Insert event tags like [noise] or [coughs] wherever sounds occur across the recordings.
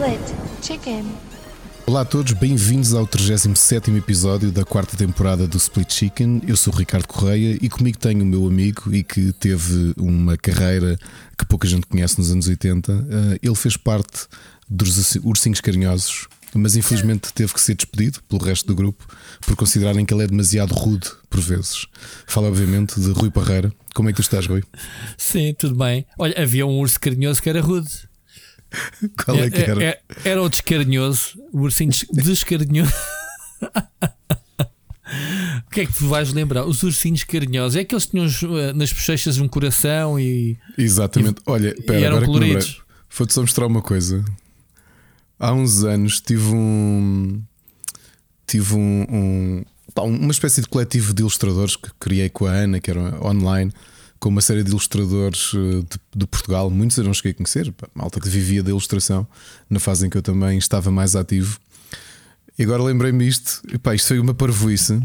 Split Chicken. Olá a todos, bem-vindos ao 37 episódio da quarta temporada do Split Chicken. Eu sou o Ricardo Correia e comigo tenho o meu amigo e que teve uma carreira que pouca gente conhece nos anos 80. Eh, ele fez parte dos Ursinhos Carinhosos, mas infelizmente teve que ser despedido pelo resto do grupo por considerarem que ele é demasiado rude por vezes. Fala, obviamente, de Rui Parreira. Como é que tu estás, Rui? Sim, tudo bem. Olha, havia um urso carinhoso que era rude. [laughs] Qual é, que era? Era, era o descarinhoso, o ursinho descarinhoso. [laughs] O que é que tu vais lembrar? Os ursinhos carinhosos. É que eles tinham eh, nas bochechas um coração e. Exatamente. E, Olha, pera, e eram coloridos. Vou-te só mostrar uma coisa. Há uns anos tive um. Tive um, um uma espécie de coletivo de ilustradores que criei com a Ana, que era online, com uma série de ilustradores eh, de, de Portugal. Muitos eu não cheguei a conhecer, pá, malta que vivia da ilustração, na fase em que eu também estava mais ativo. E agora lembrei-me isto, e, pá, isto foi uma parvoíce.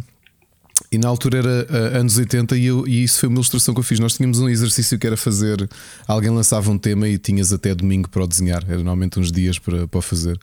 E na altura era uh, anos 80 e, eu, e isso foi uma ilustração que eu fiz. Nós tínhamos um exercício que era fazer. Alguém lançava um tema e tinhas até domingo para o desenhar. Era normalmente uns dias para, para fazer.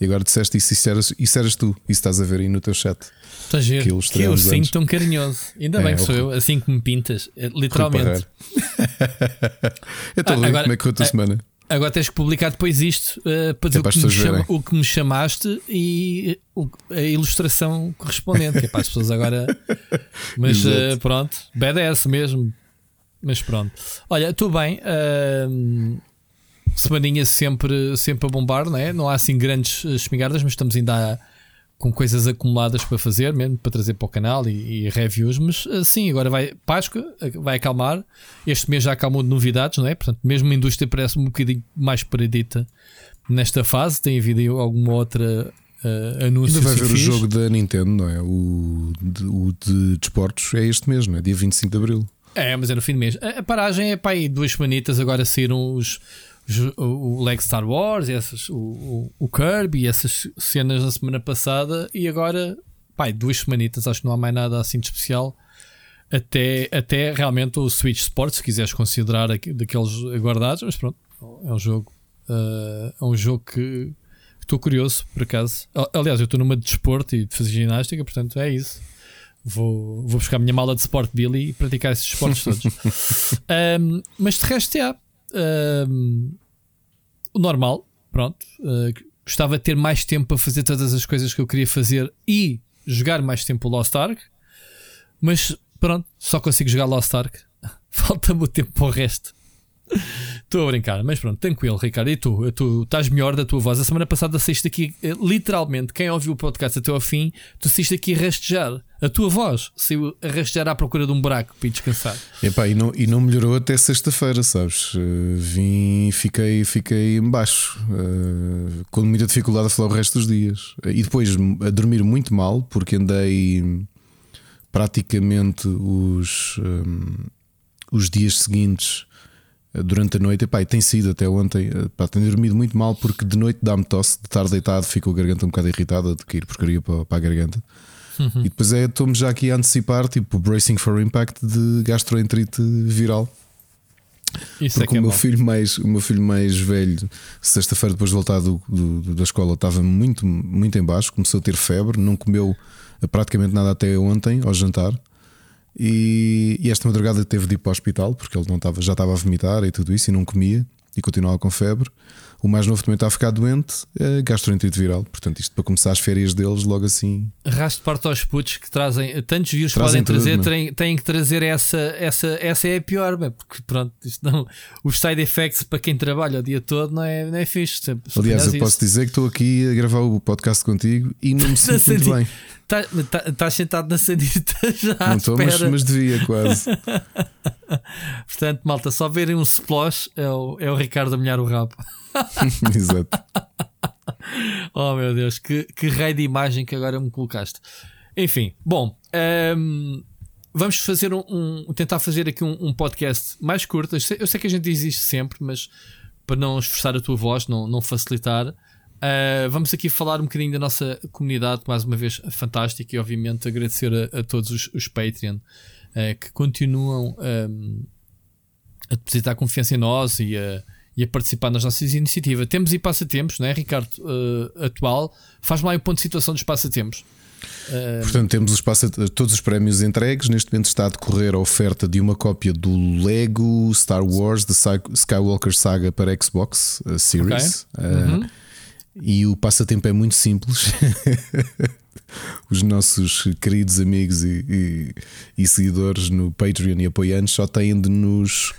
E agora disseste isso, isso eras, isso eras tu. Isso estás a ver aí no teu chat. Está giro. Que Que, eu sinto anos. tão carinhoso. Ainda É, bem que é sou eu, assim que me pintas. eh, Literalmente. [laughs] então, Ah, agora- como é que foi a tua ah, semana? Agora tens que publicar depois isto eh, para dizer É para o, que chama- o que me chamaste e o- a ilustração correspondente, que é para as pessoas agora. [laughs] Mas eh, pronto, BDS mesmo. Mas pronto. Olha, estou bem. ahm, semaninha sempre, sempre a bombar, não é? Não há assim grandes eh, espingardas, mas estamos ainda a- com coisas acumuladas para fazer, mesmo para trazer para o canal e, e reviews. Mas eh, sim, agora vai Páscoa, eh, vai acalmar. Este mês já acalmou de novidades, não é? Portanto, mesmo a indústria parece um bocadinho mais paradita nesta fase. Tem havido alguma outra eh, anúncio. Ainda vai assim ver o jogo da Nintendo, não é? O de, o de desportos é este mês, não é? Dia 25 de Abril. É, mas é no fim do mês. A, a paragem é para aí duas semanitas. Agora saíram os- o, Lego Star Wars, essas, o, o, o Kirby, essas cenas na semana passada. E agora, pá, aí duas semanitas. Acho que não há mais nada assim de especial. Até, até realmente o Switch Sports, se quiseres considerar daqueles guardados. Mas pronto, é um jogo. eh, é um jogo que estou curioso, por acaso. Al- Aliás, eu estou numa de desporto e de fazer ginástica, portanto é isso. Vou, vou buscar a minha mala de Sport Billy e praticar esses esportes todos. [laughs] Um, mas de resto, é. Um, normal, pronto. Uh, gostava de ter mais tempo para fazer todas as coisas que eu queria fazer e jogar mais tempo o Lost Ark. Mas pronto, só consigo jogar Lost Ark. [laughs] Falta-me o tempo para o resto. Estou a brincar, mas pronto, tranquilo, Ricardo. E tu? Tu estás melhor da tua voz. A semana passada saíste aqui, eh, literalmente, quem ouviu o podcast até ao fim, tu saíste aqui a rastejar. A tua voz saiu a rastejar à procura de um buraco para ir descansar. Epá, e, não, e não melhorou até sexta-feira, sabes? Uh, vim fiquei, fiquei em baixo, uh, com muita dificuldade a falar o resto dos dias. E depois a dormir muito mal, porque andei praticamente os, hum, os dias seguintes durante a noite. Epá, e tem sido até ontem. uh, Pá, tenho dormido muito mal porque de noite dá-me tosse, de estar deitado fico a garganta um bocado irritada de cair porcaria para, para a garganta. E depois é, estou-me já aqui a antecipar, tipo, bracing for impact de gastroenterite viral. Isso é Porque que é o, meu mau. filho mais, o meu filho mais velho, sexta-feira, depois de voltar do- do- da escola, estava muito, muito em baixo, começou a ter febre, não comeu praticamente nada até ontem, ao jantar. E, e esta madrugada teve de ir para o hospital porque ele não estava, já estava a vomitar e tudo isso e não comia e continuava com febre. O mais novo também está a ficar doente, é gastroenterite viral. Portanto, isto para começar as férias deles, logo assim. Rasto parte aos putos que trazem tantos vírus que podem trazer, têm, têm que trazer essa, essa, essa é a pior, bem, porque pronto, isto não, os side effects para quem trabalha o dia todo não é, não é fixe. Se- Aliás, eu apanhas posso dizer que estou aqui a gravar o podcast contigo e não me [laughs] sinto muito bem. Estás tá, estás sentado na sanita [laughs] já Não estou, mas, mas devia quase. [laughs] Portanto, malta, só verem um splash é o, é o Ricardo a molhar o rabo. [laughs] Exato. Oh meu Deus, que, que raio de imagem que agora me colocaste. Enfim, bom, ehm, vamos fazer um, um- tentar fazer aqui um, um podcast mais curto. Eu sei, eu sei que a gente diz isto sempre, mas para não esforçar a tua voz, não, não facilitar, eh, vamos aqui falar um bocadinho da nossa comunidade, mais uma vez fantástica, e obviamente agradecer a, a todos os, os Patreon eh, que continuam ehm, a depositar confiança em nós e a, e a participar nas nossas iniciativas. Temos e passatempos, não é, Ricardo? Uh, atual. Faz-me lá o ponto de situação dos passatempos. Uh... Portanto, temos os passa todos os prémios entregues. Neste momento está a decorrer a oferta de uma cópia do Lego Star Wars The Skywalker Saga para Xbox uh, Series. Okay. Uhum. E o passatempo é muito simples. [laughs] Os nossos queridos amigos e, e, e, seguidores no Patreon e apoiantes só têm de nos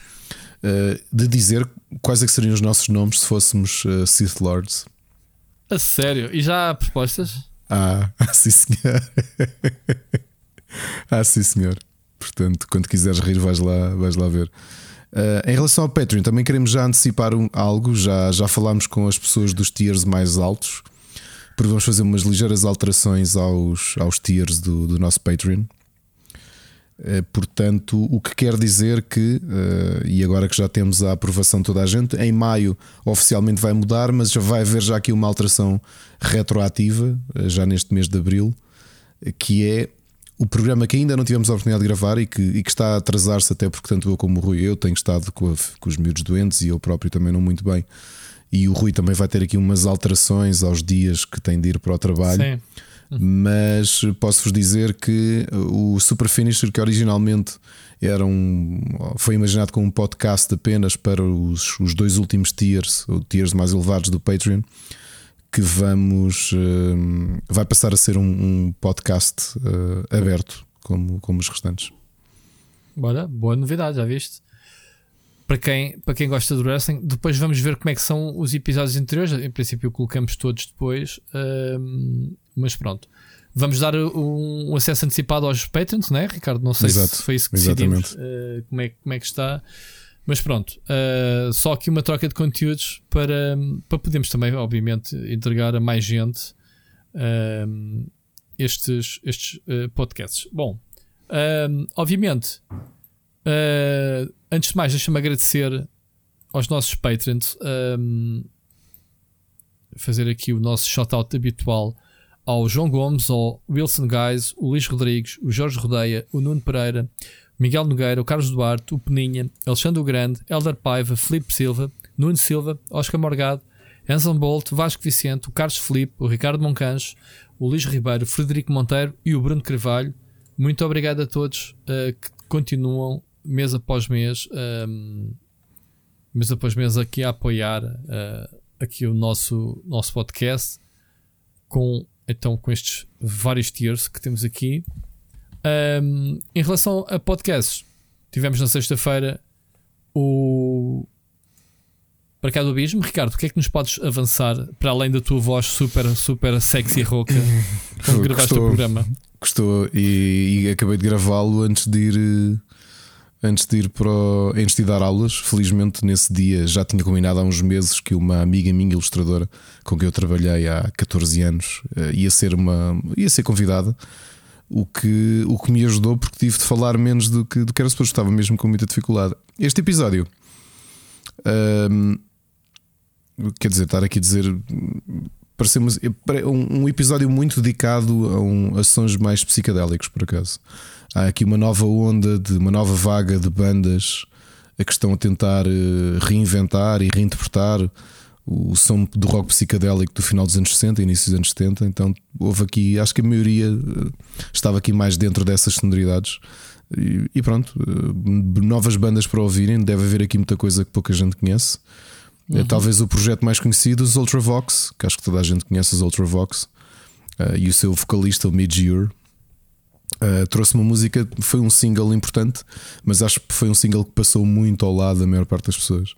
de dizer quais é que seriam os nossos nomes se fôssemos uh, Sith Lords. A sério? E já há propostas? Ah, [laughs] ah sim senhor. [laughs] ah, sim senhor. Portanto, quando quiseres rir, vais lá, vais lá ver. Uh, em relação ao Patreon, também queremos já antecipar um, algo. Já, já falámos com as pessoas dos tiers mais altos, porque vamos fazer umas ligeiras alterações aos, aos tiers do, do nosso Patreon. Uh, portanto, o que quer dizer que, uh, e agora que já temos a aprovação de toda a gente, em maio oficialmente vai mudar, mas já vai haver já aqui uma alteração retroativa, já neste mês de abril, que é o programa que ainda não tivemos a oportunidade de gravar e que, e que está a atrasar-se, até porque tanto eu como o Rui eu tenho estado com, a, com, os miúdos doentes e eu próprio também não muito bem. E o Rui também vai ter aqui umas alterações aos dias que tem de ir para o trabalho. Sim. Mas posso-vos dizer que o Super Finisher, que originalmente era um, foi imaginado como um podcast apenas para os, os dois últimos tiers, ou tiers mais elevados do Patreon, que vamos. Uh, vai passar a ser um, um podcast uh, aberto, como, como os restantes. Bora, boa novidade, já viste? Para quem, para quem gosta do wrestling, depois vamos ver como é que são os episódios anteriores. Em princípio, colocamos todos depois, uh, mas pronto. Vamos dar um, um, acesso antecipado aos patrons, não é, Ricardo? Não sei Exato, se foi isso que decidimos. Uh, como, é, como é que está. Mas pronto, uh, só aqui uma troca de conteúdos para, para podermos também, obviamente, entregar a mais gente uh, estes, estes uh, podcasts. Bom, obviamente, antes de mais, deixa-me agradecer aos nossos patrons, fazer aqui o nosso shout-out habitual ao João Gomes, ao Wilson Guys, o Luís Rodrigues, o Jorge Rodeia, o Nuno Pereira, Miguel Nogueira, o Carlos Duarte, o Peninha, Alexandre o Grande, Elder Paiva, Felipe Silva, Nuno Silva, Oscar Morgado, Anselm Bolt, Vasco Vicente, o Carlos Felipe, o Ricardo Moncancho, o Luís Ribeiro, o Frederico Monteiro e o Bruno Carvalho. Muito obrigado a todos uh, que continuam mês após mês, um, ehm, mês após mês aqui a apoiar uh, aqui o nosso, nosso podcast com, então, com estes vários tiers que temos aqui. Um, em relação a podcasts, tivemos na sexta-feira o para cá do abismo. Ricardo, o que é que nos podes avançar para além da tua voz super, super sexy e rouca [laughs] quando gravaste o programa? Gostou e, e acabei de gravá-lo antes de ir antes de ir para o, antes de dar aulas. Felizmente nesse dia já tinha combinado há uns meses que uma amiga minha ilustradora com quem eu trabalhei há 14 anos eh, ia ser uma ia ser convidada o que, o que me ajudou porque tive de falar menos do que, do que era suposto, estava mesmo com muita dificuldade. Este episódio, hum, quer dizer, estar aqui a dizer, pareceu um, um episódio muito dedicado a, um, a sons mais psicadélicos, por acaso. Há aqui uma nova onda, de uma nova vaga de bandas a que estão a tentar eh, reinventar e reinterpretar o som do rock psicadélico do final dos anos 60 início dos anos 70. Então houve aqui, acho que a maioria eh, estava aqui mais dentro dessas sonoridades. E, pronto, eh, novas bandas para ouvirem. Deve haver aqui muita coisa que pouca gente conhece. É uhum. talvez o projeto mais conhecido, os Ultravox, que acho que toda a gente conhece os Ultravox, e o seu vocalista, o Midgear. Uh, trouxe uma música, foi um single importante, mas acho que foi um single que passou muito ao lado da maior parte das pessoas.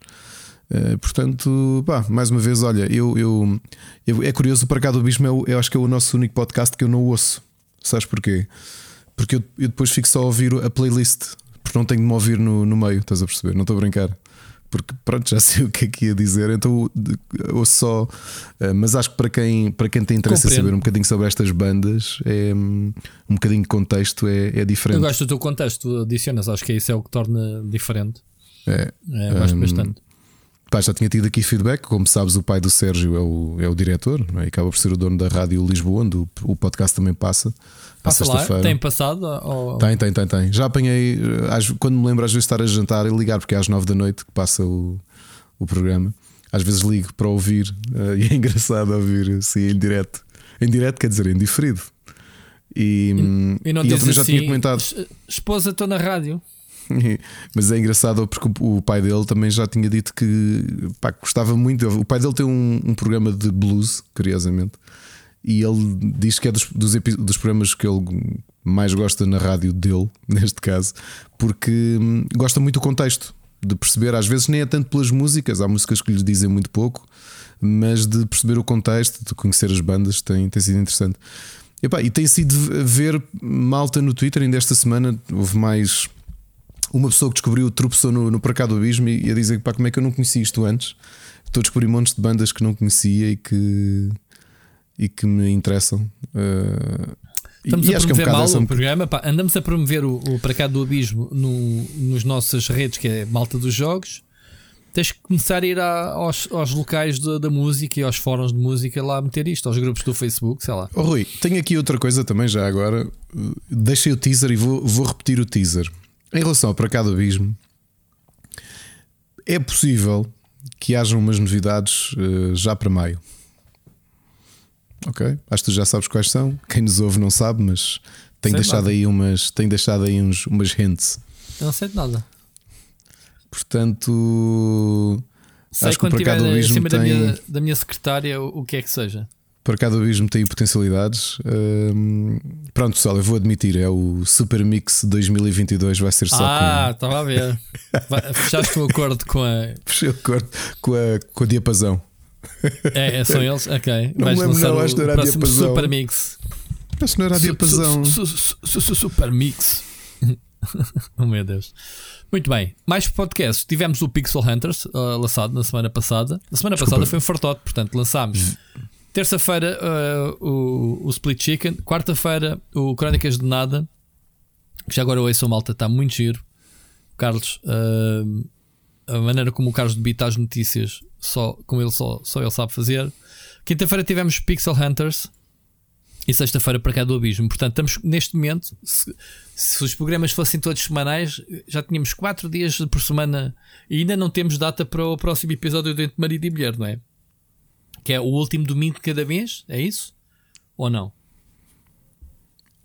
Uh, portanto, pá, mais uma vez, olha, eu, eu, eu é curioso, para cá do Bispo, eu, eu acho que é o nosso único podcast que eu não ouço. Sabes porquê? Porque eu, eu depois fico só a ouvir a playlist, porque não tenho de me ouvir no, no meio, estás a perceber? Não estou a brincar. Porque pronto, já sei [laughs] o que é que ia dizer, então ouço só. Uh, mas acho que para quem, para quem tem interesse Compreendo. em saber um bocadinho sobre estas bandas, é, um bocadinho de contexto é, é diferente. Eu gosto do teu contexto, adicionas, acho que isso é o que torna diferente. É, é gosto um, bastante. Pá, já tinha tido aqui feedback. Como sabes, o pai do Sérgio é o, é o diretor é? e acaba por ser o dono da Rádio Lisboa, onde o, o podcast também passa. Lá? Tem passado? Ou... Tem, tem, tem, tem. Já apanhei, quando me lembro às vezes estar a jantar e ligar, porque é às nove da noite que passa o, o programa. Às vezes ligo para ouvir uh, [laughs] e é engraçado ouvir assim em direto. Em direto quer dizer em diferido. E, e, e não e ele também já assim, tinha comentado. Esposa, estou na rádio. [laughs] Mas é engraçado porque o pai dele também já tinha dito que pá, gostava muito. O pai dele tem um, um programa de blues, curiosamente, e ele diz que é dos, dos, dos, programas que ele mais gosta na rádio dele, [laughs] neste caso, porque hum, gosta muito do contexto, de perceber, às vezes nem é tanto pelas músicas, há músicas que lhe dizem muito pouco, mas de perceber o contexto, de conhecer as bandas, tem, tem sido interessante. E, tem sido ver malta no Twitter, ainda esta semana houve mais uma pessoa que descobriu, tropeçou no, no Para do Abismo e a dizer pá, como é que eu não conhecia isto antes. Estou a descobrir montes de bandas que não conhecia e que, e que me interessam. Uh, Estamos e, a promover é um mal essa... o programa. Pá, andamos a promover o, o Para Cá do Abismo no, nos nossas redes, que é Malta dos Jogos. Tens que começar a ir a, aos, aos locais da, da, música e aos fóruns de música lá a meter isto, aos grupos do Facebook, sei lá. Oh, Rui, tenho aqui outra coisa também já agora. Deixei o teaser e vou, vou repetir o teaser. Em relação ao Para Cá do Abismo, é possível que haja umas novidades uh, já para maio. Ok? Acho que tu já sabes quais são. Quem nos ouve não sabe, mas tem deixado nada. aí umas, tem deixado aí uns, umas hints. Eu não sei de nada. Portanto, sei acho que o Para Cá do Abismo tem... da, minha, da minha secretária o, o que é que seja para cada abismo tem potencialidades. Um, pronto, pessoal, eu vou admitir, é o Super Mix 2022, vai ser só Ah, estava a ver. Fechaste o um acordo com a. [laughs] Fechei o acordo com a, com a diapasão. É, é são eles? Ok. Não Vais lançar não, acho que não era a diapasão. Super Mix. Acho que não era a diapasão. Su, su, su, super Mix. [laughs] oh meu Deus. Muito bem, mais podcast. Tivemos o Pixel Hunters uh, lançado na semana passada. Na semana Desculpa. passada foi um fortote, portanto lançámos Terça-feira uh, o, o Split Chicken. Quarta-feira o Crónicas de Nada. Que já agora o Ace Malta está muito giro. Carlos, uh, a maneira como o Carlos debita as notícias, só, como ele só, só ele sabe fazer. Quinta-feira tivemos Pixel Hunters. E sexta-feira para cá do Abismo. Portanto, estamos neste momento. Se, se, os programas fossem todos semanais, já tínhamos 4 dias por semana e ainda não temos data para o próximo episódio do Entre Marido e Mulher, não é? Que é o último domingo de cada mês? É isso? Ou não?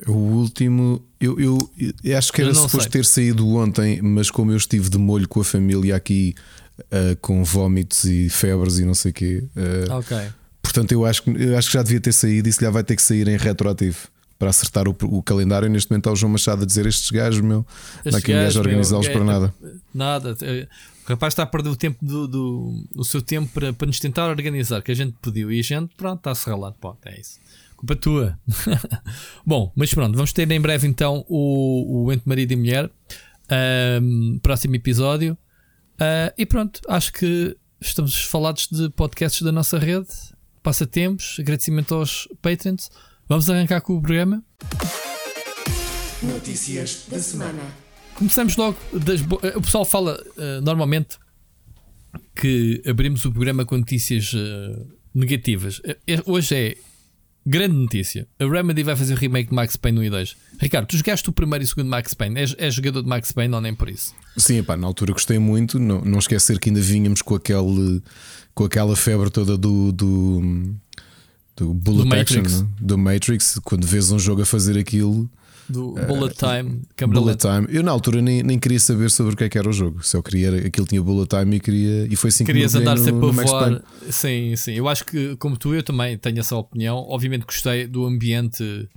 O último, eu, eu, eu acho que era suposto ter saído ontem, mas como eu estive de molho com a família aqui uh, com vómitos e febres e não sei o quê. Uh, ok. Portanto, eu acho, que, eu acho que já devia ter saído e se já vai ter que sair em retroativo para acertar o, o calendário. Neste momento, está o João Machado a dizer: Estes gajos, meu, não há quem gajo organizá-los para nada. Nada. O rapaz está a perder o tempo do, do o seu tempo para, para nos tentar organizar, que a gente pediu e a gente, pronto, está-se ralado. Pô, é isso. Culpa tua. [laughs] Bom, mas pronto, vamos ter em breve então o, o Entre Marido e Mulher. Um, próximo episódio. Uh, e pronto, acho que estamos falados de podcasts da nossa rede, passatempos, agradecimento aos patrons. Vamos arrancar com o programa. Notícias da semana. Começamos logo. Das O pessoal fala uh, normalmente que abrimos o programa com notícias uh, negativas. Hoje é grande notícia. A Remedy vai fazer o remake de Max Payne 1 e 2. Ricardo, tu jogaste o primeiro e o segundo Max Payne. És, és jogador de Max Payne ou nem por isso? Sim, pá, na altura gostei muito. Não, não esquecer que ainda vínhamos com, aquele, com aquela febre toda do. do do Bullet do Action, Matrix. do Matrix, quando vês um jogo a fazer aquilo, do Bullet Time. Bullet Time. Eu na altura nem, nem queria saber sobre o que é que era o jogo. Só queria aquilo tinha Bullet Time e queria e foi assim Querias que andar sempre a voar. Sim, sim. Eu acho que como tu eu também tenho essa opinião. Obviamente gostei do ambiente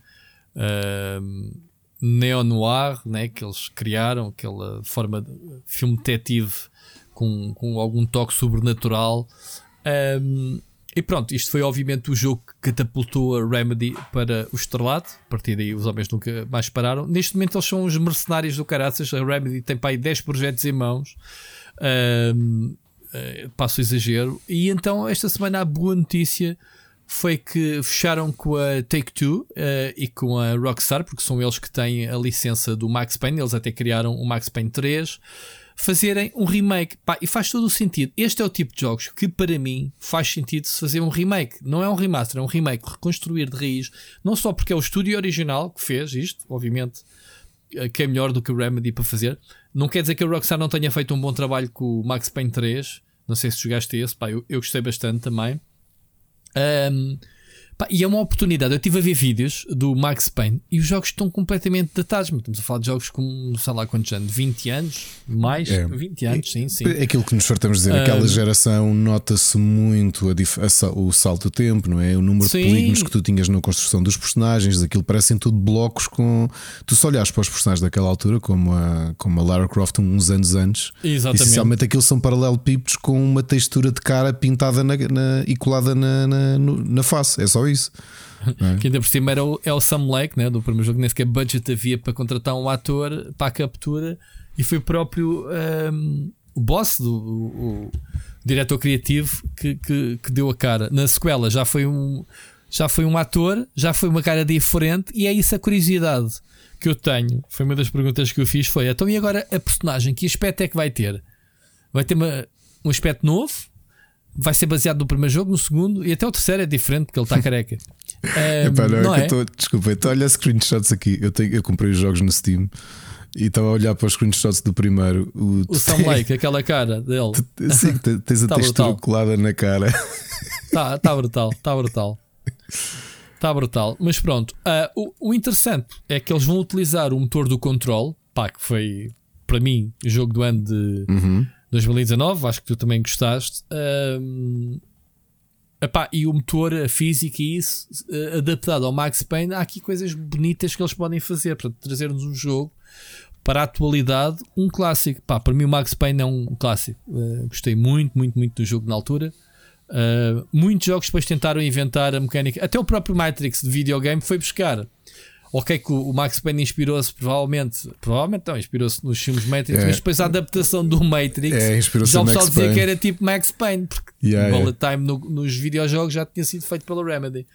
uh, neo-noir, né, que eles criaram, aquela forma de filme detetive com, com algum toque sobrenatural. Um, e pronto, isto foi obviamente o jogo que catapultou a Remedy para o estrelato. A partir daí os homens nunca mais pararam. Neste momento eles são os mercenários do caraças. A Remedy tem para aí 10 projetos em mãos. Um, eh, passo exagero. E então esta semana a boa notícia foi que fecharam com a Take-Two uh, e com a Rockstar, porque são eles que têm a licença do Max Payne. Eles até criaram o Max Payne 3 fazerem um remake. Pá, e faz todo o sentido. Este é o tipo de jogos que, para mim, faz sentido se fazer um remake. Não é um remaster, é um remake. Reconstruir de raiz. Não só porque é o estúdio original que fez isto, obviamente, eh, que é melhor do que o Remedy para fazer. Não quer dizer que a Rockstar não tenha feito um bom trabalho com o Max Payne 3. Não sei se jogaste esse, pá, eu, eu gostei bastante também. Um, Pá, e é uma oportunidade. Eu estive a ver vídeos do Max Payne e os jogos estão completamente datados. Estamos a falar de jogos com, sei lá quantos anos, 20 anos, mais, é. 20 anos, sim, sim. É aquilo que nos fartamos dizer, aquela um, geração nota-se muito a a, o salto do tempo, não é? O número sim. de polígonos que tu tinhas na construção dos personagens, aquilo parecem tudo blocos com. Tu só olhas para os personagens daquela altura, como a, como a Lara Croft uns anos antes. Exatamente. Essencialmente aquilo são paralelepípedos com uma textura de cara pintada na, na, e colada na, na, na face. É só isso. [laughs] É. Que ainda por cima era o, é o Sam Lake, né, do primeiro jogo, nem sequer budget havia para contratar um ator para a captura e foi o próprio um, o boss do o, o diretor criativo que, que, que, deu a cara. Na sequela já foi um já foi um ator, já foi uma cara diferente e é isso a curiosidade que eu tenho. Foi uma das perguntas que eu fiz foi, então e agora a personagem, que aspecto é que vai ter? Vai ter uma, um aspecto novo? Vai ser baseado no primeiro jogo, no segundo e até o terceiro é diferente porque ele está [laughs] careca. Um, Epá, não, não é? Tô, desculpa, estou a olhar screenshots aqui. Eu, tenho, eu comprei os jogos no Steam e estava a olhar para os screenshots do primeiro. O, o Sam Lake, [laughs] aquela cara dele. Sim, tens a tá textura brutal. colada na cara. Está tá brutal, está brutal. Está brutal. Mas pronto, uh, o, o, interessante é que eles vão utilizar o motor do Control, pá, que foi para mim o jogo do ano de. Uhum 2019, acho que tu também gostaste. Epá, e o motor, a física e isso, uh, adaptado ao Max Payne, há aqui coisas bonitas que eles podem fazer. Portanto, trazer-nos um jogo para a atualidade, um clássico. Para mim, o Max Payne é um clássico. Uh, gostei muito, muito, muito do jogo na altura. Uh, muitos jogos depois tentaram inventar a mecânica. Até o próprio Matrix de videogame foi buscar Ok, que o Max Payne inspirou-se provavelmente, provavelmente não, inspirou-se nos filmes Matrix, é. mas depois a adaptação do Matrix é, já o pessoal dizia que era tipo Max Payne, porque yeah, o bullet time no, nos videojogos já tinha sido feito pela Remedy.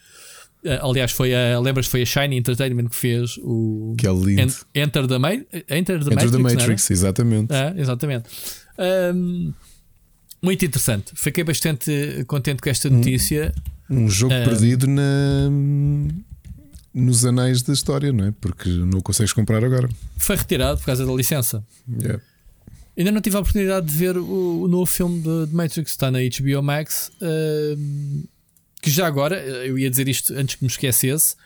Uh, aliás, foi a, lembras foi a Shiny Entertainment que fez o que é lindo. Enter the, Ma Enter the Enter Matrix. The Matrix exatamente. É, exatamente. Um, muito interessante. Fiquei bastante contente com esta notícia. Um, um jogo uh, perdido na nos anais da história, não é? Porque não o consegues comprar agora. Foi retirado por causa da licença. Yeah. Ainda não tive a oportunidade de ver o, o novo filme de, de, Matrix, está na HBO Max. Uh, que já agora, eu ia dizer isto antes que me esquecesse.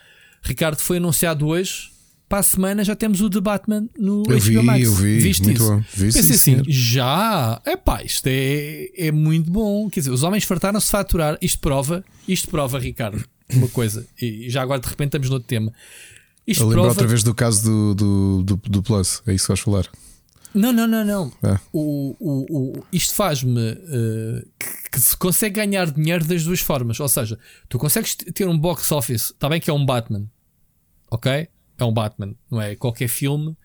Ricardo foi anunciado hoje. Para a semana já temos o The Batman no eu HBO vi, Max. Eu vi, Viste muito isso? Bom. Vi, Pensei assim, já, é pá, isto é, é muito bom. Quer dizer, os homens fartaram-se de faturar. Isto prova, isto prova, Ricardo, uma coisa, e já agora de repente estamos no outro tema. Isto Eu lembro prova... outra vez do caso do, do, do, do, Plus, é isso que vais falar. Não, não, não, não. É. O, o, o, isto faz-me uh, que, que, se consegue ganhar dinheiro das duas formas. Ou seja, tu consegues ter um box office, está bem que é um Batman, ok? É um Batman, não é qualquer filme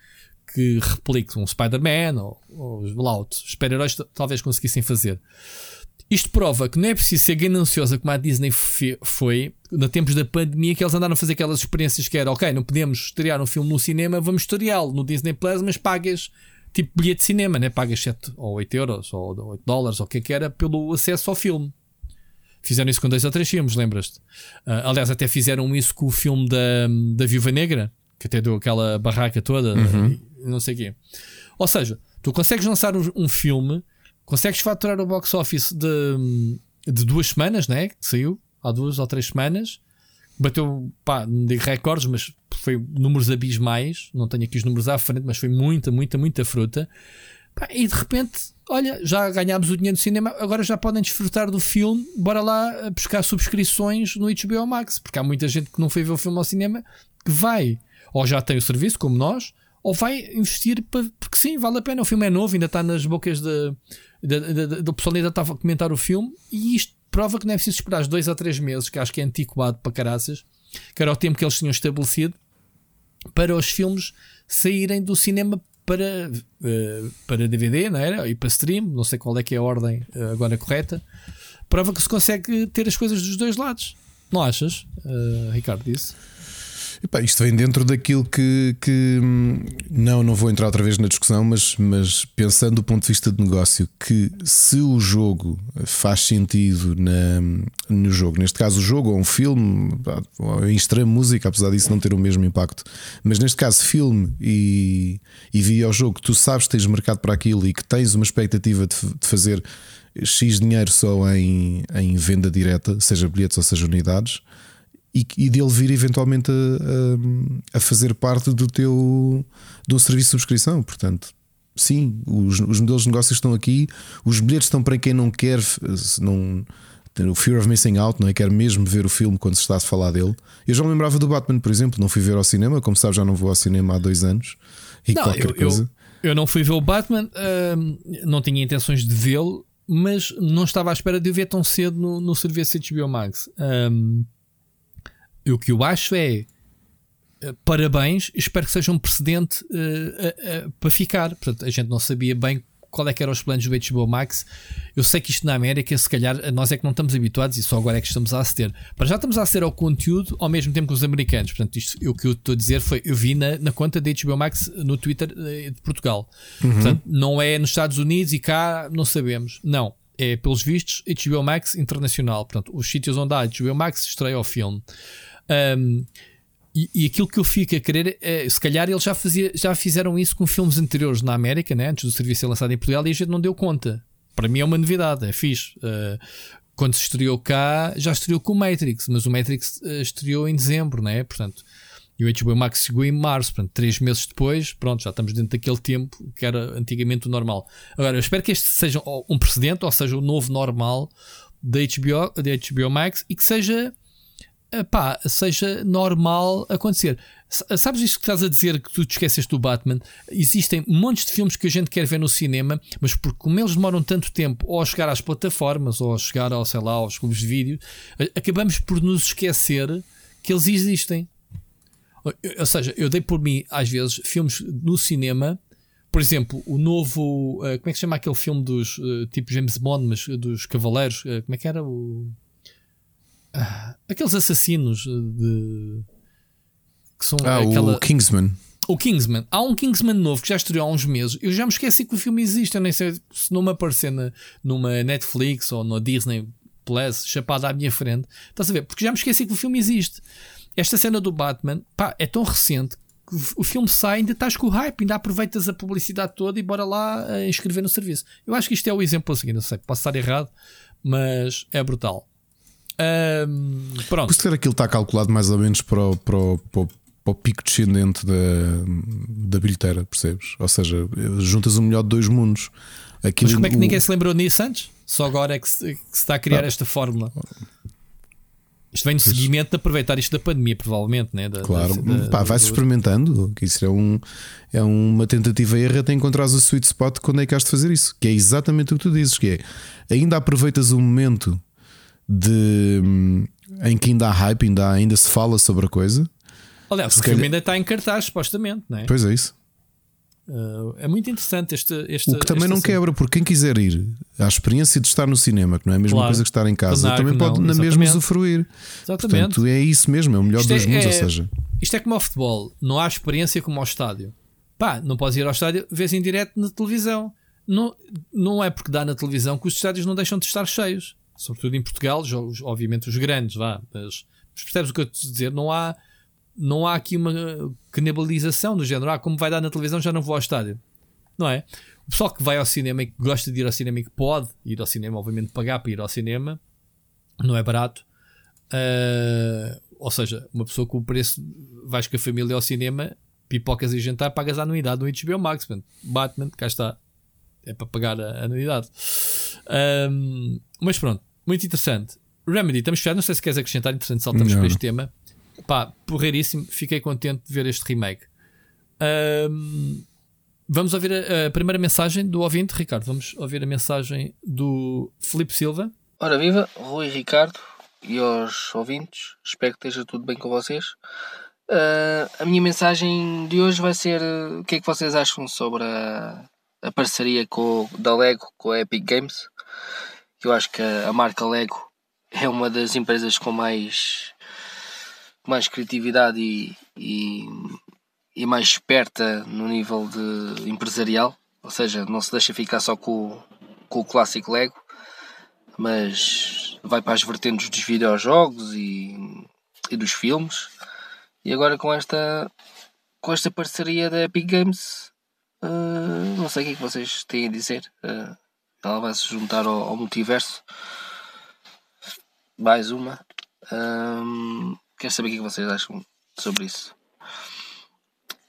que replique um Spider-Man ou, ou lá, os super-heróis talvez conseguissem fazer. Isto prova que não é preciso ser gananciosa como a Disney foi no tempos da pandemia que eles andaram a fazer aquelas experiências que era ok, não podemos estrear um filme no cinema, vamos estreá-lo no Disney Plus, mas pagas tipo bilhete de cinema, né? pagas 7 ou 8 euros ou 8 dólares ou o que é que era pelo acesso ao filme. Fizeram isso com dois ou três filmes, lembras-te? Uh, aliás, até fizeram isso com o filme da, da Viúva Negra, que até deu aquela barraca toda, uhum. não sei o quê. Ou seja, tu consegues lançar um, um filme consegues faturar o box office de, de duas semanas, né? Que saiu há duas ou três semanas. Bateu, pá, não digo recordes, mas foi números abismais. Não tenho aqui os números à frente, mas foi muita, muita, muita fruta. Pá, e de repente, olha, já ganhámos o dinheiro do cinema, agora já podem desfrutar do filme. Bora lá buscar subscrições no HBO Max, porque há muita gente que não foi ver o filme ao cinema que vai, ou já tem o serviço, como nós, ou vai investir porque sim, vale a pena. O filme é novo, ainda está nas bocas de, do pessoal ainda estava a comentar o filme e isto prova que não é preciso esperar dois a três meses, que acho que é antiquado para caraças, que era o tempo que eles tinham estabelecido para os filmes saírem do cinema para, uh, para DVD, não era? E para stream, não sei qual é que é a ordem uh, agora correta. Prova que se consegue ter as coisas dos dois lados. Não achas, uh, Ricardo, disso? Epá, isto vem dentro daquilo que, que, não, não vou entrar outra vez na discussão, mas, mas pensando do ponto de vista de negócio, que se o jogo faz sentido na, no jogo, neste caso o jogo ou um filme, em extrema música, apesar disso não ter o mesmo impacto, mas neste caso filme e, e videojogo, tu sabes que tens mercado para aquilo e que tens uma expectativa de, de fazer X dinheiro só em, em venda direta, seja bilhetes ou seja unidades e, e dele vir eventualmente a, a, a, fazer parte do teu do serviço de subscrição. Portanto, sim, os, os modelos de negócios estão aqui, os bilhetes estão para quem não quer, não, o Fear of Missing Out, não é? Quer mesmo ver o filme quando se está a falar dele. Eu já me lembrava do Batman, por exemplo, não fui ver ao cinema, como sabes, já não vou ao cinema há dois anos e não, qualquer eu, coisa. Eu, eu, não fui ver o Batman, uh, não tinha intenções de vê-lo, mas não estava à espera de o ver tão cedo no, no serviço HBO Max. Um, o que eu acho é eh, parabéns, espero que seja um precedente uh, uh, uh, para ficar. Portanto, a gente não sabia bem qual é que eram os planos do HBO Max. Eu sei que isto na América, se calhar, nós é que não estamos habituados e só agora é que estamos a aceder. Para já estamos a aceder ao conteúdo ao mesmo tempo que os americanos. Portanto, isto, o que eu estou a dizer foi: eu vi na, na conta da HBO Max no Twitter de Portugal. Uhum. Portanto, não é nos Estados Unidos e cá não sabemos. Não. É, pelos vistos, HBO Max internacional. Portanto, os sítios onde há HBO Max estreia o filme. Um, e, e, aquilo que eu fico a querer é, se calhar eles já, fazia, já fizeram isso com filmes anteriores na América, né? antes do serviço ser lançado em Portugal, e a gente não deu conta. Para mim é uma novidade, é fixe. Uh, quando se estreou cá, já estreou com o Matrix, mas o Matrix uh, estreou em dezembro, né? portanto, e o HBO Max chegou em março, portanto, três meses depois, pronto, já estamos dentro daquele tempo que era antigamente o normal. Agora, eu espero que este seja um precedente, ou seja, o novo normal da HBO, da HBO Max e que seja pá, seja normal acontecer. Sabes isto que estás a dizer que tu te esqueceste do Batman? Existem montes de filmes que a gente quer ver no cinema, mas porque como eles demoram tanto tempo ou a chegar às plataformas ou a chegar ao, sei lá, aos clubes de vídeo, acabamos por nos esquecer que eles existem. Ou seja, eu dei por mim, às vezes, filmes no cinema, por exemplo, o novo. Uh, como é que se chama aquele filme dos. Uh, tipo James Bond, mas dos Cavaleiros? Uh, como é que era? O. Aqueles assassinos de. que são ah, aquela... o Kingsman. O Kingsman. Há um Kingsman novo que já estreou há uns meses. Eu já me esqueci que o filme existe. Eu nem sei se não me aparecer na, numa Netflix ou no Disney Plus, chapada à minha frente. Estás a ver? Porque já me esqueci que o filme existe. Esta cena do Batman pá, é tão recente que o filme sai, ainda estás com o hype, ainda aproveitas a publicidade toda e bora lá uh, inscrever no serviço. Eu acho que isto é o exemplo a seguir. Não sei, posso estar errado, mas é brutal. Um, pronto. Se aquilo está calculado mais ou menos para o, para o, para o, para o pico descendente da, da bilheteira, percebes? Ou seja, juntas o melhor de dois mundos. Aquilo, Mas como é que ninguém se lembrou nisso antes? Só agora é que se, que se está a criar ah. esta fórmula. Isto vem no seguimento de aproveitar isto da pandemia, provavelmente, né? Da, claro, da, Pá, vai-se experimentando. Que isso é, um, é uma tentativa e erro até encontrar o sweet spot quando é que has de fazer isso. Que é exatamente o que tu dizes: que é ainda aproveitas o momento de em que ainda há hype, ainda, ainda se fala sobre a coisa. Aliás, o filme ainda está em cartaz, supostamente, não é? Pois é isso. Uh, é muito interessante este, este O que também não quebra, porque quem quiser ir à experiência de estar no cinema, que não é a mesma claro. coisa que estar em casa, também pode não, na mesma usufruir. Exatamente. Portanto, é isso mesmo, é o melhor isto dos é, mundos. É, ou seja, isto é como ao futebol, não há experiência como ao estádio. Pá, não podes ir ao estádio, vês em direto na televisão. Não, não é porque dá na televisão que os estádios não deixam de estar cheios sobretudo em Portugal, jogos, obviamente os grandes, vá, mas, mas percebes o que eu estou a dizer? Não há, não há aqui uma canibalização do género, ah, como vai dar na televisão, já não vou ao estádio, não é? O pessoal que vai ao cinema e que gosta de ir ao cinema e que pode ir ao cinema, obviamente pagar para ir ao cinema, não é barato. Uh, ou seja, uma pessoa com o preço, vais com a família ao cinema, pipocas e jantar, pagas a anuidade no HBO Max. Batman, cá está, é para pagar a anuidade. Um, mas pronto, muito interessante. Remedy, estamos fechados. Não sei se queres acrescentar. Interessante, saltamos para este tema. Pá, porreiríssimo. Fiquei contente de ver este remake. Um, vamos ouvir a, a, primeira mensagem do ouvinte, Ricardo. Vamos ouvir a mensagem do Felipe Silva. Ora, viva, Rui Ricardo e aos ouvintes. Espero que esteja tudo bem com vocês. Uh, a minha mensagem de hoje vai ser o que é que vocês acham sobre a, a parceria com, da Lego com a Epic Games. Eu acho que a, a marca Lego é uma das empresas com mais, mais criatividade e, e, e mais esperta no nível de empresarial, ou seja, não se deixa ficar só com, com o clássico Lego, mas vai para as vertentes dos videojogos e, e dos filmes. E agora com esta com esta parceria da Epic Games, uh, não sei o que é que vocês têm a dizer. Uh, ela vai se juntar ao, ao multiverso. Mais uma. Um, quero saber o que, é que vocês acham sobre isso.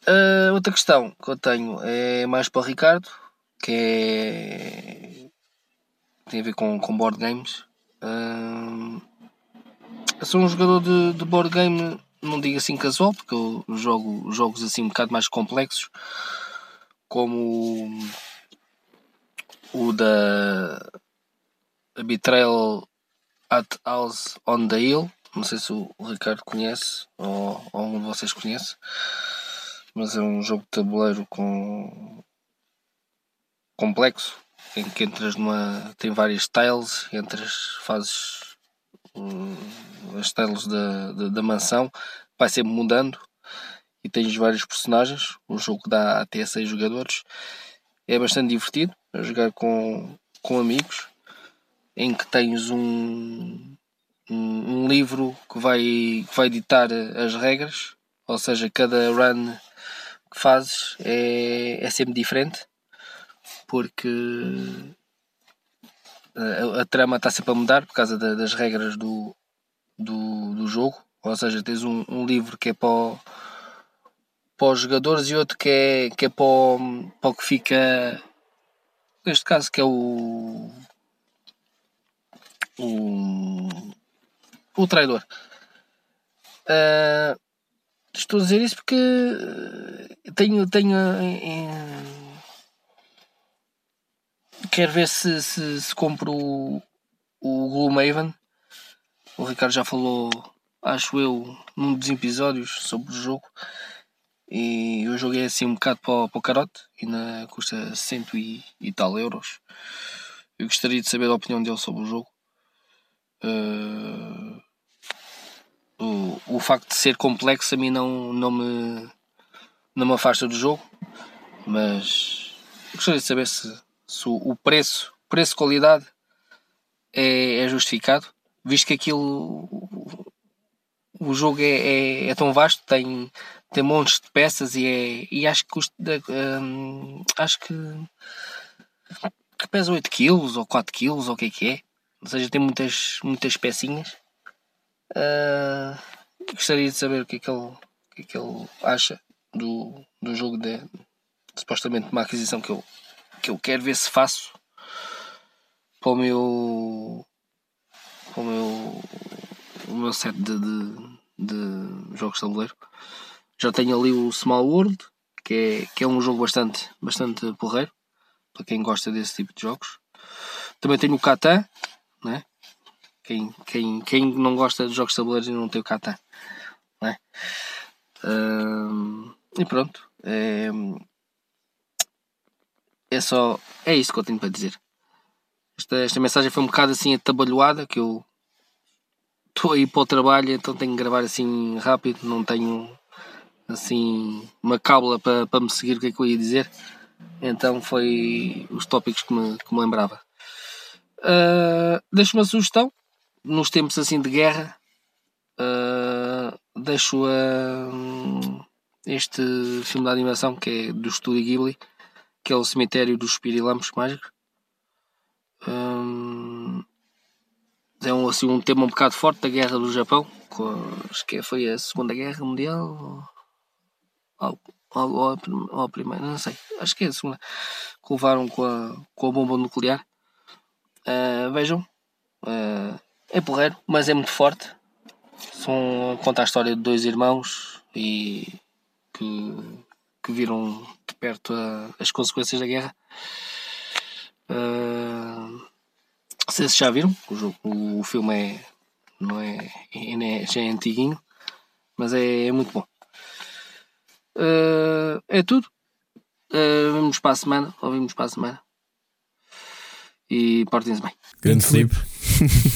Uh, outra questão que eu tenho é mais para o Ricardo, que é tem a ver com, com board games. Uh, eu sou um jogador de, de board game, não digo assim casual, porque eu jogo jogos assim um bocado mais complexos, como o da Betrayal at House on the Hill. Não sei se o Ricardo conhece ou, ou algum de vocês conhece, mas é um jogo de tabuleiro com complexo em que entras numa. tem várias tiles, entras, fazes uh, as tiles da, da, da, mansão, vai sempre mudando e tens vários personagens. O jogo dá até 6 jogadores, é bastante divertido jogar com, com amigos, em que tens um, um, um livro que vai, que vai ditar as regras, ou seja, cada run que fazes é, é sempre diferente, porque a, a trama está sempre a mudar por causa da, das regras do, do, do, jogo, ou seja, tens um, um livro que é para, o, para os jogadores e outro que é, que é para, o, para o que fica neste caso que é o o, o traidor. Uh, estou a dizer isso porque tenho, tenho uh, quero ver se, se, se compro o, o Gloomhaven. O Ricardo já falou, acho eu, num dos episódios sobre o jogo. E eu joguei assim um bocado para, para o carote, ainda custa cento e, e tal euros. Eu gostaria de saber a opinião dele sobre o jogo. Uh, o, o facto de ser complexo a mim não, não, me, não me afasta do jogo, mas gostaria de saber se, se o preço, preço-qualidade é, é justificado, visto que aquilo o jogo é, é, é, tão vasto, tem, tem montes de peças e, é, e acho que custa, hum, acho que, que pesa 8 kg ou 4 kg ou o que é que é. Ou seja, tem muitas, muitas pecinhas. Uh, gostaria de saber o que é que ele, o que é que ele acha do, do jogo de, supostamente uma aquisição que eu, que eu quero ver se faço para o meu para o meu o meu set de, de, de jogos de tabuleiro. Já tenho ali o Small World, que é, que é um jogo bastante, bastante porreiro, para quem gosta desse tipo de jogos. Também tenho o Catan, né? Quem, quem, quem não gosta de jogos de tabuleiros e não tem o Catan, né? E pronto. É, é só. É isso que eu tenho para dizer. Esta, esta mensagem foi um bocado assim atabalhoada, que eu estou aí para o trabalho, então tenho que gravar assim rápido, não tenho assim uma cábula para, para me seguir o que é que eu ia dizer. Então foi os tópicos que me, que me lembrava. Uh, deixo uma sugestão. Nos tempos assim de guerra, uh, deixo este filme de animação que é do estúdio Ghibli, que é o Cemitério dos Espirilampos Mágicos. Um, é um, assim, um tema um bocado forte da guerra do Japão, com, acho que foi a Segunda Guerra Mundial ou, ou, a Primeira, não sei, acho que é a Segunda, que levaram com a, com a bomba nuclear. Uh, vejam, uh, é porreiro, mas é muito forte. São, conta a história de dois irmãos e que, que viram de perto a, as consequências da guerra. Uh, vocês já viram? O, jogo, o filme é, não é, é, já é antiguinho, mas é, é muito bom. Uh, é tudo. Uh, vemos para a semana. Ouvimos para a semana. E portem-se bem. Grande Felipe.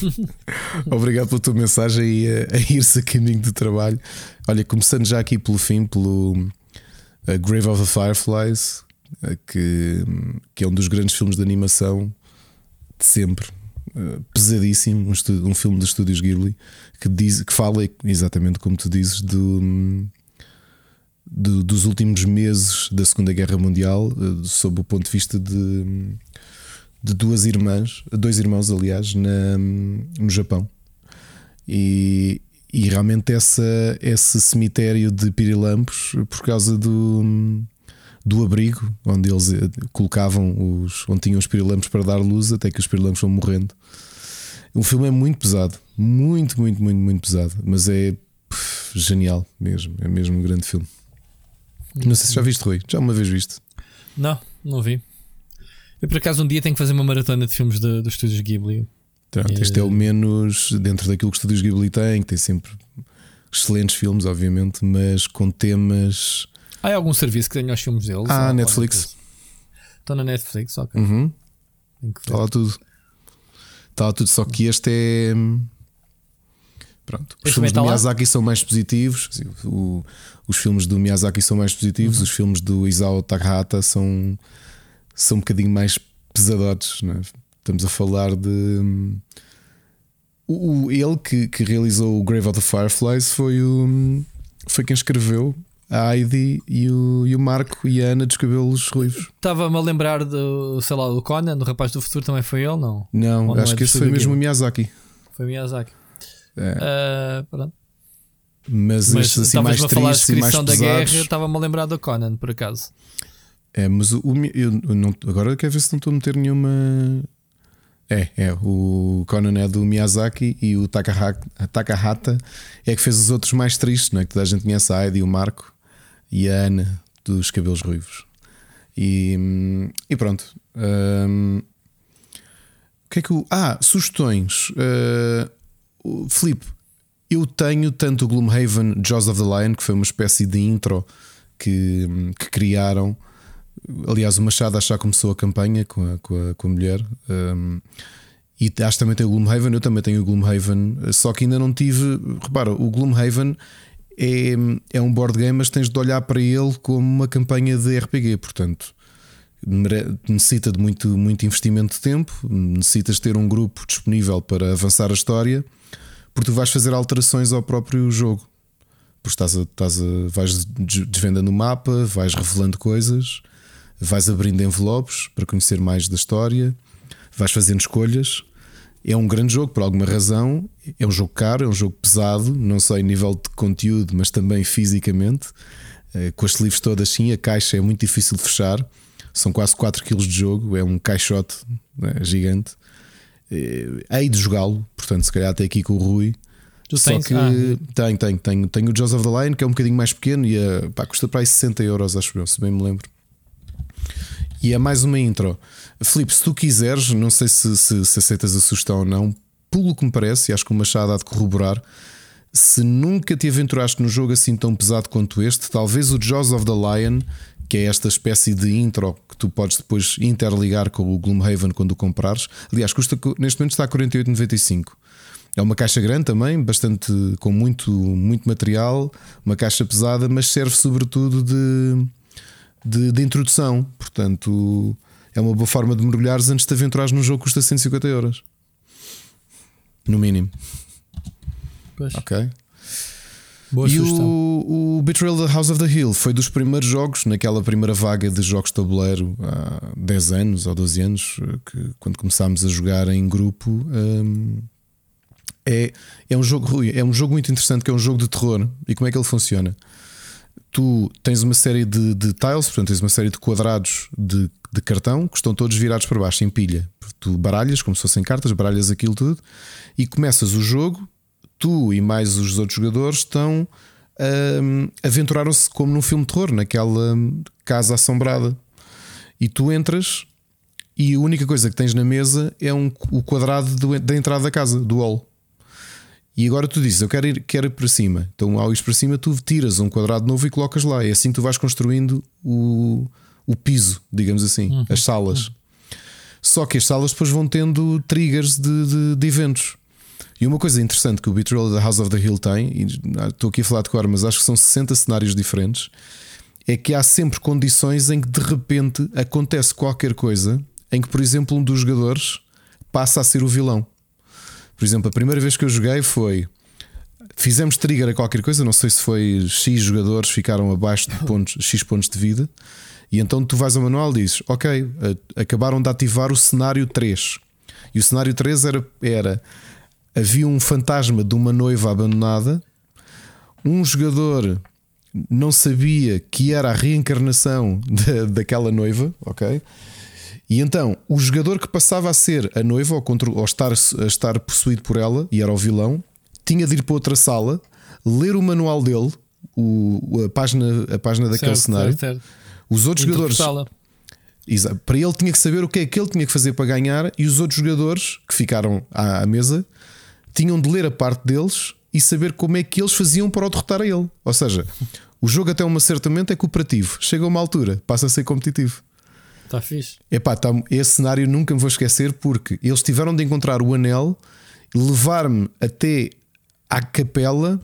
[laughs] Obrigado pela tua mensagem e a, a [laughs] ir-se a caminho do trabalho. Olha, começando já aqui pelo fim, pelo Grave of the Fireflies, que, que é um dos grandes filmes de animação de sempre. Uh, pesadíssimo, um, um, filme dos estúdios Ghibli que, diz, que fala exatamente como tu dizes do, do, dos últimos meses da Segunda Guerra Mundial, sob o ponto de vista de de duas irmãs, dois irmãos, aliás, na, no Japão. E, e realmente essa, esse cemitério de pirilampos, por causa do, do abrigo onde eles eh, colocavam os. onde tinham os pirilampos para dar luz, até que os pirilampos vão morrendo. O filme é muito pesado, muito, muito, muito, muito pesado, mas é pff, genial mesmo. É mesmo um grande filme. Não sei se já viste, Rui. Já uma vez viste? Não, não vi. Eu por acaso um dia tenho que fazer uma maratona de filmes de, dos estúdios Ghibli. Pronto, este é o menos dentro daquilo que os estúdios Ghibli têm, que tem sempre excelentes filmes, obviamente, mas com temas. Há algum serviço que tenha os filmes deles? Ah, Netflix. Estão na Netflix, ok. Uhum. Está lá tudo. Está lá tudo, só que este é. Pronto, os filmes do Miyazaki lá? são mais positivos. O, os filmes do Miyazaki são mais positivos. Uhum. Os filmes do Isao Takahata são são um bocadinho mais pesadotes. É? Estamos a falar de. O, o, ele que, que realizou o Grave of the Fireflies foi, o, foi quem escreveu a Heidi e o, e o Marco e a Ana dos cabelos ruivos. Estava-me a lembrar do, sei lá, do Conan, do Rapaz do Futuro também foi ele, não? Não, não acho é que esse foi mesmo o Miyazaki. Foi Miyazaki. É. Uh, pronto. Mas, Mas estes assim mais tristes e mais pesados. da guerra, estava-me a lembrar do Conan, por acaso. É, mas o, eu, não, agora quero ver se não estou a meter nenhuma. É, é. O Conan é do Miyazaki e o Takahata é que fez os outros mais tristes, não é? Que toda a gente conhece a Heidi, o Marco e a Ana dos cabelos ruivos. E, e pronto. Um, o que é que o. Ah, sugestões. Uh, Filipe, eu tenho tanto o Gloomhaven Jaws of the Lion, que foi uma espécie de intro que, que criaram Aliás, o Machado já começou a campanha com a, com a, com a mulher. Um, e acho que também tem o Gloomhaven, eu também tenho o Gloomhaven, só que ainda não tive. Repara, o Gloomhaven é, é um board game, mas tens de olhar para ele como uma campanha de RPG, portanto necessita de muito, muito investimento de tempo, necessitas ter um grupo disponível para avançar a história, porque tu vais fazer alterações ao próprio jogo. Porque estás a, estás a, vais desvendando o mapa, vais revelando coisas vais abrindo envelopes para conhecer mais da história, vais fazendo escolhas. É um grande jogo por alguma razão. É um jogo caro, é um jogo pesado, não só em nível de conteúdo, mas também fisicamente. Eh, com as sleeves todas, sim, a caixa é muito difícil de fechar. São quase 4 kg de jogo, é um caixote né, gigante. Eh, hei de jogá-lo, portanto, se calhar até aqui com o Rui. Tu Só tens? que ah. tenho, tenho, tenho, tenho o Jaws of the Lion, que é um bocadinho mais pequeno e uh, pá, custa para aí 60 euros, acho eu, se bem me lembro. E é mais uma intro. Filipe, se tu quiseres, não sei se, se, se aceitas a sugestão ou não, pelo que me parece, e acho que o Machado há de corroborar, se nunca te aventuraste num jogo assim tão pesado quanto este, talvez o Jaws of the Lion, que é esta espécie de intro que tu podes depois interligar com o Gloomhaven quando o comprares. Aliás, custa, neste momento está a 48,95. É uma caixa grande também, bastante com muito, muito material, uma caixa pesada, mas serve sobretudo de de, de, introdução. Portanto, é uma boa forma de mergulhares antes de aventurares num jogo que custa 150 euros. No mínimo. Pois. Ok. Boa e sugestão. o, o Betrayal da House of the Hill foi dos primeiros jogos, naquela primeira vaga de jogos de tabuleiro há 10 anos ou 12 anos, que quando começámos a jogar em grupo. Um, é, é um jogo é um jogo muito interessante que é um jogo de terror. E como é que ele funciona? tu tens uma série de, de tiles, portanto, tens uma série de quadrados de, de, cartão que estão todos virados para baixo em pilha. Tu baralhas, como se fossem cartas, baralhas aquilo tudo e começas o jogo. Tu e mais os outros jogadores estão um, aventuraram-se como num filme de terror, naquela casa assombrada. E tu entras e a única coisa que tens na mesa é um, o quadrado do, da entrada da casa, do hall. E agora tu dizes, eu quero ir, quero ir para cima. Então, ao ir para cima, tu tiras um quadrado novo e colocas lá. É assim que tu vais construindo o, o piso, digamos assim, uhum. as salas. Uhum. Só que as salas depois vão tendo triggers de, de, de eventos. E uma coisa interessante que o Betrayal da House of the Hill tem, e estou aqui a falar de cor, mas acho que são 60 cenários diferentes, é que há sempre condições em que de repente acontece qualquer coisa em que, por exemplo, um dos jogadores passa a ser o vilão. Por exemplo, a primeira vez que eu joguei foi. Fizemos trigger a qualquer coisa, não sei se foi X jogadores ficaram abaixo de pontos, [laughs] X pontos de vida, e então tu vais ao manual e dizes: Ok, acabaram de ativar o cenário 3. E o cenário 3 era, era havia um fantasma de uma noiva abandonada, um jogador não sabia que era a reencarnação [laughs] de, daquela noiva, ok? E então o jogador que passava a ser a noiva ou, contra, ou estar, a estar possuído por ela e era o vilão, tinha de ir para outra sala, ler o manual dele, o, a página, a página daquele certo, cenário. Certo, certo. Os outros jogadores. Para ele tinha que saber o que é que ele tinha que fazer para ganhar, e os outros jogadores que ficaram à, à mesa tinham de ler a parte deles e saber como é que eles faziam para o derrotar a ele. Ou seja, o jogo até um certo momento é cooperativo, chega a uma altura, passa a ser competitivo. Está fixe. Epá, tá, esse cenário nunca me vou esquecer porque eles tiveram de encontrar o anel, levar-me até à capela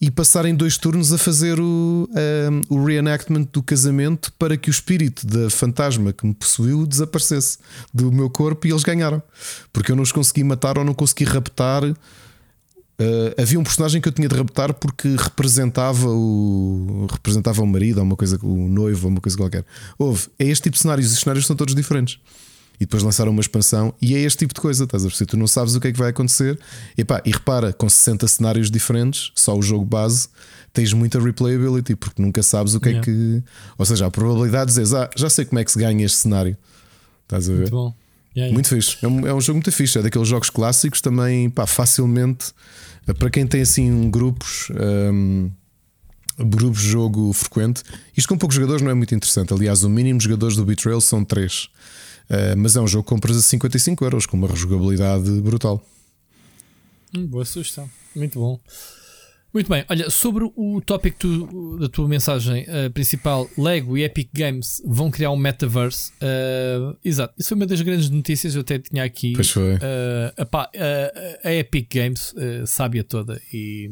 e passarem dois turnos a fazer o, um, o reenactment do casamento para que o espírito da fantasma que me possuiu desaparecesse do meu corpo e eles ganharam. Porque eu não os consegui matar ou não consegui raptar. Uh, havia um personagem que eu tinha de raptar porque representava o representava o marido ou uma coisa o noivo ou uma coisa qualquer. Houve, é este tipo de cenários, os cenários são todos diferentes e depois lançaram uma expansão e é este tipo de coisa, estás a perceber? Tu não sabes o que é que vai acontecer. E, pá, e repara, com 60 cenários diferentes, só o jogo base, tens muita replayability, porque nunca sabes o que yeah. é que. Ou seja, a probabilidade de dizeres, ah, já sei como é que se ganha este cenário. Estás a ver? Muito bom. Yeah, muito fixe. É um, é um jogo muito fixe. É daqueles jogos clássicos também, pá, facilmente. Para quem tem assim grupos. Um, grupos de jogo frequente. Isto com poucos jogadores não é muito interessante. Aliás, o mínimo de jogadores do Betrayal são 3. Uh, mas é um jogo que compras a 55 euros com uma rejogabilidade brutal. Hum, boa sugestão, muito bom. Muito bem, olha, sobre o tópico tu, da tua mensagem uh, principal, Lego e Epic Games vão criar um metaverse. Uh, exato, isso foi uma das grandes notícias. Eu até tinha aqui. Pois foi. Epá, a Epic Games, sábia toda, e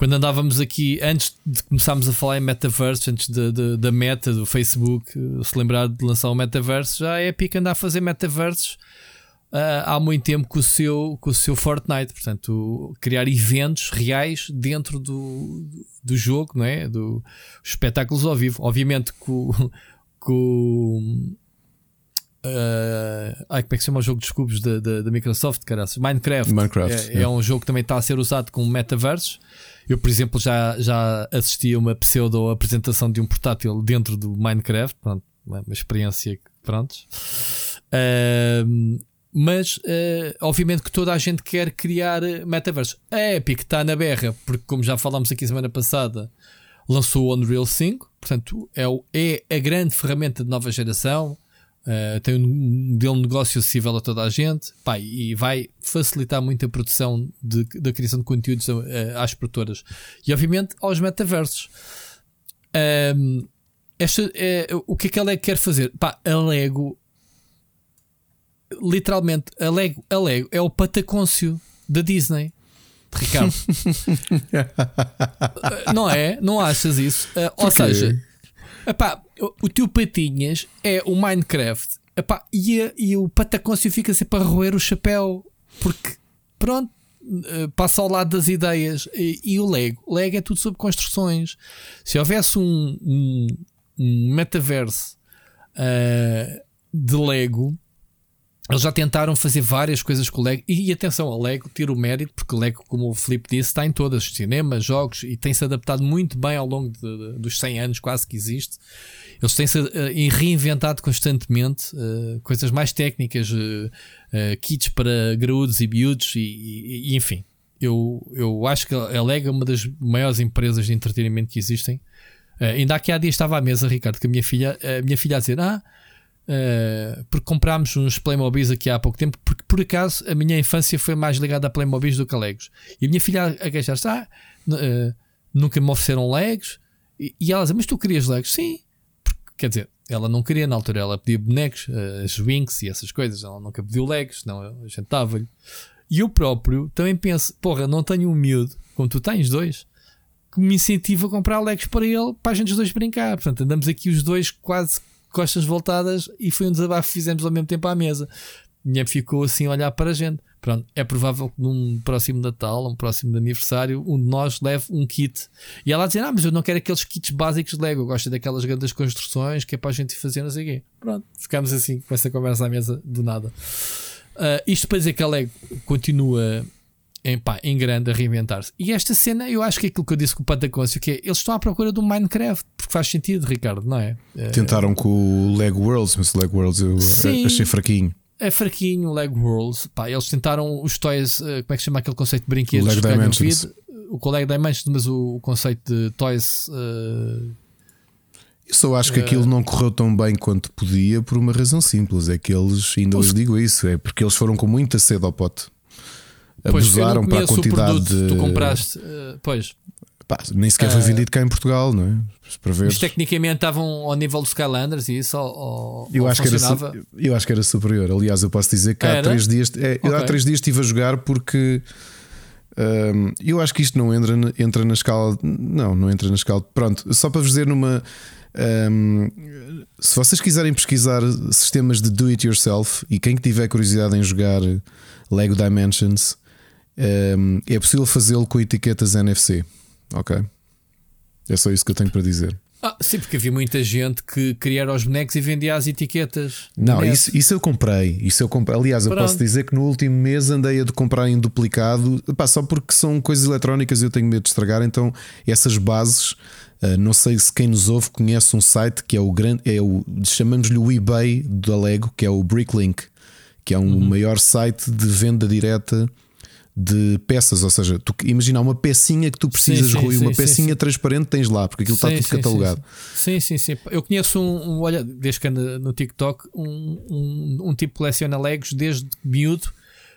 quando andávamos aqui, antes de começarmos a falar em metaverso, antes da meta do Facebook, se lembrar de lançar o metaverso, já a Epic anda a fazer metaversos uh, há muito tempo com o, seu, com o seu Fortnite. Portanto, criar eventos reais dentro do, do jogo, não é? Do espetáculos ao vivo. Obviamente, com, com Uh, ai, como é que se chama o jogo dos cubos da, da, Microsoft? Caraças? Minecraft. Minecraft é, é, um jogo que também está a ser usado como metaversos. Eu, por exemplo, já, já assisti a uma pseudo apresentação de um portátil dentro do Minecraft. Pronto, uma, experiência que, pronto. Uh, mas, uh, obviamente, que toda a gente quer criar metaversos. A Epic está na berra, porque, como já falámos aqui semana passada, lançou o Unreal 5. Portanto, é, o, é a grande ferramenta de nova geração Uh, tem um modelo de negócio acessível a toda a gente pá, e vai facilitar muito a produção de, da criação de conteúdos uh, às produtoras e, obviamente, aos metaversos. Um, esta, é, o que é que ela quer fazer? Pá, a Lego, literalmente, a Lego, a Lego é o patacôncio da Disney. Ricardo, [laughs] não é? Não achas isso? Uh, ou seja, Epá, o, teu Patinhas é o Minecraft epá, e, a, e o Patacôncio fica sempre a roer o chapéu porque, pronto, eh, passa ao lado das ideias. E, e, o Lego? O Lego é tudo sobre construções. Se houvesse um, um, um metaverso uh, de Lego eles já tentaram fazer várias coisas com o Lego. E, e atenção, a Lego tira o mérito, porque o Lego, como o Felipe disse, está em todas: cinemas, jogos, e tem-se adaptado muito bem ao longo de, de, dos 100 anos, quase que existe. Eles têm-se uh, reinventado constantemente uh, coisas mais técnicas, uh, kits para graúdos e miúdos, e, e, e, enfim. Eu, eu acho que a Lego é uma das maiores empresas de entretenimento que existem. ainda aqui há dias estava à mesa, Ricardo, com a minha filha, a minha filha a dizer: Ah Uh, porque comprámos uns Playmobil aqui há pouco tempo, porque por acaso a minha infância foi mais ligada a Playmobil do que a Legos. E a minha filha a queixar-se: ah, uh, nunca me ofereceram Legos. E, e ela diz: Mas tu querias Legos? Sim, porque, quer dizer, ela não queria na altura, ela pedia bonecos, eh, as Winx e essas coisas. Ela nunca pediu Legos, não, a gente dava-lhe. E eu próprio também penso: porra, não tenho um miúdo, como tu tens dois, que me incentiva a comprar Legos para ele, para a gente os dois brincar. Portanto, andamos aqui os dois quase costas voltadas e foi um desabafo que fizemos ao mesmo tempo à mesa. E ficou assim a olhar para a gente. Pronto, é provável que num próximo Natal, um próximo aniversário, um de nós leve um kit. E ela dizer: Ah, mas eu não quero aqueles kits básicos de Lego, eu gosto daquelas grandes construções que é para a gente fazer, não sei o quê. Pronto, ficamos assim com essa conversa à mesa do nada. Uh, isto para dizer que a Lego continua em, pá, em grande a reinventar-se. E esta cena, eu acho que é aquilo que eu disse com o Patacôncio, que é eles estão à procura do Minecraft, porque faz sentido, Ricardo, não é? Tentaram com o Lego Worlds, mas o Lego Worlds eu Sim. achei fraquinho é fraquinho o Leg Worlds. Pá, eles tentaram os toys, uh, como é que se chama aquele conceito de brinquedos? O Leg Dimensions. O com Leg Dimensions, mas o, o conceito de toys. Uh, eu só acho que aquilo não correu tão bem quanto podia por uma razão simples. É que eles, ainda hoje digo isso, é porque eles foram com muita sede ao pote. Abusaram para a quantidade de. Tu compraste, pois, Pá, nem sequer foi vendido cá em Portugal, não é? Para ver. Mas tecnicamente estavam ao nível dos Skylanders e isso ou, eu, acho que era, eu acho que era superior. Aliás, eu posso dizer que há três dias, é, okay. há três dias estive a jogar porque um, eu acho que isto não entra, entra na escala. Não, não entra na escala. Pronto, só para vos dizer numa. Um, se vocês quiserem pesquisar sistemas de do it yourself e quem tiver curiosidade em jogar Lego Dimensions, um, é possível fazê-lo com etiquetas NFC. Ok. É só isso que eu tenho para dizer. Ah, sim, porque havia muita gente que queria os bonecos e vendia as etiquetas. Não, isso, isso eu comprei. Isso eu comprei. Aliás, eu Pronto. posso dizer que no último mês andei a de comprar em duplicado, pá, só porque são coisas eletrónicas e eu tenho medo de estragar. Então, essas bases, uh, não sei se quem nos ouve conhece um site que é o grande, é o chamamos-lhe o eBay da Lego, que é o Bricklink, que é um uhum. maior site de venda direta de peças, ou seja, tu imagina uma pecinha que tu precisas, sim, sim, Rui, sim, uma pecinha transparente tens lá, porque aquilo está tudo catalogado. Sim, sim, sim. Eu conheço um, um olha, desde que anda no TikTok, um, um, um tipo que coleciona Legos desde miúdo.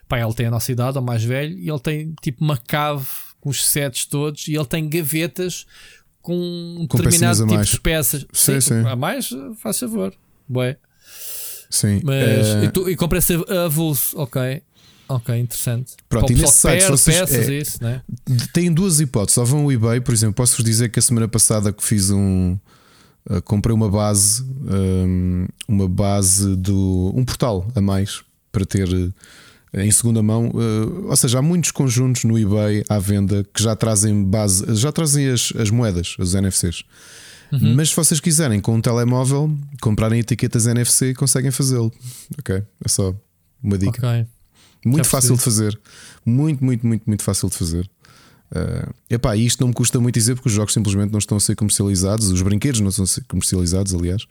Pai, ele tem a nossa idade, ou mais velho, e ele tem tipo uma cave com os sets todos, e ele tem gavetas com um com determinado tipo de peças. Sim, sim. A mais, faz favor. Bué. Sim. Mas, é... e, tu, e compra-se avulso, ok. Ok, interessante. Pronto, e nesse site, vocês, peças, é, isso, né? Tem duas hipóteses. Ou vão ao eBay, por exemplo, posso-vos dizer que a semana passada que fiz um. Uh, comprei uma base, um, uma base do. um portal a mais para ter uh, em segunda mão. Uh, ou seja, há muitos conjuntos no eBay à venda que já trazem base, já trazem as, as moedas, os NFCs. Uhum. Mas se vocês quiserem com um telemóvel comprarem etiquetas NFC, conseguem fazê-lo. Ok? É só uma dica. Ok. Muito fácil de fazer. Muito, muito, muito, muito fácil de fazer. Uh, epá, isto não me custa muito dizer porque os jogos simplesmente não estão a ser comercializados, os brinquedos não estão a ser comercializados, aliás.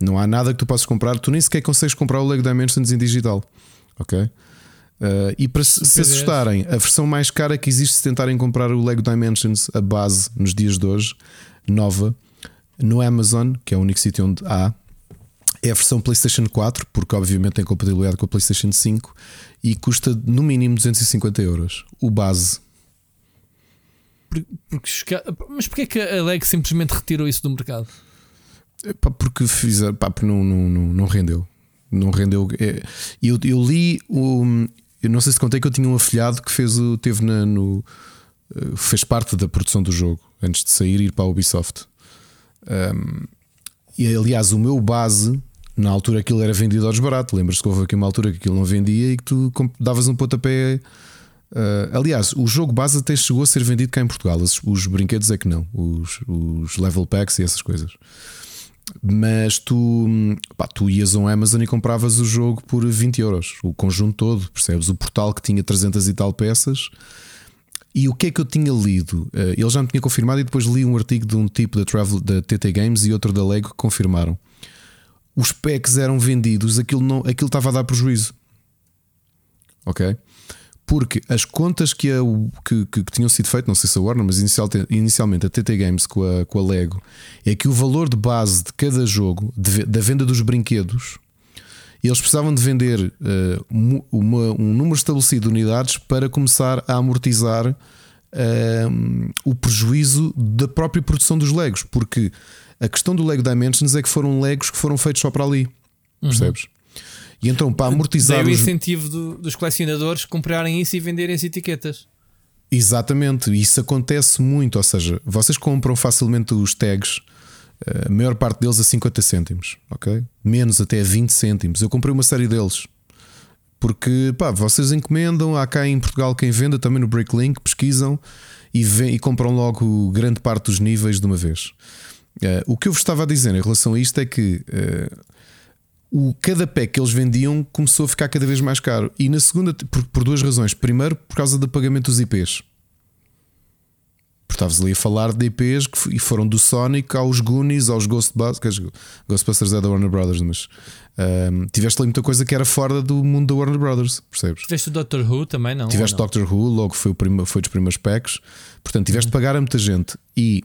Não há nada que tu possas comprar, tu nem sequer consegues comprar o Lego Dimensions em digital. Ok? Uh, e para se, se assustarem, a versão mais cara que existe se tentarem comprar o Lego Dimensions, a base, nos dias de hoje, nova, no Amazon, que é o único sítio onde há, é a versão PlayStation 4, porque obviamente tem compatibilidade com a PlayStation 5 e custa no mínimo 250 euros. O base. Porque, mas porquê que a Leg simplesmente retirou isso do mercado? Pá, porque fizer, pá, não, não, não, não rendeu. Não rendeu. É, eu, eu li o. Eu não sei se contei que eu tinha um afilhado que fez o, teve na, no. Eh, fez parte da produção do jogo antes de sair e ir para a Ubisoft. Um, e aliás, o meu base na altura aquilo era vendido aos baratos. Lembras-te que houve aqui uma altura que aquilo não vendia e que tu davas um pontapé. Uh, aliás, o jogo base até chegou a ser vendido cá em Portugal. Os, os brinquedos é que não, os, os, level packs e essas coisas. Mas tu, pá, tu ias ao Amazon e compravas o jogo por 20 euros, o conjunto todo, percebes? O portal que tinha 300 e tal peças. E o que é que eu tinha lido? Uh, ele já me tinha confirmado e depois li um artigo de um tipo da, Travel, da TT Games e outro da Lego que confirmaram os packs eram vendidos, aquilo, não, aquilo estava a dar prejuízo. Ok? Porque as contas que, a, que, que, que, tinham sido feitas, não sei se a Warner, mas inicial, inicialmente a TT Games com a, com a Lego, é que o valor de base de cada jogo, de, da venda dos brinquedos, eles precisavam de vender uh, uma, um número estabelecido de unidades para começar a amortizar uh, o prejuízo da própria produção dos Legos, porque A questão do Lego Dimensions é que foram Legos que foram feitos só para ali. Percebes? E então, para amortizar. Daí o incentivo do- dos colecionadores comprarem isso e venderem as etiquetas. Exatamente, isso acontece muito. Ou seja, vocês compram facilmente os tags, eh, a maior parte deles a 50 cêntimos, ok? Menos até a 20 cêntimos. Eu comprei uma série deles. Porque pá, vocês encomendam, há cá em Portugal quem venda também no Breaklink, pesquisam e, vê- e compram logo grande parte dos níveis de uma vez. Eh, o que eu vos estava a dizer em relação a isto é que eh, o, cada pack que eles vendiam começou a ficar cada vez mais caro. E na segunda, por, por duas razões. Primeiro, por causa do pagamento dos IPs. Porque estavas ali a falar de IPs que e foram do Sonic aos Goonies, aos Ghostbusters. Ghostbusters é da Warner Brothers, mas ahm, tiveste ali muita coisa que era fora do mundo da Warner Brothers, percebes? Tiveste o Doctor Who também, não? Tiveste não? Doctor Who, logo foi, o prima, foi dos primeiros packs. Portanto, tiveste de pagar a muita gente. E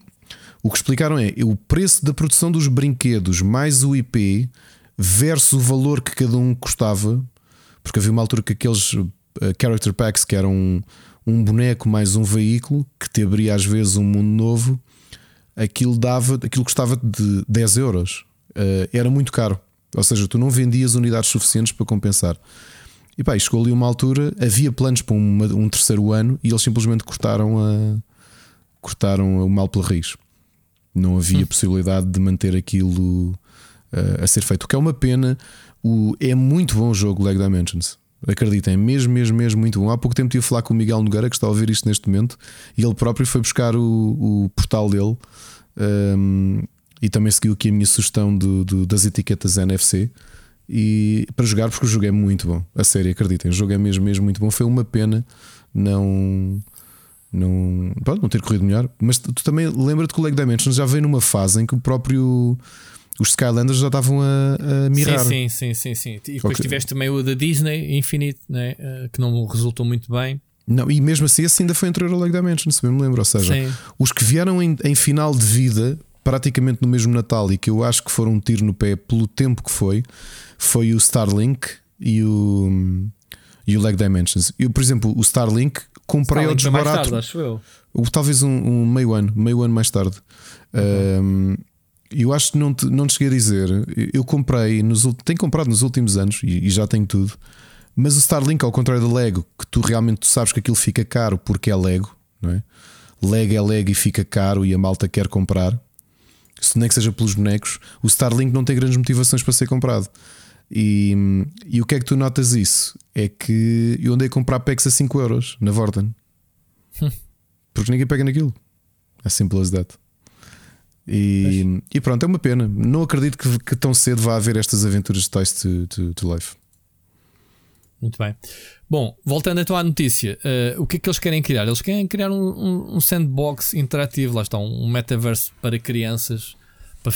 o que explicaram é o preço da produção dos brinquedos mais o IP versus o valor que cada um custava. Porque havia uma altura que aqueles eh, character packs que eram um, um boneco mais um veículo que te abria às vezes um mundo novo, aquilo dava, aquilo custava de 10 euros. Eh, era muito caro. Ou seja, tu não vendias unidades suficientes para compensar. E pá, chegou ali uma altura, havia planos para uma- um terceiro ano e eles simplesmente cortaram, a, cortaram o mal pela raiz. Não havia possibilidade de manter aquilo uh, a ser feito. O que é uma pena. O, é muito bom o jogo Lego Dimensions. Acreditem, é mesmo, mesmo, mesmo muito bom. Há pouco tempo estive a falar com o Miguel Nogueira, que está a ouvir isto neste momento, e ele próprio foi buscar o, o portal dele um, e também seguiu aqui a minha sugestão do- do- das etiquetas NFC e para jogar, porque o jogo é muito bom. A sério, acreditem, o jogo é mesmo, mesmo muito bom. Foi uma pena não. Não, pronto, não ter corrido melhor, mas tu, tu também lembra-te que o Lego Dimensions já veio numa fase em que o próprio os Skylanders já estavam a, a mirar. Sim, sim, sim, sim, sim. E depois Ok. tiveste também o da Disney, Infinite, né? eh, que não resultou muito bem. Não, e mesmo assim, esse ainda foi anterior ao Lego Dimensions, se bem me lembro. Ou seja, Sim. os que vieram em, em final de vida, praticamente no mesmo Natal, e que eu acho que foram um tiro no pé pelo tempo que foi, foi o Starlink e o, e o Lego Dimensions. Eu, por exemplo, o Starlink comprei ao foi mais desbarato. tarde, acho eu. Ou talvez um, um meio ano, meio ano mais tarde. Um, eu acho que não te, não te cheguei a dizer. Eu comprei, nos, tenho comprado nos últimos anos e, e já tenho tudo. Mas o Starlink, ao contrário do Lego, que tu realmente tu sabes que aquilo fica caro porque é Lego, não é? Lego é Lego e fica caro e a malta quer comprar, se nem que seja pelos bonecos. O Starlink não tem grandes motivações para ser comprado. E, e o que é que tu notas isso? É que eu andei a comprar packs a 5 euros na Vorten. [laughs] Porque ninguém pega naquilo. É simples as that. E, e pronto, é uma pena. Não acredito que, que tão cedo vá haver estas aventuras de Toys to, to, to Life. Muito bem. Bom, voltando então à notícia, eh, o que é que eles querem criar? Eles querem criar um, um- um sandbox interativo, lá está, um metaverso para crianças, para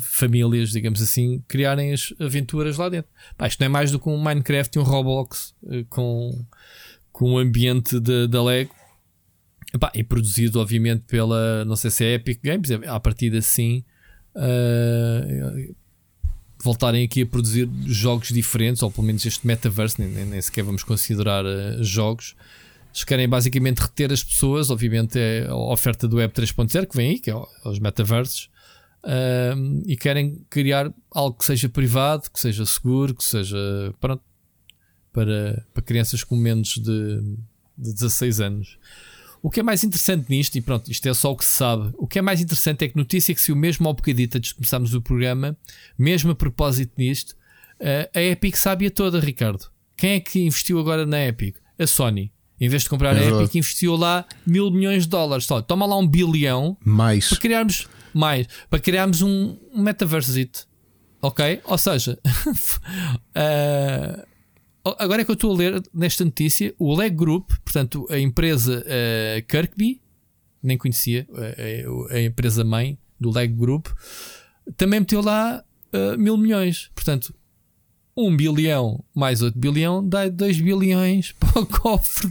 famílias, digamos assim, criarem as aventuras lá dentro. Pá, isto não é mais do que um Minecraft e um Roblox eh, com, com o ambiente da Lego. Epá, e produzido, obviamente, pela não sei se é Epic Games, é- à partida sim. eh, voltarem aqui a produzir jogos diferentes, ou pelo menos este metaverse, nem, nem- sequer vamos considerar eh, jogos. Eles querem basicamente reter as pessoas, obviamente é a oferta do Web 3.0 que vem aí, que é os metaversos, e querem criar algo que seja privado, que seja seguro, que seja pronto, para, para crianças com menos de, de 16 anos. O que é mais interessante nisto, e pronto, isto é só o que se sabe, o que é mais interessante é que notícia que se o mesmo ao bocadito antes de começarmos o programa, mesmo a propósito nisto, a Epic sabe a toda, Ricardo. Quem é que investiu agora na Epic? A Sony. Em vez de comprar É a. Epic, investiu lá mil milhões de dólares. Só, toma lá um bilhão Mais. para criarmos mais, para criarmos um, um metaverse. Ok? Ou seja, [laughs] eh, agora é que eu estou a ler nesta notícia o Leg Group, portanto, a empresa eh, Kirkby, nem conhecia, eh, a, a empresa mãe do Leg Group, também meteu lá eh, mil milhões. Portanto, 1 bilhão mais 8 bilhão dá 2 bilhões [laughs] para o cofre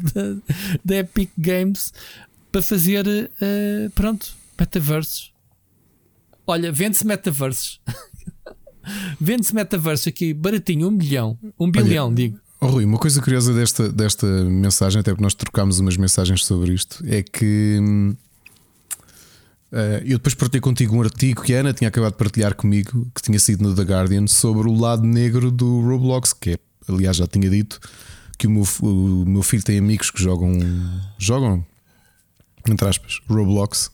da, Epic Games para fazer, eh, pronto, metaversos. Olha, vende-se metaversos. [laughs] vende-se metaversos aqui baratinho, 1 bilhão, 1 bilhão, digo. Oh, Rui, uma coisa curiosa desta, desta mensagem, até porque nós trocámos umas mensagens sobre isto, é que Uh, eu depois partilhei contigo um artigo que a Ana tinha acabado de partilhar comigo, que tinha sido no The Guardian, sobre o lado negro do Roblox, que é, aliás, já tinha dito que o meu, o meu filho tem amigos que jogam, jogam, entre aspas, Roblox.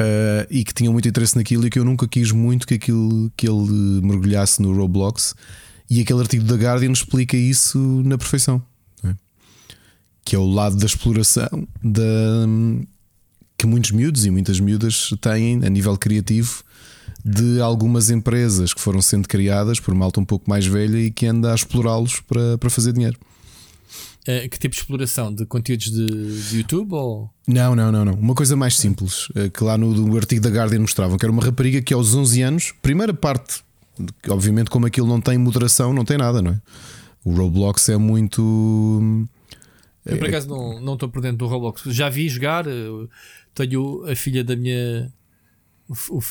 Uh, e que tinham muito interesse naquilo e que eu nunca quis muito que, aquilo, que ele mergulhasse no Roblox. E aquele artigo da Guardian explica isso na perfeição, é? que é o lado da exploração da, que muitos miúdos e muitas miúdas têm a nível criativo de algumas empresas que foram sendo criadas por malta um pouco mais velha e que anda a explorá-los para, para fazer dinheiro. Uh, que tipo de exploração? De conteúdos de, de, YouTube ou? Não, não, não, não. Uma coisa mais simples, uh, que lá no, no artigo da Guardian mostravam, que era uma rapariga que aos 11 anos, primeira parte, obviamente como aquilo não tem moderação, não tem nada, não é? O Roblox é muito. Eu por é acaso não estou por dentro do Roblox. Já vi jogar, tenho a filha da minha.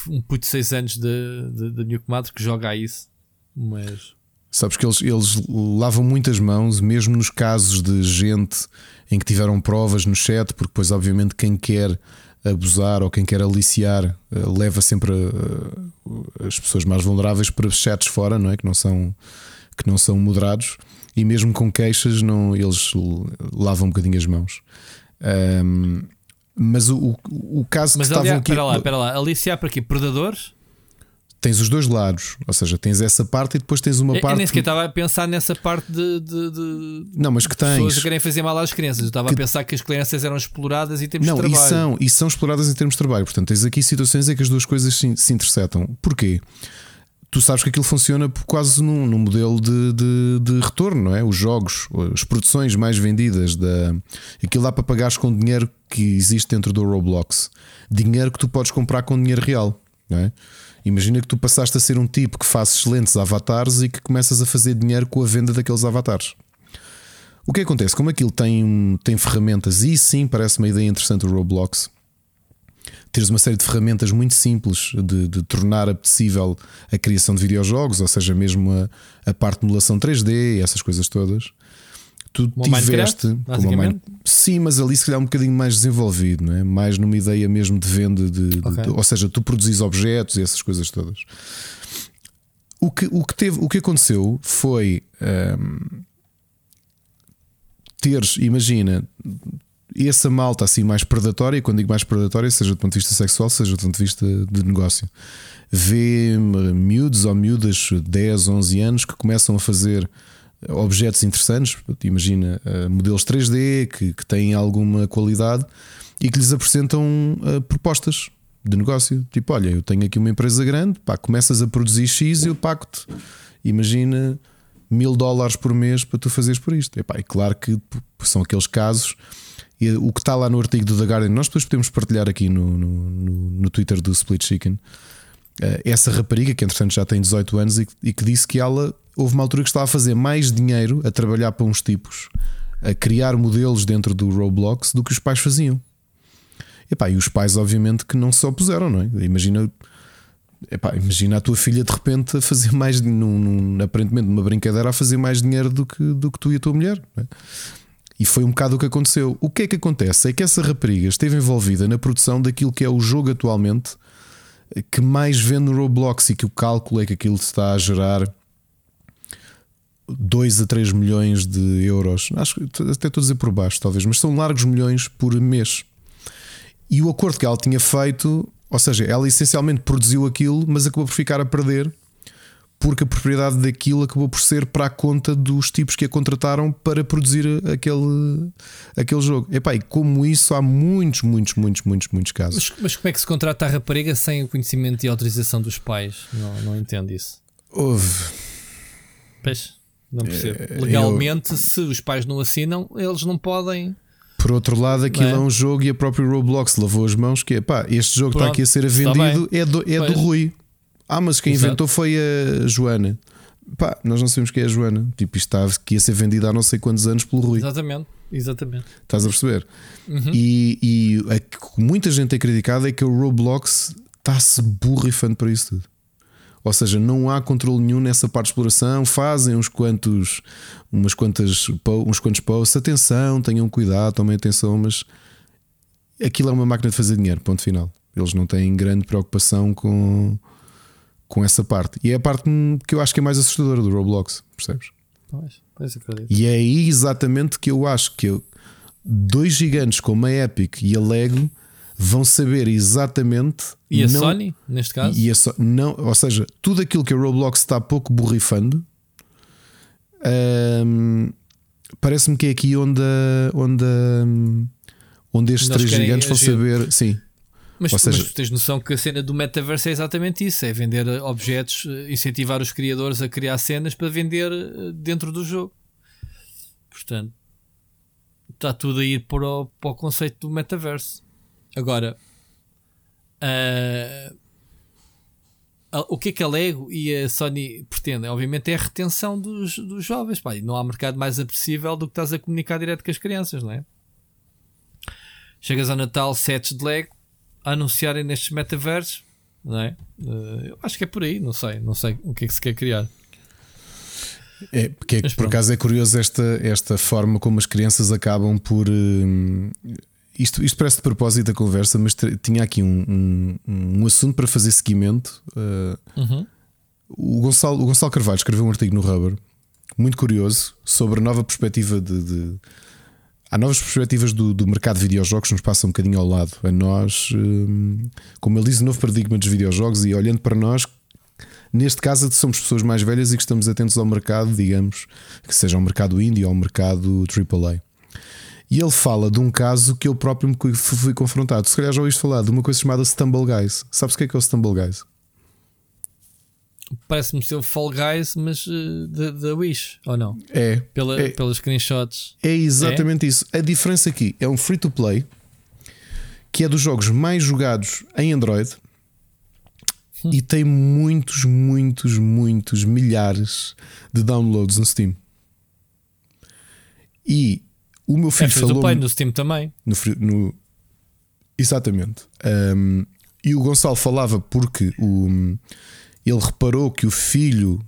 Um puto de 6 anos da minha comadre que joga a isso. Mas. Sabes que eles, eles lavam muitas mãos, mesmo nos casos de gente em que tiveram provas no chat, porque depois, obviamente, quem quer abusar ou quem quer aliciar eh, leva sempre a, as pessoas mais vulneráveis para chats fora, não é? Que não são, que não são moderados e mesmo com queixas, não, eles lavam um bocadinho as mãos. Um, mas o, o, caso Mas que estavam aqui. Espera lá, espera lá. Aliciar para quê? Predadores? Tens os dois lados, ou seja, tens essa parte e depois tens uma eu, parte. Eu nem sequer estava a pensar nessa parte de, de, de não, mas que tens pessoas que querem fazer mal às crianças. Eu estava que... a pensar que as crianças eram exploradas em termos não, de trabalho. E são, e são exploradas em termos de trabalho. Portanto, tens aqui situações em que as duas coisas se, se interceptam. Porquê? tu sabes que aquilo funciona quase num, num modelo de, de, de, retorno, não é? Os jogos, as produções mais vendidas, da, aquilo dá para pagares com dinheiro que existe dentro do Roblox, dinheiro que tu podes comprar com dinheiro real, não é? Imagina que tu passaste a ser um tipo que faz excelentes avatares e que começas a fazer dinheiro com a venda daqueles avatares. O que acontece? Como aquilo tem, tem ferramentas, e sim parece uma ideia interessante o Roblox teres uma série de ferramentas muito simples de, de tornar apetecível a criação de videojogos, ou seja, mesmo a, a parte de emulação 3D, essas coisas todas. Tu tiveste como Mine... Sim, mas ali se calhar um bocadinho mais desenvolvido, não é? mais numa ideia mesmo de venda, de, okay. de, ou seja, tu produzis objetos e essas coisas todas. O que, o que, teve, o que aconteceu foi um, teres, imagina, essa malta assim mais predatória, e quando digo mais predatória, seja do ponto de vista sexual, seja do ponto de vista de negócio, vê miúdos ou miúdas de 10, 11 anos que começam a fazer objetos interessantes, imagina uh, modelos 3D que, que têm alguma qualidade e que lhes apresentam uh, propostas de negócio. Tipo, olha, eu tenho aqui uma empresa grande, pá, começas a produzir X e eu pago-te. Imagina mil dólares por mês para tu fazeres por isto. E, pá, é claro que são aqueles casos e o que está lá no artigo do The Guardian, nós depois podemos partilhar aqui no, no, no, no Twitter do Split Chicken. Uh, essa rapariga, que entretanto já tem 18 anos, e, e, que disse que ela houve uma altura que estava a fazer mais dinheiro a trabalhar para uns tipos, a criar modelos dentro do Roblox, do que os pais faziam. Epá, e os pais, obviamente, que não se opuseram, não é? Imagina. Epá, imagina a tua filha de repente a fazer mais, num, num, aparentemente numa brincadeira, a fazer mais dinheiro do que, do que tu e a tua mulher. É? E foi um bocado o que aconteceu. O que é que acontece? É que essa rapariga esteve envolvida na produção daquilo que é o jogo atualmente que mais vende no Roblox e que o cálculo é que aquilo está a gerar 2 a 3 milhões de euros. Acho que até estou a dizer por baixo, talvez, mas são largos milhões por mês. E o acordo que ela tinha feito, ou seja, ela essencialmente produziu aquilo, mas acabou por ficar a perder porque a propriedade daquilo acabou por ser para a conta dos tipos que a contrataram para produzir aquele, aquele jogo. Epá, e como isso há muitos, muitos, muitos, muitos, muitos casos. Mas, mas como é que se contrata a rapariga sem o conhecimento e autorização dos pais? Não, não entendo isso. Houve. Pois, não percebo. É, Legalmente, eu... se os pais não assinam, eles não podem. Por outro lado, aquilo é? é? um jogo e a própria Roblox lavou as mãos que é pá, este jogo Pronto, está aqui a ser vendido, é do, é do Rui. Ah, mas quem Exato. inventou foi a Joana. Pá, nós não sabemos quem é a Joana. Tipo, isto estava que ia ser vendido há não sei quantos anos pelo Rui. Exatamente, exatamente. Estás a perceber? Uhum. E, e a que muita gente tem criticado é que o Roblox está-se burrifando para isso tudo. Ou seja, não há controle nenhum nessa parte de exploração. Fazem uns quantos, umas quantas, uns quantos posts. Atenção, tenham cuidado, tomem atenção, mas aquilo é uma máquina de fazer dinheiro. Ponto final. Eles não têm grande preocupação com, com essa parte. E é a parte que eu acho que é mais assustadora do Roblox, percebes? Pois, pois acredito. E é aí exatamente que eu acho que eu, dois gigantes como a Epic e a Lego vão saber exatamente. E a não- Sony, neste caso? e a So- não, ou seja, tudo aquilo que a Roblox está pouco borrifando, hum, parece-me que é aqui onde, onde, a- onde estes Eles três gigantes vão saber. Sim, Mas, seja- mas tu tens noção que a cena do metaverso é exatamente isso: é vender objetos, eh, incentivar os criadores a criar cenas para vender eh, dentro do jogo. Portanto, está tudo a ir para o, para o conceito do metaverso. Agora, ah, a- o que é que a Lego e a Sony pretendem? Obviamente é a retenção dos, dos jovens. Pá, não há mercado mais apetecível do que estás a comunicar direto com as crianças, não é? Chegas ao Natal, sets de Lego anunciarem nestes metaversos, não é? Eh, eu acho que é por aí, não sei, não sei o que é que se quer criar. É, porque é, por acaso é curioso esta, esta forma como as crianças acabam por. hum, isto, isto parece de propósito a conversa, mas tinha aqui um, um, um assunto para fazer seguimento. Uh, o, Gonçalo, o Gonçalo Carvalho escreveu um artigo no Rubber muito curioso sobre a nova perspectiva de. de- há novas perspectivas do, do mercado de videojogos que nos passa um bocadinho ao lado. A nós, hum, como ele diz, o novo paradigma dos videojogos e olhando para nós, Neste caso, somos pessoas mais velhas e que estamos atentos ao mercado, digamos, que seja o mercado indie ou o mercado AAA. E ele fala de um caso que eu próprio me fui confrontado. Se calhar já ouviste falar de uma coisa chamada Stumble Guys. Sabes o que é que é o Stumble Guys? Parece-me ser o Fall Guys, mas eh, da Wish, ou não? É. Pela, É. Pelas screenshots. É exatamente isso. A diferença aqui é um free to play que é dos jogos mais jogados em Android e tem muitos, muitos, muitos milhares de downloads no Steam. E o meu É filho free to falou play no Steam também. no, no- exatamente. Um, e o Gonçalo falava porque o, ele reparou que o filho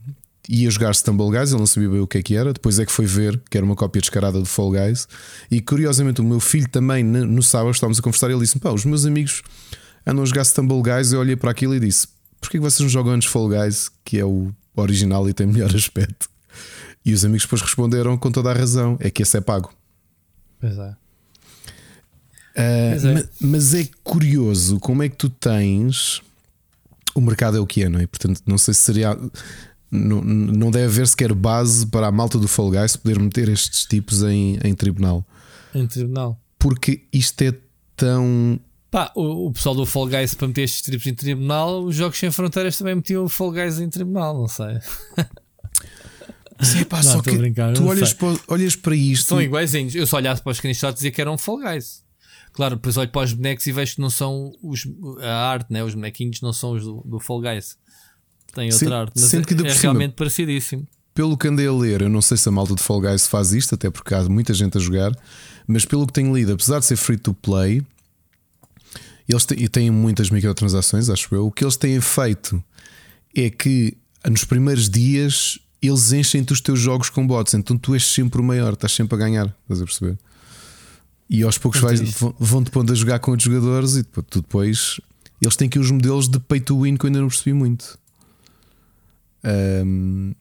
ia jogar Stumble Guys, ele não sabia bem o que é que era, depois é que foi ver que era uma cópia descarada do Fall Guys. E curiosamente, o meu filho também, no, sábado, estávamos a conversar, ele disse: Pá, os meus amigos andam a jogar Stumble Guys. Eu olhei para aquilo e disse: Porquê que vocês não jogam antes Fall Guys, que é o original e tem melhor [laughs] aspecto? E os amigos depois responderam com toda a razão: é que esse é pago. Pois é. Uh, Pois é. ma- Mas é curioso como é que tu tens. O mercado é o que é, não é? Portanto, não sei se seria. Não, não deve haver sequer base para a malta do Fall Guys poder meter estes tipos em, em tribunal. Em tribunal. Porque isto é tão. Pá, o, o pessoal do Fall Guys para meter estes tripos em tribunal, os Jogos Sem Fronteiras também metiam o Fall Guys em tribunal, não sei. Sim, pá, Não, só que brincar, tu olhas para, olhas para isto. São iguaizinhos. Eu só olhasse para os screenshots e dizia que eram Fall Guys. Claro, depois olho para os bonecos e vejo que não são os, a arte, né? os bonequinhos não são os do, do Fall Guys. Tem outra arte, mas é, é realmente parecidíssimo. Pelo que andei a ler, eu não sei se a malta de Fall Guys faz isto, até porque há muita gente a jogar, mas pelo que tenho lido, apesar de ser free to play, eles têm, e têm muitas microtransações, acho eu. O que eles têm feito é que nos primeiros dias eles enchem-te os teus jogos com bots, então tu és sempre o maior, estás sempre a ganhar, estás a perceber? E aos poucos Entendi. vão- vão-te pondo a jogar com outros jogadores e depois, tu depois eles têm aqui os modelos de pay to win que eu ainda não percebi muito. Ahm,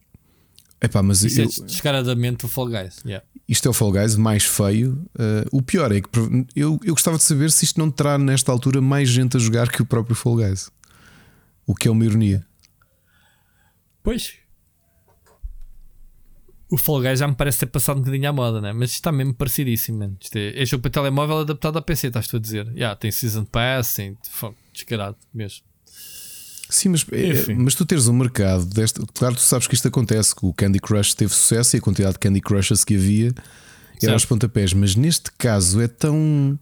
epá, mas Isso é eu- des- descaradamente o Fall Guys. Yeah. isto é o Fall Guys mais feio. Uh, o pior é que eu, eu gostava de saber se isto não terá nesta altura mais gente a jogar que o próprio Fall Guys. O que é uma ironia. Pois. O Fall Guys já me parece ter passado um bocadinho à moda, né? mas está mesmo parecidíssimo. Man. Isto é, é jogo para telemóvel adaptado a PC, estás tu a dizer? Yeah, tem Season Pass, tem, fuck, descarado mesmo. Sim, mas, é- mas tu teres um mercado deste. Claro, tu sabes que isto acontece, que o Candy Crush teve sucesso e a quantidade de Candy Crushes que havia era aos pontapés, mas neste caso é tão.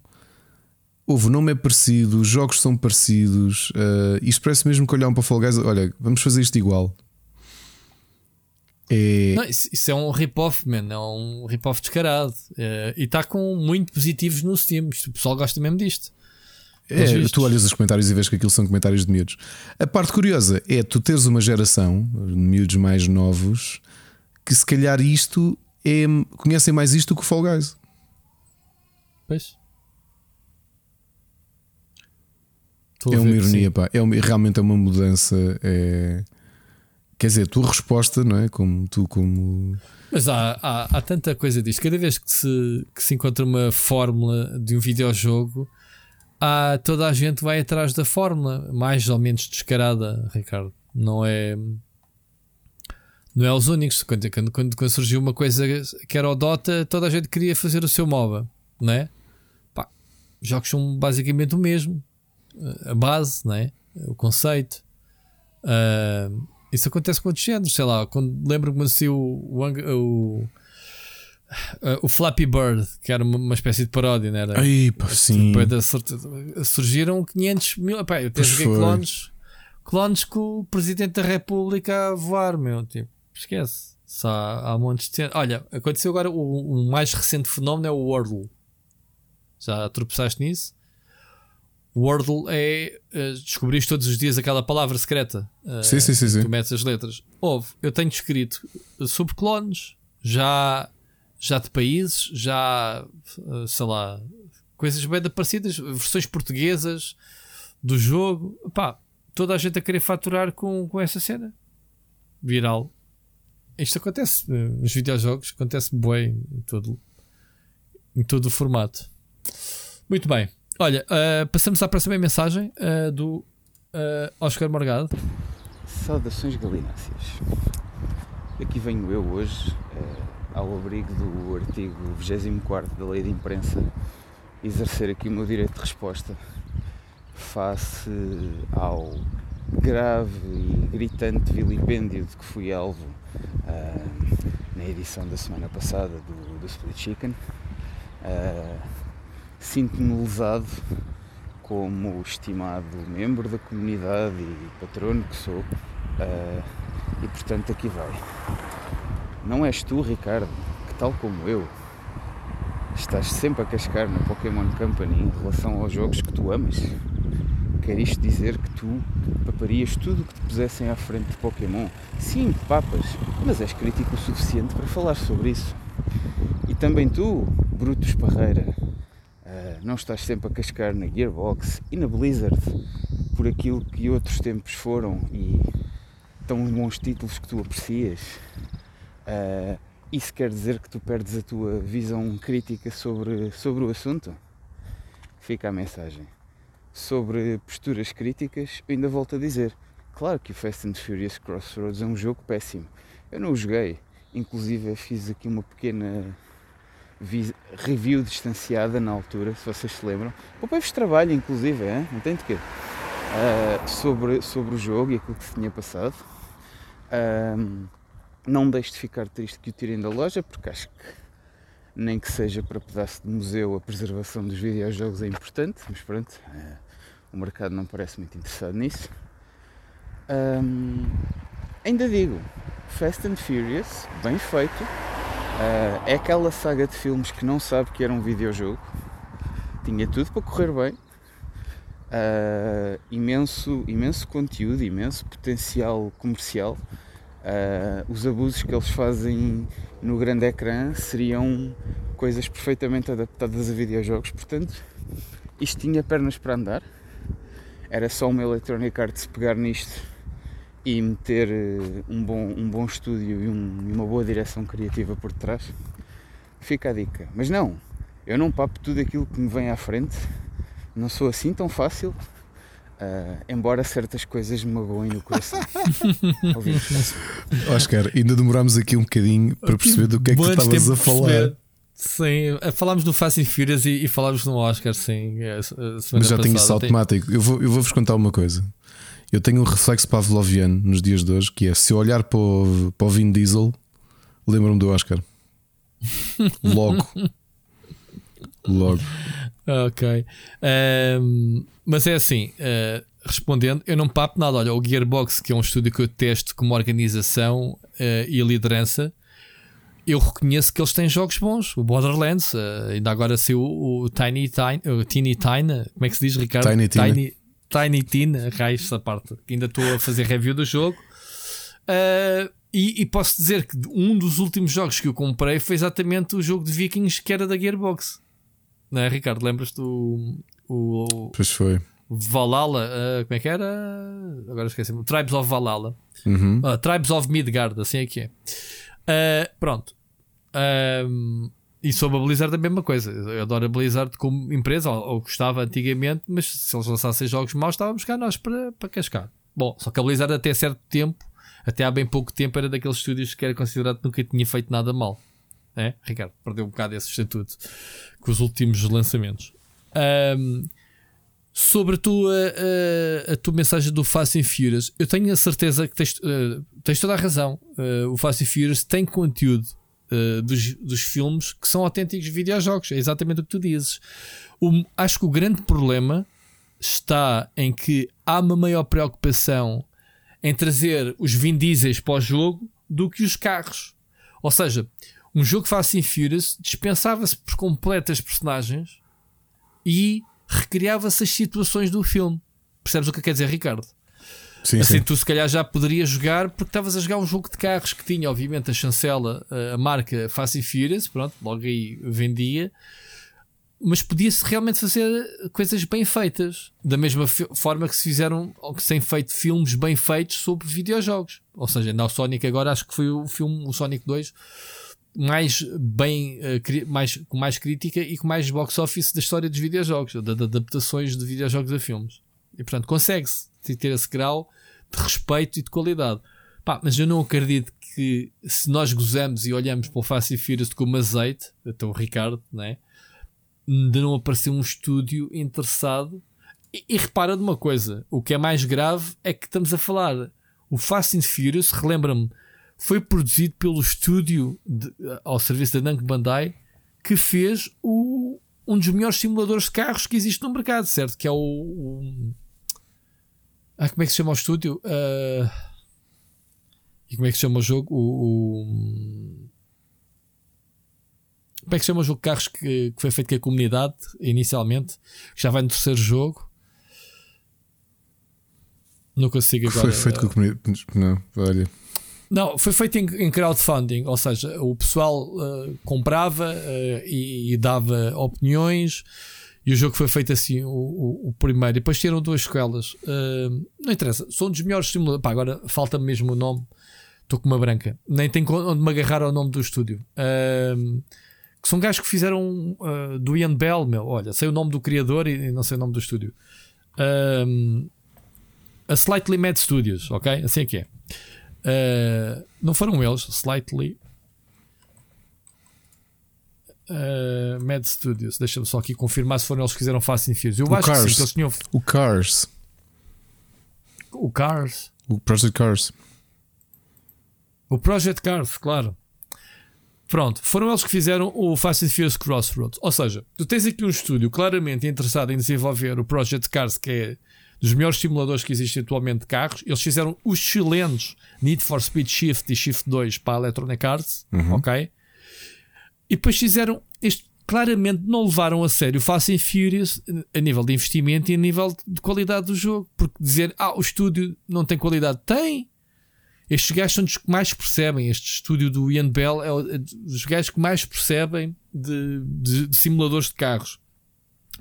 Houve, o nome é parecido, os jogos são parecidos. uh, isto parece mesmo que olhar para o Fall Guys. Olha, vamos fazer isto igual. É, Não, isso, isso é um rip-off, man. É um rip-off descarado. É, e está com muito positivos no Steam. O pessoal gosta mesmo disto. É, tu olhas os comentários e vês que aquilo são comentários de miúdos. A parte curiosa é tu teres uma geração de miúdos mais novos que se calhar isto é, conhecem mais isto do que o Fall Guys. Pois. Estou é uma ironia, pá. É uma- realmente é uma mudança. É... Quer dizer, a tua resposta, não é? Como tu, como. Mas há, há, há tanta coisa disto. Cada vez que se, que se encontra uma fórmula de um videojogo, há, toda a gente vai atrás da fórmula, mais ou menos descarada, Ricardo. Não é. Não é os únicos. Quando, quando, quando, surgiu uma coisa que era o Dota, toda a gente queria fazer o seu MOBA, não é? Pá, jogos são basicamente o mesmo. A base, não é? O conceito. Ah, isso acontece com outros géneros, sei lá. Quando lembro-me quando saiu o, Ang- o, ah, o Flappy Bird, que era uma, uma espécie de paródia, não era? Ai, pá, sim. Depois da surgiram 500 mil. Epá, eu até Pois joguei clones, clones com o Presidente da República a voar, meu. Tipo, esquece. Só há, há montes de. Olha, aconteceu agora o, o mais recente fenómeno é o Wordle. Já tropeçaste nisso? Wordle é. eh, descobriste todos os dias aquela palavra secreta. eh, Sim, sim, sim, sim. Tu metes as letras. Houve, eu tenho escrito sobre clones, já, já de países, já, eh, sei lá, coisas bem parecidas, versões portuguesas do jogo. Pá, toda a gente a querer faturar com, com essa cena viral. Isto acontece nos videojogos, acontece bem em todo, em todo o formato. Muito bem. Olha, eh, passamos à próxima mensagem eh, do eh, Oscar Morgado. Saudações galináceas. Aqui venho eu hoje, ao abrigo do artigo 24 da Lei de Imprensa, exercer aqui o meu direito de resposta face ao grave e gritante vilipêndio de que fui alvo na edição da semana passada do, do Split Chicken. Ah, Sinto-me lesado como estimado membro da comunidade e patrono que sou, ah, e portanto aqui vai. Não és tu, Ricardo, que tal como eu, estás sempre a cascar na Pokémon Company em relação aos jogos que tu amas? Quer isto dizer que tu paparias tudo o que te pusessem à frente de Pokémon? Sim, papas, mas és crítico o suficiente para falar sobre isso. E também tu, Brutus Parreira, ah, não estás sempre a cascar na Gearbox e na Blizzard por aquilo que outros tempos foram e tão bons títulos que tu aprecias. Ah, isso quer dizer que tu perdes a tua visão crítica sobre, sobre o assunto? Fica a mensagem. Sobre posturas críticas, eu ainda volto a dizer: claro que o Fast and Furious Crossroads é um jogo péssimo. Eu não o joguei, inclusive fiz aqui uma pequena review distanciada na altura, se vocês se lembram. Poupei-vos trabalho, inclusive, hein? não tem de quê? Ah, sobre, sobre o jogo e aquilo que se tinha passado. Ahm, não deixe de ficar triste que o tirem da loja, porque acho que nem que seja para pedaço de museu a preservação dos videojogos é importante, mas pronto, eh, o mercado não parece muito interessado nisso. Ahm, ainda digo, Fast and Furious, bem feito, ah, é aquela saga de filmes que não sabe que era um videojogo, tinha tudo para correr bem, ah, imenso, imenso conteúdo, imenso potencial comercial. Ah, os abusos que eles fazem no grande ecrã seriam coisas perfeitamente adaptadas a videojogos, portanto, isto tinha pernas para andar. Era só uma Electronic Arts pegar nisto e meter eh, um bom, um bom estúdio e, um- uma boa direção criativa por trás. Fica a dica. Mas não, eu não papo tudo aquilo que me vem à frente, não sou assim tão fácil, ah, embora certas coisas me magoem no coração. [laughs] Oscar, ainda demorámos aqui um bocadinho para perceber do que é que estavas a falar. Sim, eh, falámos no Fast and Furious e, e falámos no Oscar, sim. Mas já tenho isso passada. Automático. Eu vou- eu vou-vos contar uma coisa. Eu tenho um reflexo pavloviano nos dias de hoje que é se eu olhar para o, para o Vin Diesel, lembro-me do Oscar. [laughs] Logo. Logo. Ok. Ahm, mas é assim, eh, respondendo, eu não papo nada. Olha, o Gearbox, que é um estúdio que eu testo como organização eh, e liderança, eu reconheço que eles têm jogos bons. O Borderlands, eh, ainda agora saiu o, o Tiny Tiny, o Teeny Tina, como é que se diz, Ricardo? Tiny Tina. Tiny, Tiny Tina, raios essa parte. Que ainda estou a fazer review do jogo. Ah, e, e posso dizer que um dos últimos jogos que eu comprei foi exatamente o jogo de Vikings que era da Gearbox. Não é, Ricardo? Lembras-te do. O, Pois foi. Valhalla, uh, como é que era? Agora esqueci-me. Tribes of Valhalla. Uhum. Uh, Tribes of Midgard, assim é que é. Uh, pronto. Um, e sobre a Blizzard a mesma coisa. Eu adoro a Blizzard como empresa, ou, gostava antigamente, mas se eles lançassem jogos maus, estávamos cá nós para, para cascar. Bom, só que a Blizzard até certo tempo, até há bem pouco tempo, era daqueles estúdios que era considerado que nunca tinha feito nada mal. É? Ricardo, perdeu um bocado esse estatuto com os últimos lançamentos. Um, sobre a tua, a, a, tua mensagem do Fast and Furious, eu tenho a certeza que tens, uh, tens toda a razão. Uh, o Fast and Furious tem conteúdo uh, dos, dos filmes que são autênticos videojogos. É exatamente o que tu dizes. O, acho que o grande problema está em que há uma maior preocupação em trazer os Vin Diesels para o jogo do que os carros. Ou seja, um jogo Fast and Furious dispensava-se por completo as personagens e recriava-se as situações do filme. Percebes o que quer dizer, Ricardo? Sim, assim, sim. tu se calhar já poderias jogar porque estavas a jogar um jogo de carros que tinha, obviamente, a chancela, a marca Fast and Furious, pronto, logo aí vendia, mas podia-se realmente fazer coisas bem feitas, da mesma forma que se fizeram ou que se têm feito filmes bem feitos sobre videojogos. Ou seja, na Sonic agora acho que foi o filme, o Sonic 2, mais bem, mais, com mais crítica e com mais box office da história dos videojogos, de, de adaptações de videojogos a filmes. E portanto, consegue-se ter esse grau de respeito e de qualidade. Pá, mas eu não acredito que se nós gozamos e olhamos para o Fast and Furious como azeite, até o Ricardo, né? de não aparecer um estúdio interessado. E, e repara de uma coisa: o que é mais grave é que estamos a falar. O Fast and Furious, relembra-me, foi produzido pelo estúdio de, ao serviço da Namco Bandai que fez o, um dos melhores simuladores de carros que existe no mercado, certo? Que é o. o ah, como é que se chama o estúdio? Uh, e como é que se chama o jogo? O, o, como é que se chama o jogo de carros que, que foi feito com a comunidade inicialmente? Que já vai no terceiro jogo. Não consigo agora. Foi feito com a comunidade. Não, olha. Não, foi feito em, em crowdfunding, ou seja, o pessoal uh, comprava uh, e, e, dava opiniões. E o jogo foi feito assim, o, o, o primeiro. E depois tiveram duas sequelas. Uh, não interessa, são dos melhores simuladores. Pá, agora falta mesmo o nome. Estou com uma branca. Nem tenho onde me agarrar ao nome do estúdio. que são gajos que fizeram do Ian Bell, meu. Olha, sei o nome do criador e, não sei o nome do estúdio. a Slightly Mad Studios, ok? Assim é que é. Uh, não foram eles, slightly. Uh, Mad Studios, deixa-me só aqui confirmar se foram eles que fizeram Fast and Furious. Eu o acho Cars. que sim, que eles tinham. O Cars. O Cars. O Project Cars. O Project Cars, claro. Pronto, foram eles que fizeram o Fast and Furious Crossroads. Ou seja, tu tens aqui um estúdio claramente interessado em desenvolver o Project Cars, que é dos melhores simuladores que existem atualmente de carros. Eles fizeram os excelentes Need for Speed Shift e Shift 2 para a Electronic Arts, Uhum. ok? E depois fizeram este. Claramente não levaram a sério Fast and Furious a nível de investimento e a nível de qualidade do jogo. Porque dizer, ah, o estúdio não tem qualidade, tem. Estes gajos são os que mais percebem. Este estúdio do Ian Bell é é dos gajos que mais percebem de, de- de simuladores de carros.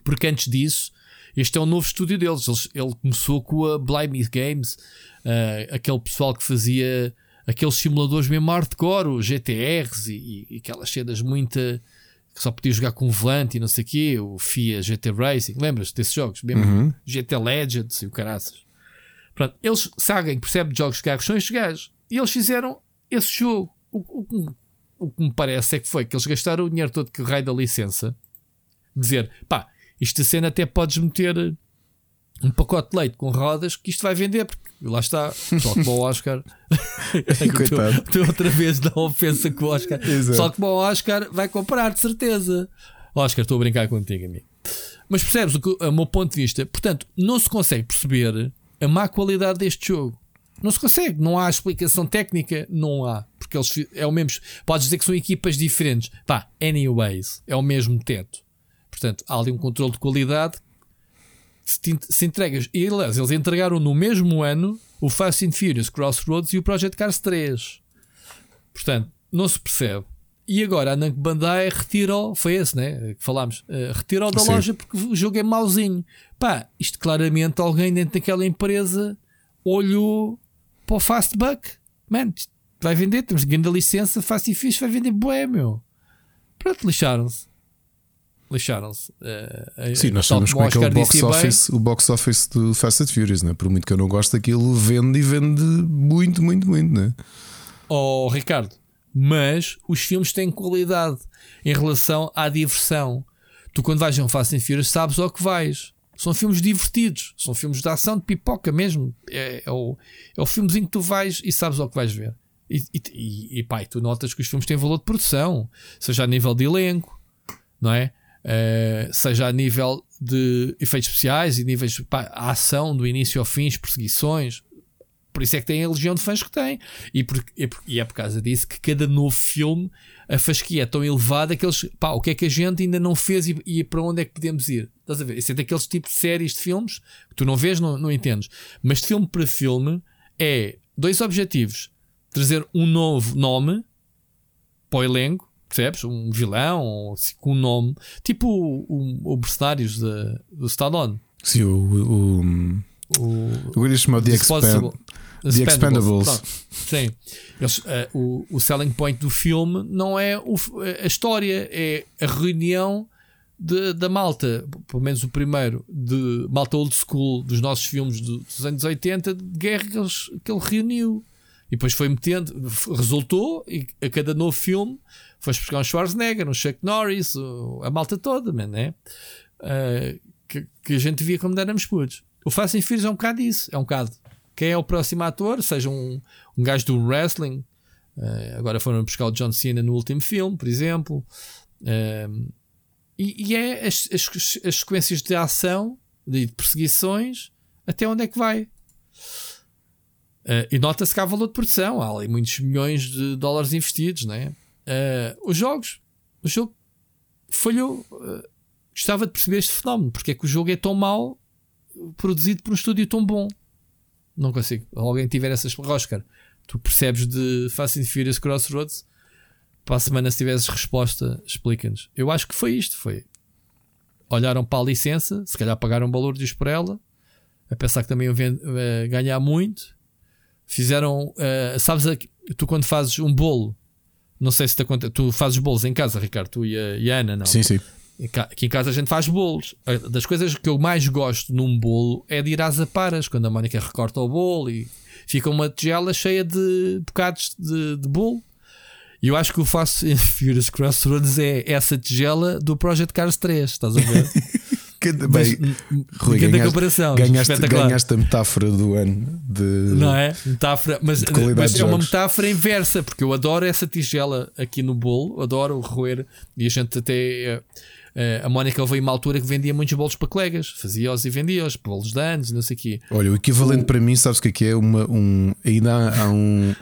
Porque antes disso, este é um novo estúdio deles. Eles- ele começou com a Blimey Games, ah, aquele pessoal que fazia aqueles simuladores mesmo hardcore, os GTRs e, e aquelas cenas muito que só podia jogar com volante e não sei o quê, o FIA GT Racing, lembras desses jogos? Mesmo Uhum. GT Legends e o caraças. Pronto, eles sabem, percebem de jogos de carros, são estes gajos. E eles fizeram esse jogo. O, o- o que me parece é que foi que eles gastaram o dinheiro todo que o raio da licença. Dizer, pá, esta cena até podes meter um pacote de leite com rodas que isto vai vender, porque lá está, só como o Oscar. [laughs] Tu outra vez dá ofensa com o Oscar. Só que o Oscar vai comprar, de certeza. Oscar, estou a brincar contigo, amigo. Mas percebes o, que, o meu ponto de vista? Portanto, não se consegue perceber a má qualidade deste jogo. Não se consegue, não há explicação técnica, não há. Porque eles é o mesmo. Podes dizer que são equipas diferentes. Pá, anyways, é o mesmo teto. Portanto, há ali um controle de qualidade. Se, te, se entregas. E aliás, eles entregaram no mesmo ano o Fast and Furious Crossroads e o Project Cars 3. Portanto, não se percebe. e agora a Namco Bandai retirou, foi esse, né? Que falámos, uh, retirou da Sim. loja porque o jogo é mauzinho. Pá, isto claramente alguém dentro daquela empresa olhou para o Fast Buck. Mano, vai vender, temos grande licença, Fast e Fish vai vender bué, meu. Pronto, lixaram-se. Lixaram-se. Uh, Sim, nós sabemos como é que é o box bem, office, o box office do Fast and Furious, né? por muito que eu não goste daquilo, vende e vende muito, muito, muito. Né? Oh, Ricardo, mas os filmes têm qualidade em relação à diversão. Tu, quando vais a um Fast and Furious, sabes ao que vais. São filmes divertidos, são filmes de ação, de pipoca mesmo. É, é o, é o filmezinho que tu vais e sabes ao que vais ver. E, e, e, e tu notas que os filmes têm valor de produção, seja a nível de elenco, não é? Eh, seja a nível de efeitos especiais e níveis pá, a ação do início ao fim, as perseguições, por isso é que tem a legião de fãs que tem. E, por, e, por- e é por causa disso que cada novo filme a fasquia é tão elevada que eles, pá, o que é que a gente ainda não fez e, e para onde é que podemos ir? Estás a ver? Isso é daqueles tipos de séries de filmes que tu não vês, não, não entendes. Mas de filme para filme é dois objetivos: trazer um novo nome para o elenco, percebes? Um vilão assim, com um nome, tipo o, o, o Mercenários da- do Stallone. Sim, o. o, O, chamar de Disposable- Expand. The Expendables. Sim. Eles, eh, o, o selling point do filme não é o f- a história, é a reunião de- da malta, pelo menos o primeiro, de malta old school dos nossos filmes do- dos anos 80 de guerra que, eles- que ele reuniu. E depois foi metendo, resultou, e a cada novo filme foi buscar um Schwarzenegger, um Chuck Norris, a malta toda, man, né? Eh, que, que a gente via como éramos putos. O Fast and Furious é um bocado isso, é um bocado quem é o próximo ator, seja um, um gajo do wrestling. eh, agora foram buscar o John Cena no último filme, por exemplo. Ehm, e, e é as, as- as sequências de ação, de perseguições, até onde é que vai. Eh, e nota-se que há valor de produção, há ali muitos milhões de dólares investidos, né? Eh, os jogos, o jogo falhou. Eh, gostava de perceber este fenómeno, porque é que o jogo é tão mau produzido por um estúdio tão bom. Não consigo. Alguém tiver essas. Oscar, tu percebes de Fast and Furious Crossroads? Para a semana, se tivesses resposta, explica-nos. Eu acho que foi isto: foi. Olharam para a licença, se calhar pagaram balúrdios por ela, a pensar que também iam ganhar muito. Fizeram. eh, sabes, a- tu quando fazes um bolo, não sei se te acontece, tu fazes bolos em casa, Ricardo, tu e a, e a Ana, não? Sim, sim. Em Aqui em casa a gente faz bolos. Das coisas que eu mais gosto num bolo é de ir às aparas, quando a Mónica recorta o bolo e fica uma tigela cheia de bocados de, de bolo. E eu acho que o Fast [laughs] and Furious Crossroads é essa tigela do Project Cars 3, estás a ver? [laughs] Que- Bem, Rui, ganhaste, comparação, ganhaste, espetacular. ganhaste a metáfora do ano de. Não é? Metáfora, mas, mas é uma metáfora inversa, porque eu adoro essa tigela aqui no bolo, adoro roer, e a gente até. eh, eh, a Mónica veio uma altura que vendia muitos bolos para colegas, fazia-os e vendia-os, bolos de anos, não sei o quê. Olha, o equivalente para mim, sabes o que é que é? Uma, um, ainda há, há um.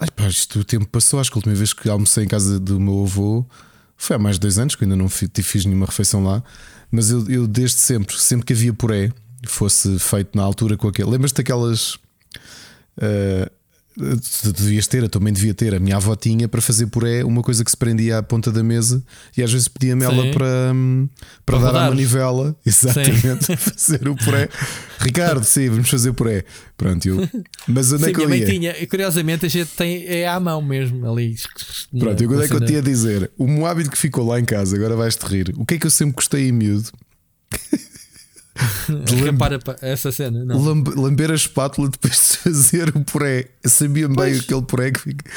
Ai pá, isto o tempo passou. Acho que a última vez que almocei em casa do meu avô foi há mais de dois anos, que ainda não fi- te fiz nenhuma refeição lá. Mas eu, eu desde sempre, sempre que havia puré, fosse feito na altura com aquele. Lembras-te daquelas. ah, tu devias ter, eu também devia ter. A minha avó tinha para fazer puré uma coisa que se prendia à ponta da mesa e às vezes pedia-me ela Sim. para, hum, para, Para dar rodar. à manivela. Exatamente, [laughs] fazer o puré. Ricardo, sim, vamos fazer puré. Pronto, eu. Mas onde Sim, é que minha eu ia? tinha, e curiosamente a gente tem é à mão mesmo ali. Pronto, e quando é que eu cena- te ia dizer? O meu hábito que ficou lá em casa, agora vais-te rir. O que é que eu sempre gostei em miúdo? [laughs] Pa- essa cena, não. Lambe- lamber a espátula [laughs] depois de fazer o puré. Eu sabia bem aquele puré que fica.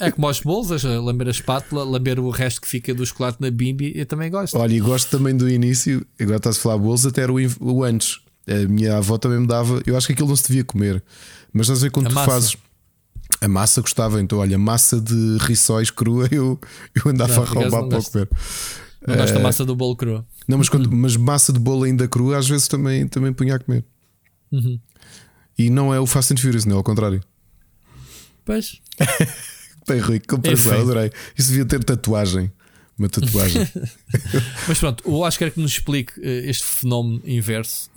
É como aos bolos, a lamber a espátula, lamber o resto que fica do chocolate na bimbi, eu também gosto. Olha, e gosto também do início. Agora estás a falar bolos, até era o, o antes. A minha avó também me dava. Eu acho que aquilo não se devia comer. Mas estás a ver quando A tu massa. fazes. A massa gostava, então olha, massa de rissóis crua [laughs] eu, eu andava Não, a roubar para gosto. comer. Não gosto Eh, da massa do bolo cru. Não, mas, quando, mas massa de bolo ainda crua às vezes também, também punha a comer. Uhum. E não é o Fast and Furious, não é ao contrário. Pois. [laughs] Bem, Rui, que comparação, Enfim. adorei. Isso devia ter tatuagem. Uma tatuagem. [laughs] Mas pronto, o Oscar que nos explique eh, este fenómeno inverso.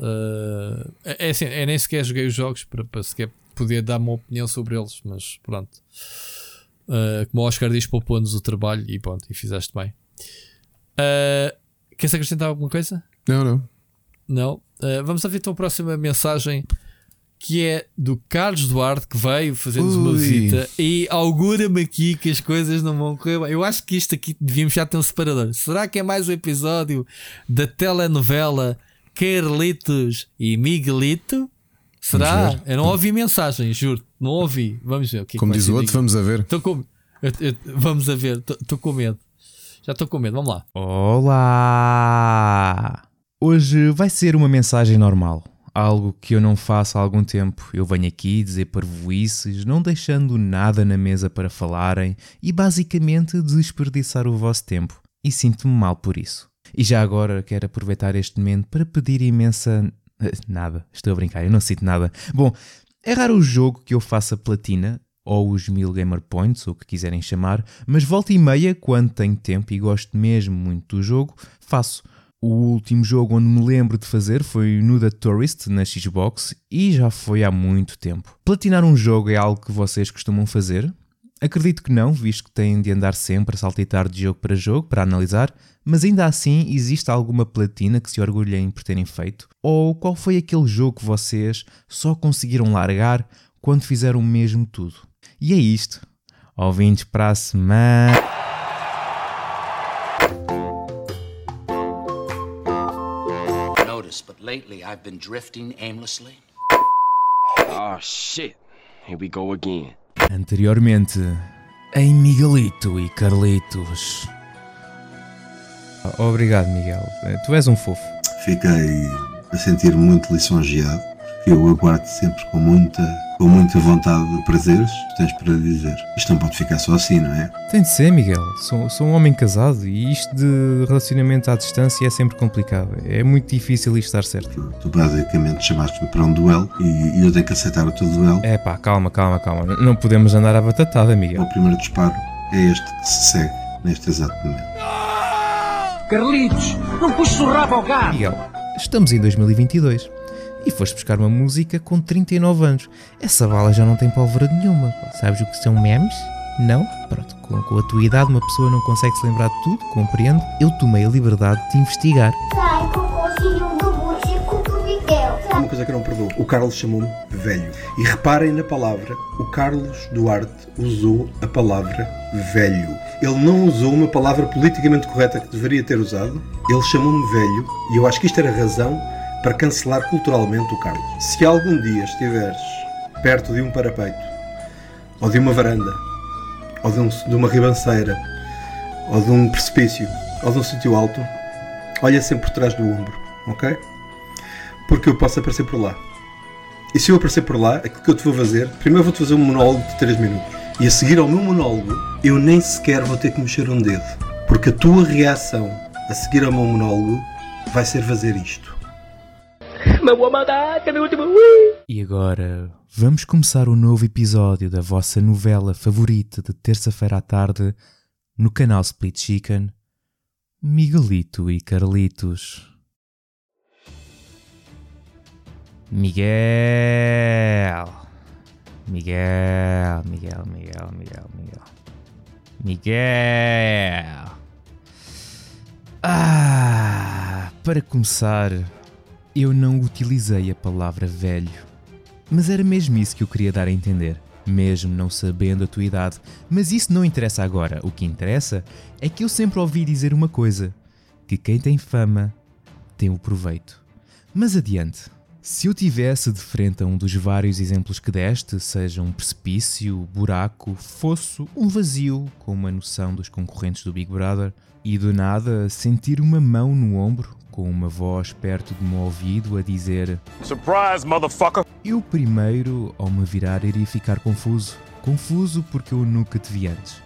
eh, é assim, eu nem sequer joguei os jogos para, para sequer poder dar uma opinião sobre eles, mas pronto. Uh, como o Oscar diz, poupou-nos o trabalho e pronto, e fizeste bem. Uh, queres acrescentar alguma coisa? Não, não. Não. Uh, vamos ver então a próxima mensagem que é do Carlos Duarte que veio fazer-nos uma visita e augura-me aqui que as coisas não vão correr bem. Eu acho que isto aqui devíamos já ter um separador. Será que é mais um episódio da telenovela Carlitos e Miguelito? Será? Eu não ouvi mensagem, juro. Não ouvi. Vamos ver o que Como é que diz o outro, vamos a ver. Tô com... Eu, eu, vamos a ver, estou com medo. Já estou com medo, vamos lá. Olá! Hoje vai ser uma mensagem normal algo que eu não faço há algum tempo. Eu venho aqui dizer parvoices, não deixando nada na mesa para falarem e basicamente desperdiçar o vosso tempo. E sinto-me mal por isso. E já agora quero aproveitar este momento para pedir imensa. Nada, estou a brincar, eu não sinto nada. Bom, é raro o jogo que eu faça platina, ou os mil Gamer Points, ou o que quiserem chamar, mas volta e meia, quando tenho tempo e gosto mesmo muito do jogo, faço. O último jogo onde me lembro de fazer foi The Tourist na Xbox e já foi há muito tempo. Platinar um jogo é algo que vocês costumam fazer? Acredito que não, visto que têm de andar sempre a saltitar de jogo para jogo para analisar, mas ainda assim existe alguma platina que se orgulhem por terem feito? Ou qual foi aquele jogo que vocês só conseguiram largar quando fizeram mesmo tudo? E é isto. Ouvintes para a semana. but lately I've been drifting aimlessly. Oh shit. Here we go again. Anteriormente, em Miguelito e Carlitos. Obrigado, Miguel. Tu és um fofo. Fiquei a sentir muito lisonjeado que eu aguardo sempre com muita, com muita vontade de prazeres tens para dizer. Isto não pode ficar só assim, não é? Tem de ser, Miguel. Sou, sou um homem casado e isto de relacionamento à distância é sempre complicado. É muito difícil isto estar certo. Tu, tu basicamente chamaste-me para um duelo e, e, eu tenho que aceitar o teu duelo. É pá, calma, calma, calma. Não podemos andar à batatada, Miguel. O primeiro disparo é este que se segue neste exato momento. Carlitos, não puxes o rabo ao gato! Miguel, estamos em 2022 e foste buscar uma música com 39 anos. Essa bala já não tem pólvora nenhuma. Sabes o que são memes? Não? Pronto, com, com a tua idade uma pessoa não consegue se lembrar de tudo, compreendo. Eu tomei a liberdade de investigar. Uma coisa que eu não perdoo. O Carlos chamou-me velho. E reparem na palavra. O Carlos Duarte usou a palavra velho. Ele não usou uma palavra politicamente correta que deveria ter usado. Ele chamou-me velho. E eu acho que isto era razão para cancelar culturalmente o Carlos. Se algum dia estiveres perto de um parapeito, ou de uma varanda, ou de, um, de uma ribanceira, ou de um precipício, ou de um sítio alto, olha sempre por trás do ombro, ok? Porque eu posso aparecer por lá. E se eu aparecer por lá, aquilo que eu te vou fazer, primeiro vou-te fazer um monólogo de 3 minutos. E a seguir ao meu monólogo, eu nem sequer vou ter que mexer um dedo. Porque a tua reação a seguir ao meu monólogo vai ser fazer isto. E agora, vamos começar um novo episódio da vossa novela favorita de terça-feira à tarde no canal Split Chicken, Miguelito e Carlitos. Miguel. Miguel, Miguel, Miguel, Miguel, Miguel. Miguel. Ah, para começar, eu não utilizei a palavra velho, mas era mesmo isso que eu queria dar a entender, mesmo não sabendo a tua idade. Mas isso não interessa agora. O que interessa é que eu sempre ouvi dizer uma coisa: que quem tem fama tem o proveito. Mas adiante. Se eu tivesse de frente a um dos vários exemplos que deste, seja um precipício, buraco, fosso, um vazio, com uma noção dos concorrentes do Big Brother, e do nada sentir uma mão no ombro, com uma voz perto do meu ouvido a dizer: Surprise, motherfucker! Eu primeiro, ao me virar, iria ficar confuso. Confuso porque eu nunca te vi antes.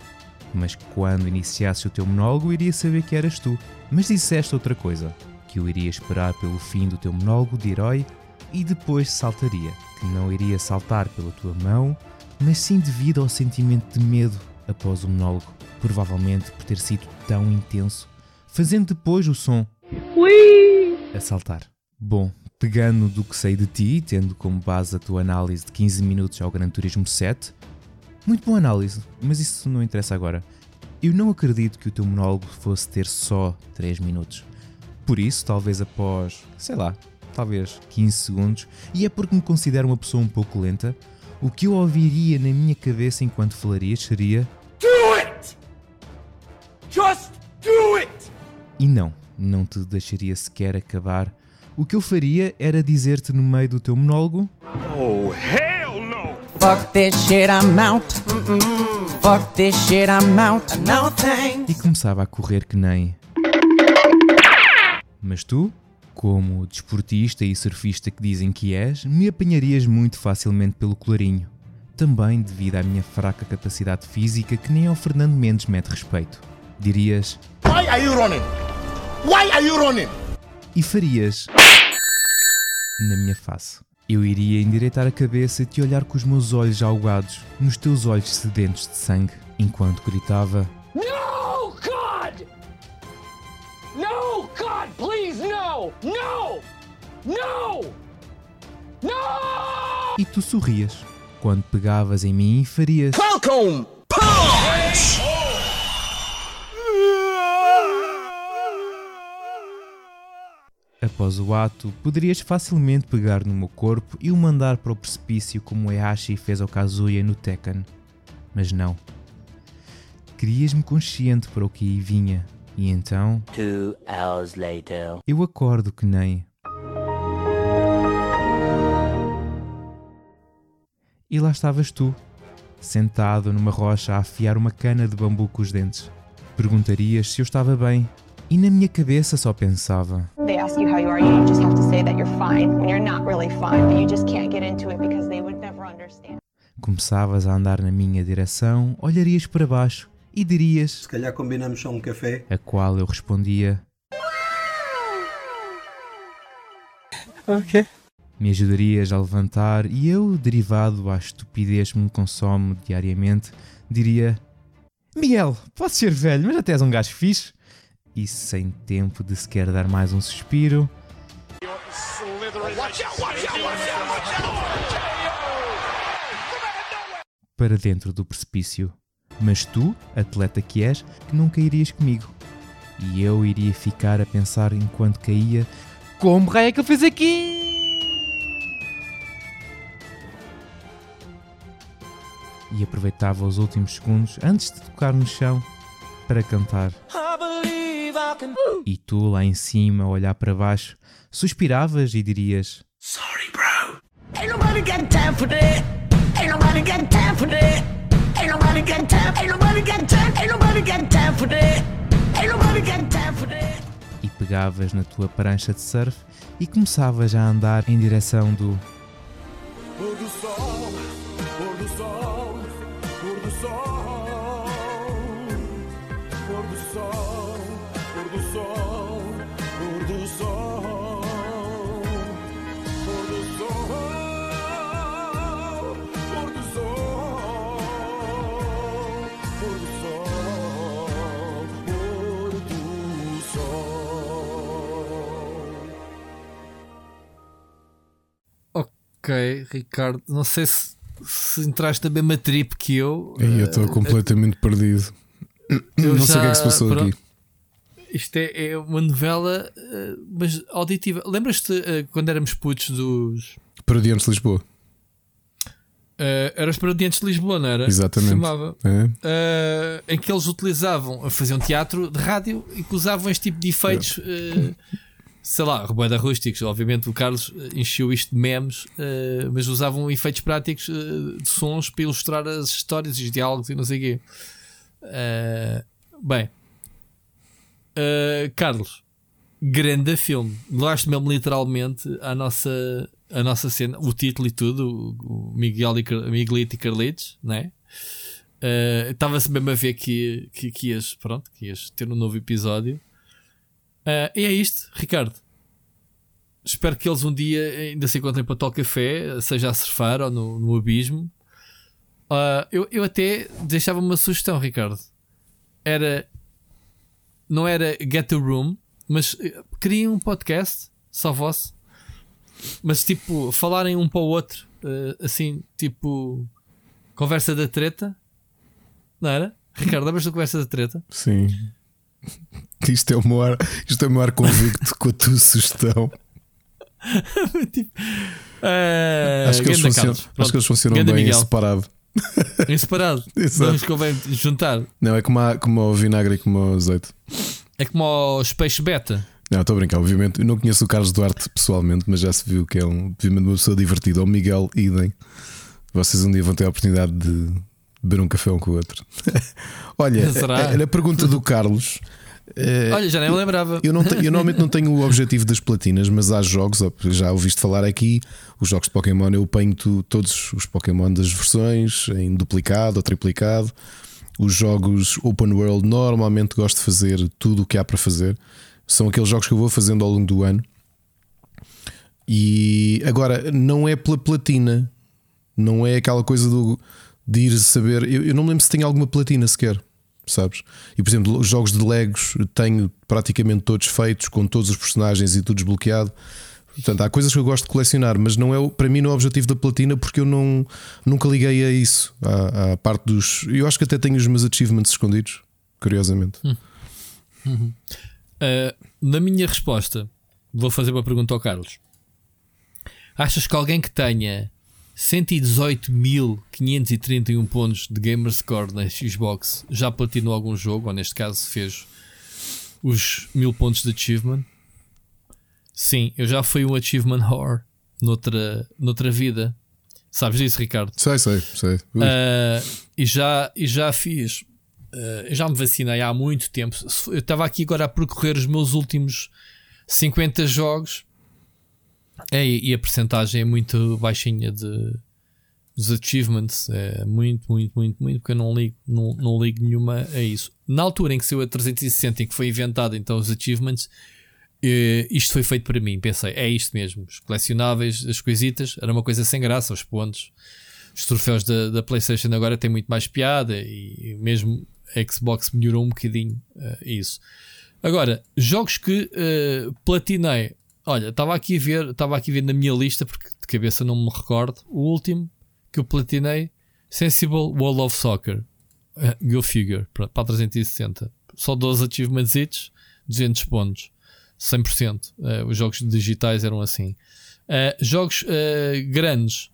Mas quando iniciasse o teu monólogo, iria saber que eras tu. Mas disseste outra coisa: que eu iria esperar pelo fim do teu monólogo de herói e depois saltaria. Que não iria saltar pela tua mão, mas sim devido ao sentimento de medo após o monólogo, provavelmente por ter sido tão intenso, fazendo depois o som Ui! A saltar. Bom, pegando do que sei de ti, tendo como base a tua análise de 15 minutos ao Gran Turismo 7, Muito boa análise, mas isso não interessa agora. Eu não acredito que o teu monólogo fosse ter só 3 minutos. Por isso, talvez após, sei lá, talvez 15 segundos, e é porque me considero uma pessoa um pouco lenta, o que eu ouviria na minha cabeça enquanto falarias seria. Do it! Just do it! E não, não te deixaria sequer acabar. O que eu faria era dizer-te no meio do teu monólogo. Oh, hell no! Fuck this shit, I'm out. Fuck this shit, I'm out. No thanks. E começava a correr que nem. Mas tu, como desportista e surfista que dizem que és, me apanharias muito facilmente pelo colarinho. Também devido à minha fraca capacidade física que nem ao Fernando Mendes mete respeito. Dirias: Why are you running? Why are you running? E farias na minha face. Eu iria endireitar a cabeça e te olhar com os meus olhos algados nos teus olhos sedentos de sangue, enquanto gritava: No, God! No, God, please, no! No! No! No! E tu sorrias quando pegavas em mim e farias: Falcon! Punch! Após o ato, poderias facilmente pegar no meu corpo e o mandar para o precipício como Eashi fez ao Kazuya no Tekken. Mas não. Querias-me consciente para o que aí vinha, e então. Two hours later. Eu acordo que nem. E lá estavas tu, sentado numa rocha a afiar uma cana de bambu com os dentes. Perguntarias se eu estava bem e na minha cabeça só pensava. They ask you how you are, you just have to say that you're fine when you're not really fine, but you just can't get into it because they would never understand. Começavas a andar na minha direção, olharias para baixo e dirias: Se calhar combinamos só um café. A qual eu respondia: Ok. Me ajudarias a levantar e eu, derivado à estupidez que me consome diariamente, diria: Miguel, podes ser velho, mas até és um gajo fixe e sem tempo de sequer dar mais um suspiro. Para dentro do precipício. Mas tu, atleta que és, que não cairias comigo. E eu iria ficar a pensar enquanto caía: Como raio é que ele fez aqui? E aproveitava os últimos segundos antes de tocar no chão para cantar. E tu lá em cima, a olhar para baixo, suspiravas e dirias: Sorry, bro. Ain't nobody got time for that. Ain't nobody got time for that. Ain't nobody got time. Ain't nobody got time. Ain't nobody got time for that. Ain't nobody got time for that. E pegavas na tua prancha de surf e começavas a andar em direção do Pôr do sol, Ok, Ricardo, não sei se, se entraste na mesma trip que eu. E eu estou Eh, completamente perdido. eu não sei o que é que se já- passou pronto. aqui. Isto é, é uma novela, eh, mas auditiva. Lembras-te eh, quando éramos putos dos. Parodiantes de Lisboa. Uh, era os Parodiantes de Lisboa, não era? Exatamente. Se chamava. É? Uh, em que eles utilizavam, faziam teatro de rádio e que usavam este tipo de efeitos, uh, sei lá, reboeda rústicos. Obviamente o Carlos uh, encheu isto de memes, uh, mas usavam efeitos práticos uh, de sons para ilustrar as histórias os diálogos e não sei o quê. Uh, bem, Carlos, grande filme. Gosto mesmo literalmente a nossa, a nossa cena, o título e tudo, o, Miguel e Miguelito e Carlitos, né? Estava-se mesmo a ver que, que, que ias, pronto, que ias ter um novo episódio. Uh, e é isto, Ricardo. Espero que eles um dia ainda se encontrem para o café, seja a surfar ou no, no abismo. Uh, eu, eu até deixava uma sugestão, Ricardo. Era não era Get a Room, mas eh, criem um podcast só vosso, mas tipo, falarem um para o outro, eh, assim, tipo, Conversa da treta? Não era? Ricardo, lembras da conversa da treta? Sim. [laughs] Isto é o meu ar, isto é o meu ar convicto com a tua sugestão. [laughs] tipo, uh, acho, que eles funcionam, acho que eles funcionam Ganda bem Miguel. [laughs] em separado. Em separado. Não convém juntar. Não, é como, a, como o vinagre e como o azeite. É como os peixes beta. Não, estou a brincar, obviamente. Eu não conheço o Carlos Duarte pessoalmente, mas já se viu que é um, obviamente, uma pessoa divertida. Ou Miguel Idem. Vocês um dia vão ter a oportunidade de beber um café um com o outro. Olha, a, a, a pergunta do Carlos. Eh, Olha, já nem me lembrava. Eu, não te- eu normalmente [laughs] não tenho o objetivo das platinas, mas há jogos, já ouviste falar aqui, os jogos de Pokémon eu penho todos os Pokémon das versões em duplicado ou triplicado. Os jogos Open World normalmente gosto de fazer tudo o que há para fazer. São aqueles jogos que eu vou fazendo ao longo do ano. E agora não é pela platina, não é aquela coisa do, de ir saber. Eu, eu não me lembro se tem alguma platina sequer, sabes? E por exemplo, os jogos de Legos tenho praticamente todos feitos, com todos os personagens e tudo desbloqueado. Portanto, há coisas que eu gosto de colecionar, mas não é para mim não é o objetivo da platina porque eu não, nunca liguei a isso. À parte dos. Eu acho que até tenho os meus achievements escondidos, curiosamente. Uh, na minha resposta, vou fazer uma pergunta ao Carlos. Achas que alguém que tenha 118.531 pontos de Gamerscore na Xbox já platinou algum jogo, ou neste caso fez os mil pontos de achievement? Sim, eu já fui um achievement whore noutra, noutra vida. Sabes disso, Ricardo? Sei, sei, sei. Uh, e, já, e já fiz. uh, já me vacinei há muito tempo. Eu estava aqui agora a percorrer os meus últimos 50 jogos é, e a percentagem é muito baixinha de, dos achievements. É muito, muito, muito, muito. Porque eu não ligo, não, não ligo nenhuma a isso. Na altura em que saiu a 360 e que foi inventado então os achievements, eh, isto foi feito para mim. Pensei, é isto mesmo. Os colecionáveis, as coisitas, era uma coisa sem graça, os pontos os troféus da, da PlayStation agora têm muito mais piada e, e mesmo a Xbox melhorou um bocadinho eh, isso. Agora, jogos que eh, platinei. Olha, estava aqui a ver, estava aqui a ver na minha lista porque de cabeça não me recordo. O último que eu platinei, Sensible World of Soccer, eh, Go Figure, para a 360. Só 12 achievements each, 200 pontos, 100%. Eh, os jogos digitais eram assim. Eh, jogos eh, grandes,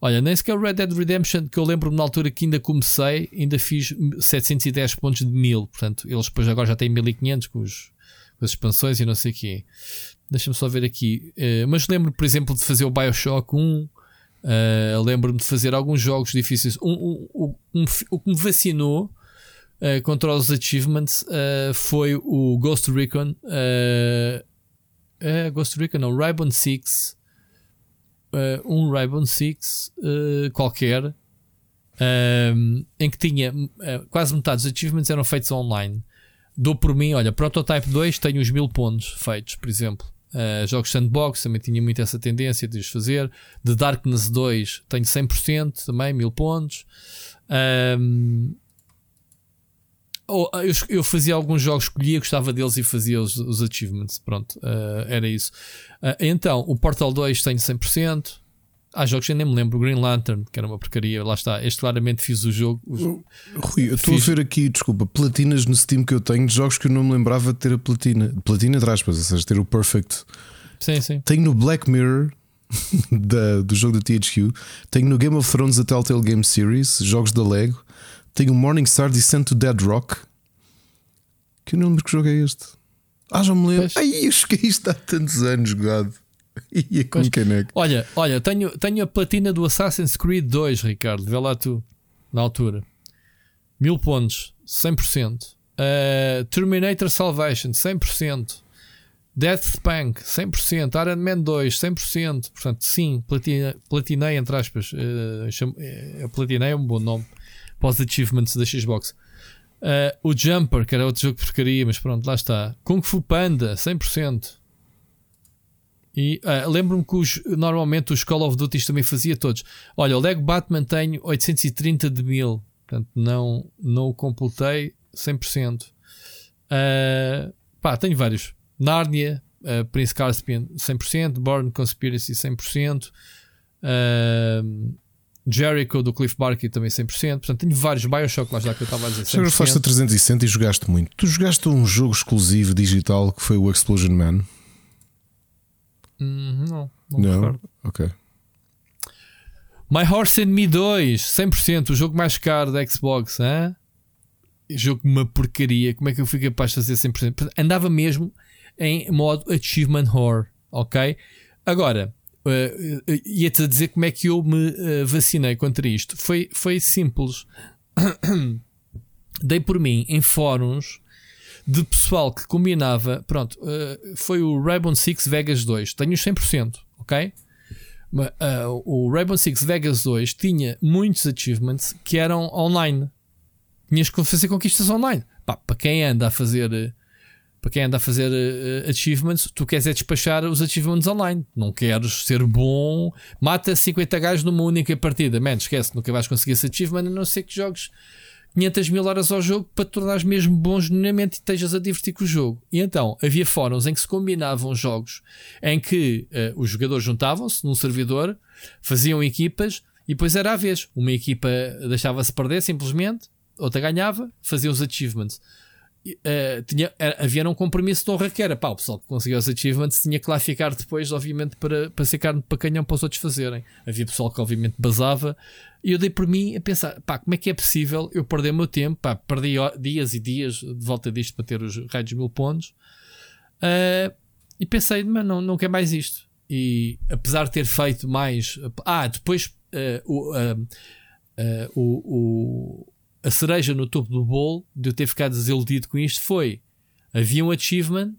Olha, nem sequer o Red Dead Redemption, que eu lembro-me na altura que ainda comecei, ainda fiz 710 pontos de 1000. Portanto, eles depois agora já têm 1500 com, os, com as expansões e não sei o quê. Deixa-me só ver aqui. Eh, mas lembro, por exemplo, de fazer o Bioshock 1. eh, lembro-me de fazer alguns jogos difíceis. Um, um- um- o que me vacinou eh, contra os achievements eh, foi o Ghost Recon. Ghost Recon, não, Six uh, um Rainbow Six uh, qualquer em que tinha uh, quase metade dos achievements eram feitos online. Dou por mim, olha, Prototype 2 tenho os mil pontos feitos, por exemplo. Uh, jogos sandbox também tinha muito essa tendência de os fazer. The Darkness 2 tenho 100% também, mil pontos. Um, ou, eu, eu fazia alguns jogos, escolhia, gostava deles e fazia os, os achievements. Pronto, uh, era isso. Uh, então, o Portal 2 tenho 100%. Há jogos que eu nem me lembro. Green Lantern, que era uma porcaria. Lá está. Este claramente fiz o jogo. os- Rui, eu estou a ver aqui, desculpa, platinas no Steam que eu tenho de jogos que eu não me lembrava de ter a platina. Platina entre aspas, ou seja, ter o Perfect. Sim, sim. Tenho no Black Mirror [laughs] da- do jogo da THQ, tenho no Game of Thrones da Telltale Game Series, jogos da Lego, tenho o Morningstar Descent to Dead Rock. Que eu não lembro que jogo é este. Ah, já me lembro. Ai, eu joguei isto há tantos anos, God. Ia [laughs] com Pois. caneco. Olha, olha, tenho, tenho a platina do Assassin's Creed 2, Ricardo. Vê lá tu, na altura. Mil pontos, 100%. Uh, Terminator Salvation, 100%. Deathspank, 100%. Iron Man 2, 100%. Portanto, sim, platina, platinei, entre aspas. Uh, chamo, uh, platinei é um bom nome os achievements da Xbox. Uh, o Jumper, que era outro jogo de porcaria, mas pronto, lá está. Kung Fu Panda, 100%. E ah, lembro-me que os- normalmente os Call of Duty também fazia todos. Olha, o Lego Batman tenho 830 de mil. Portanto, não, não o completei 100%. Ah, pá, tenho vários. Narnia, ah, Prince Caspian 100%. Born Conspiracy 100%. Ah, Jericho do Cliff Barker também 100%. Portanto, tenho vários Bioshock lá já que eu estava a dizer. Já foste a 360 e jogaste muito. Tu jogaste um jogo exclusivo digital que foi o Explosion Man? Hum, não, não, Não? recordo. Ok. My Horse and Me 2, 100%, o jogo mais caro da Xbox. Hein? Jogo uma porcaria. Como é que eu fui capaz de fazer 100%? Portanto, Andava mesmo em modo Achievement Horror. Ok? Agora, uh, uh, ia-te a dizer como é que eu me uh, vacinei contra isto. Foi, foi simples. [coughs] Dei por mim em fóruns de pessoal que combinava. Pronto, uh, foi o Rainbow Six Vegas 2. Tenho os 100%, ok? Uh, o Rainbow Six Vegas 2 tinha muitos achievements que eram online. Tinhas que fazer conquistas online. Pá, para quem anda a fazer. uh, Para quem anda a fazer uh, achievements, tu queres é despachar os achievements online. Não queres ser bom. Mata 50 gajos numa única partida. Man, esquece, nunca vais conseguir esse achievement a não ser que jogues 500 mil horas ao jogo para te tornares mesmo bom genuinamente e estejas a divertir com o jogo. E então havia fóruns em que se combinavam jogos em que eh, os jogadores juntavam-se num servidor, faziam equipas e depois era a vez. Uma equipa deixava-se perder simplesmente, outra ganhava, fazia os achievements. Eh, tinha, era- havia um compromisso de honra que era pá, o pessoal que conseguia os achievements tinha que lá ficar depois, obviamente, para, para ser carne para canhão para os outros fazerem. Havia pessoal que, obviamente, basava. E eu dei por mim a pensar, pá, como é que é possível eu perder o meu tempo? Pá, perdi dias e dias de volta disto para ter os raios mil pontos. Ah, e pensei, mas não, não quero mais isto. E apesar de ter feito mais. Ah, depois ah, ah, o, o- a cereja no topo do bolo de eu ter ficado desiludido com isto foi: havia um achievement,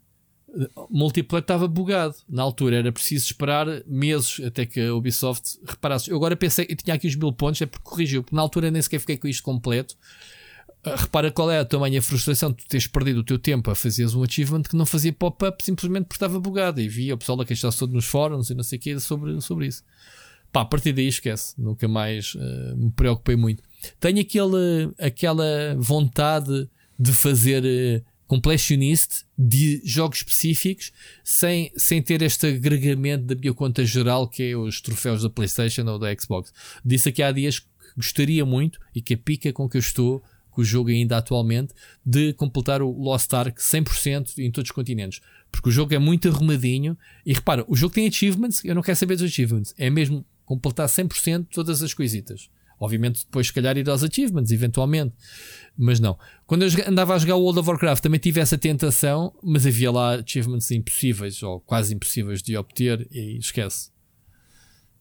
o multiplayer estava bugado. Na altura era preciso esperar meses até que a Ubisoft reparasse. Eu agora pensei que tinha aqui os mil pontos, é porque corrigiu, porque na altura nem sequer fiquei com isto completo. Ah, Repara qual é a tamanha frustração de tu teres perdido o teu tempo a fazeres um achievement que não fazia pop-up simplesmente porque estava bugado e via o pessoal a queixar-se todo nos fóruns e não sei o que sobre, sobre isso. Pá, a partir daí esquece, nunca mais ah, me preocupei muito. Tenho aquele, aquela vontade de fazer eh, completionist de jogos específicos sem, sem ter este agregamento da minha conta geral que é os troféus da PlayStation ou da Xbox. Disse aqui há dias que gostaria muito e que a pica com que eu estou com o jogo ainda atualmente de completar o Lost Ark 100% em todos os continentes. Porque o jogo é muito arrumadinho e repara, o jogo tem achievements, eu não quero saber dos achievements, é mesmo completar 100% todas as coisitas. Obviamente depois se calhar ir aos achievements, eventualmente. Mas não. Quando eu andava a jogar o World of Warcraft também tive essa tentação, mas havia lá achievements impossíveis ou quase impossíveis de obter e esquece.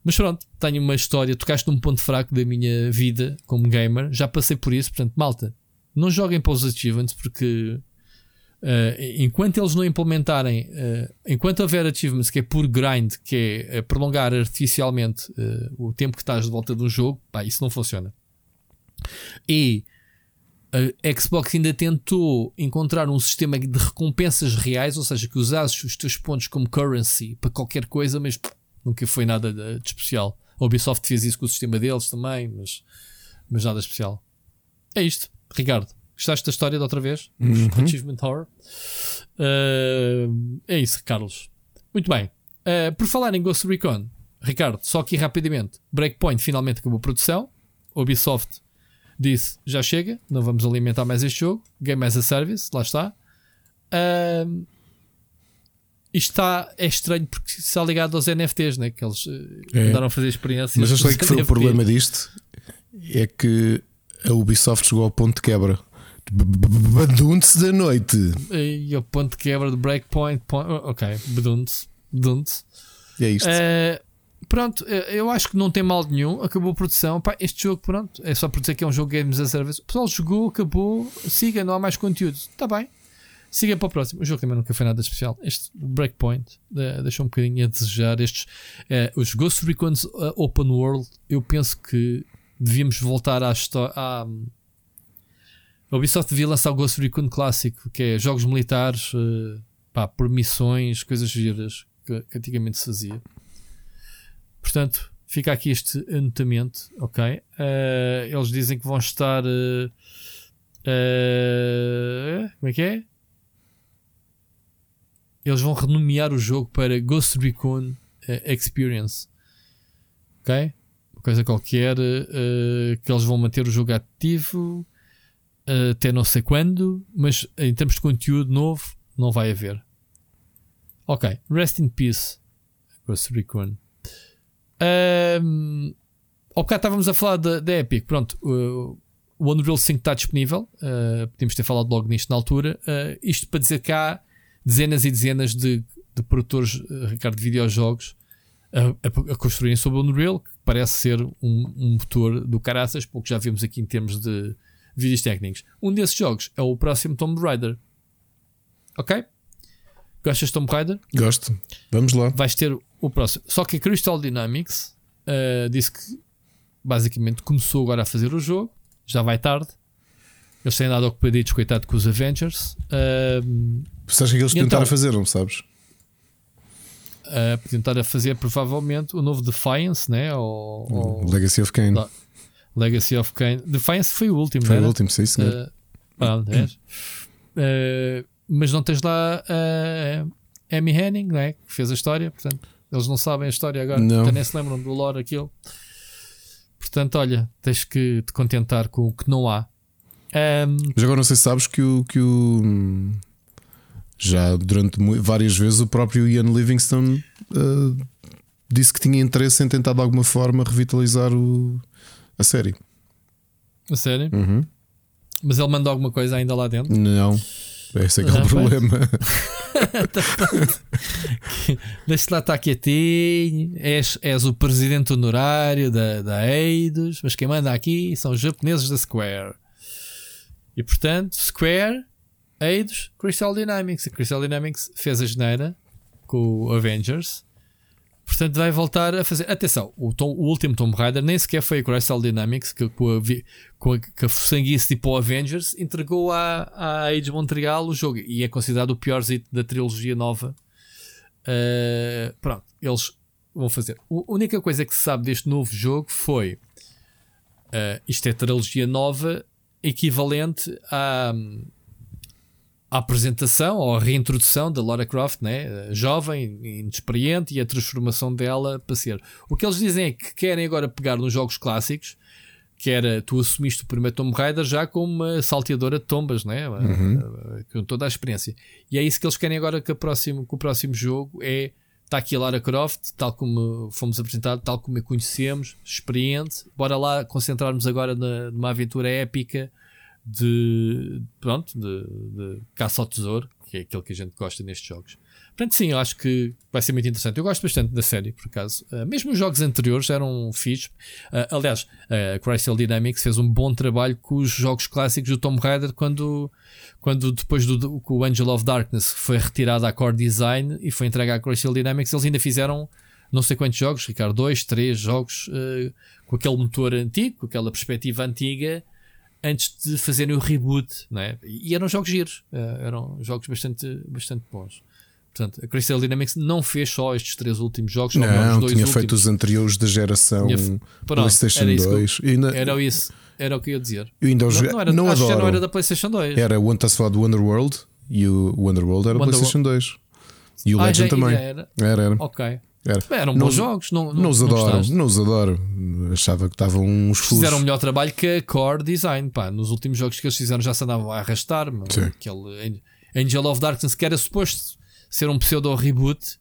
Mas pronto, tenho uma história. Tocaste num ponto fraco da minha vida como gamer. Já passei por isso, portanto, malta, não joguem para os achievements porque eh, enquanto eles não implementarem, eh, enquanto houver achievements que é puro grind, que é eh, prolongar artificialmente eh, o tempo que estás de volta do jogo, pá, isso não funciona. E a Xbox ainda tentou encontrar um sistema de recompensas reais, ou seja, que usasses os teus pontos como currency para qualquer coisa, mas nunca foi nada de, de especial. A Ubisoft fez isso com o sistema deles também, mas, mas nada especial. É isto, Ricardo. Gostaste da história da outra vez? Uhum. Achievement Horror. Uh, é isso, Carlos. Muito bem. Uh, por falar em Ghost Recon, Ricardo, só aqui rapidamente. Breakpoint finalmente acabou a produção. Ubisoft disse: já chega, não vamos alimentar mais este jogo. Game as a Service, lá está. Uh, isto está, é estranho porque está ligado aos NFTs, né? que eles É. andaram a fazer experiências. Mas eu sei que foi o problema disto é que a Ubisoft chegou ao ponto de quebra. Badunte-se da noite. E o ponto de quebra de breakpoint. Point, ok, bedunte bedunte E é isto. Eh, pronto, eh, eu acho que não tem mal nenhum. Acabou a produção. Pá, este jogo, pronto, é só por dizer que é um jogo Games as a Service. O pessoal jogou, acabou. Siga, não há mais conteúdo. Está bem. Siga para o próximo. O jogo também nunca foi nada especial. Este Breakpoint eh, deixou um bocadinho a desejar. Estes, eh, os Ghost Recons eh, Open World, eu penso que devíamos voltar à história. À, a Ubisoft devia lançar o Ghost Recon clássico, que é jogos militares, eh, pá, por missões, coisas giras que, que antigamente se fazia. Portanto, fica aqui este anotamento, ok? Eh, eles dizem que vão estar. eh, como é que é? Eles vão renomear o jogo para Ghost Recon Experience. Ok? coisa qualquer uh, que eles vão manter o jogo ativo uh, até não sei quando, mas em termos de conteúdo novo, não vai haver. Ok, rest in peace, Ghost Recon. Um, ao bocado estávamos a falar da Epic, pronto. Uh, o Unreal 5 está disponível. Uh, podíamos ter falado logo nisto na altura. Uh, isto para dizer que há dezenas e dezenas de, de produtores, Ricardo, de videojogos a, a, a, construírem sobre o Unreal, que parece ser um, um motor do caraças, porque já vimos aqui em termos de vídeos técnicos. Um desses jogos é o próximo Tomb Raider. Ok? Gostas de Tomb Raider? Gosto. Vamos lá. Vais ter o próximo. Só que a Crystal Dynamics disse que basicamente começou agora a fazer o jogo já vai tarde. Eles têm dado ocupaditos, coitado, com os Avengers. Uh, Sabes que eles tentaram então, fazer, não sabes? Uh, tentar a fazer provavelmente o novo Defiance, né? Ou, ou Legacy of Kane. Legacy of Kane. Defiance foi o último, Foi o último, sim, senhor. Uh, uh, [coughs] mas não tens lá a Amy Henning, né? Que fez a história, portanto, eles não sabem a história agora, não. nem se lembram do lore aquilo. Portanto, olha, tens que te contentar com o que não há. Um... Mas agora não sei se sabes que o. Que o já durante várias vezes o próprio Ian Livingstone uh, disse que tinha interesse em tentar de alguma forma revitalizar o, a série. A série? Uhum. Mas ele mandou alguma coisa ainda lá dentro? Não. Esse é que é o ah, problema. [laughs] Deixa-te lá estar quietinho. És, és o presidente honorário da, da Eidos, mas quem manda aqui são os japoneses da Square. E portanto, Square, Eidos, Crystal Dynamics. A Crystal Dynamics fez a geneira com o Avengers Portanto, vai voltar a fazer. Atenção, o, Tom, o último Tomb Raider nem sequer foi a Crystal Dynamics que, com a, com a, que a sanguice tipo Avengers entregou à, à Age Montreal o jogo e é considerado o pior da trilogia nova. Uh, pronto, eles vão fazer. A única coisa que se sabe deste novo jogo foi uh, isto é trilogia nova equivalente a a apresentação ou a reintrodução da Lara Croft, né? jovem, inexperiente, e a transformação dela para ser. O que eles dizem é que querem agora pegar nos jogos clássicos, que era tu assumiste o primeiro Tomb Raider já como uma salteadora de tombas, né? Uhum. com toda a experiência. E é isso que eles querem agora que, próximo, que o próximo jogo é. Está aqui a Lara Croft, tal como fomos apresentados, tal como a conhecemos, experiente. Bora lá concentrarmos agora na, numa aventura épica de, pronto, de, de caça ao tesouro, que é aquele que a gente gosta nestes jogos. Portanto, sim, eu acho que vai ser muito interessante. Eu gosto bastante da série, por acaso. Uh, mesmo os jogos anteriores eram fixe. Uh, aliás, a uh, Crystal Dynamics fez um bom trabalho com os jogos clássicos do Tomb Raider quando, quando depois do, do o Angel of Darkness foi retirado à Core Design e foi entregue à Crystal Dynamics, eles ainda fizeram não sei quantos jogos, Ricardo, dois, três jogos uh, com aquele motor antigo, com aquela perspectiva antiga antes de fazerem o reboot, né? E eram jogos giros, uh, eram jogos bastante, bastante bons. Portanto, a Crystal Dynamics não fez só estes três últimos jogos, não, não tinha últimos. feito os anteriores da geração tinha... PlayStation era 2. Eu... Ainda... Era isso, era o que eu ia dizer. Eu ainda não, não, era, não acho adoro. não era da PlayStation 2. Era o estás a falar do Wonderworld e o Wonderworld era Wonder PlayStation 2 e o ah, Legend também. Era. era, era. Ok. Era. Eram bons não, jogos, não, não, não adoro, não os adoro. Achava que estavam uns furos. Fizeram o melhor trabalho que a Core Design. Pá. Nos últimos jogos que eles fizeram já se andavam a arrastar. Aquele Angel of Darkness, que era suposto ser um pseudo reboot.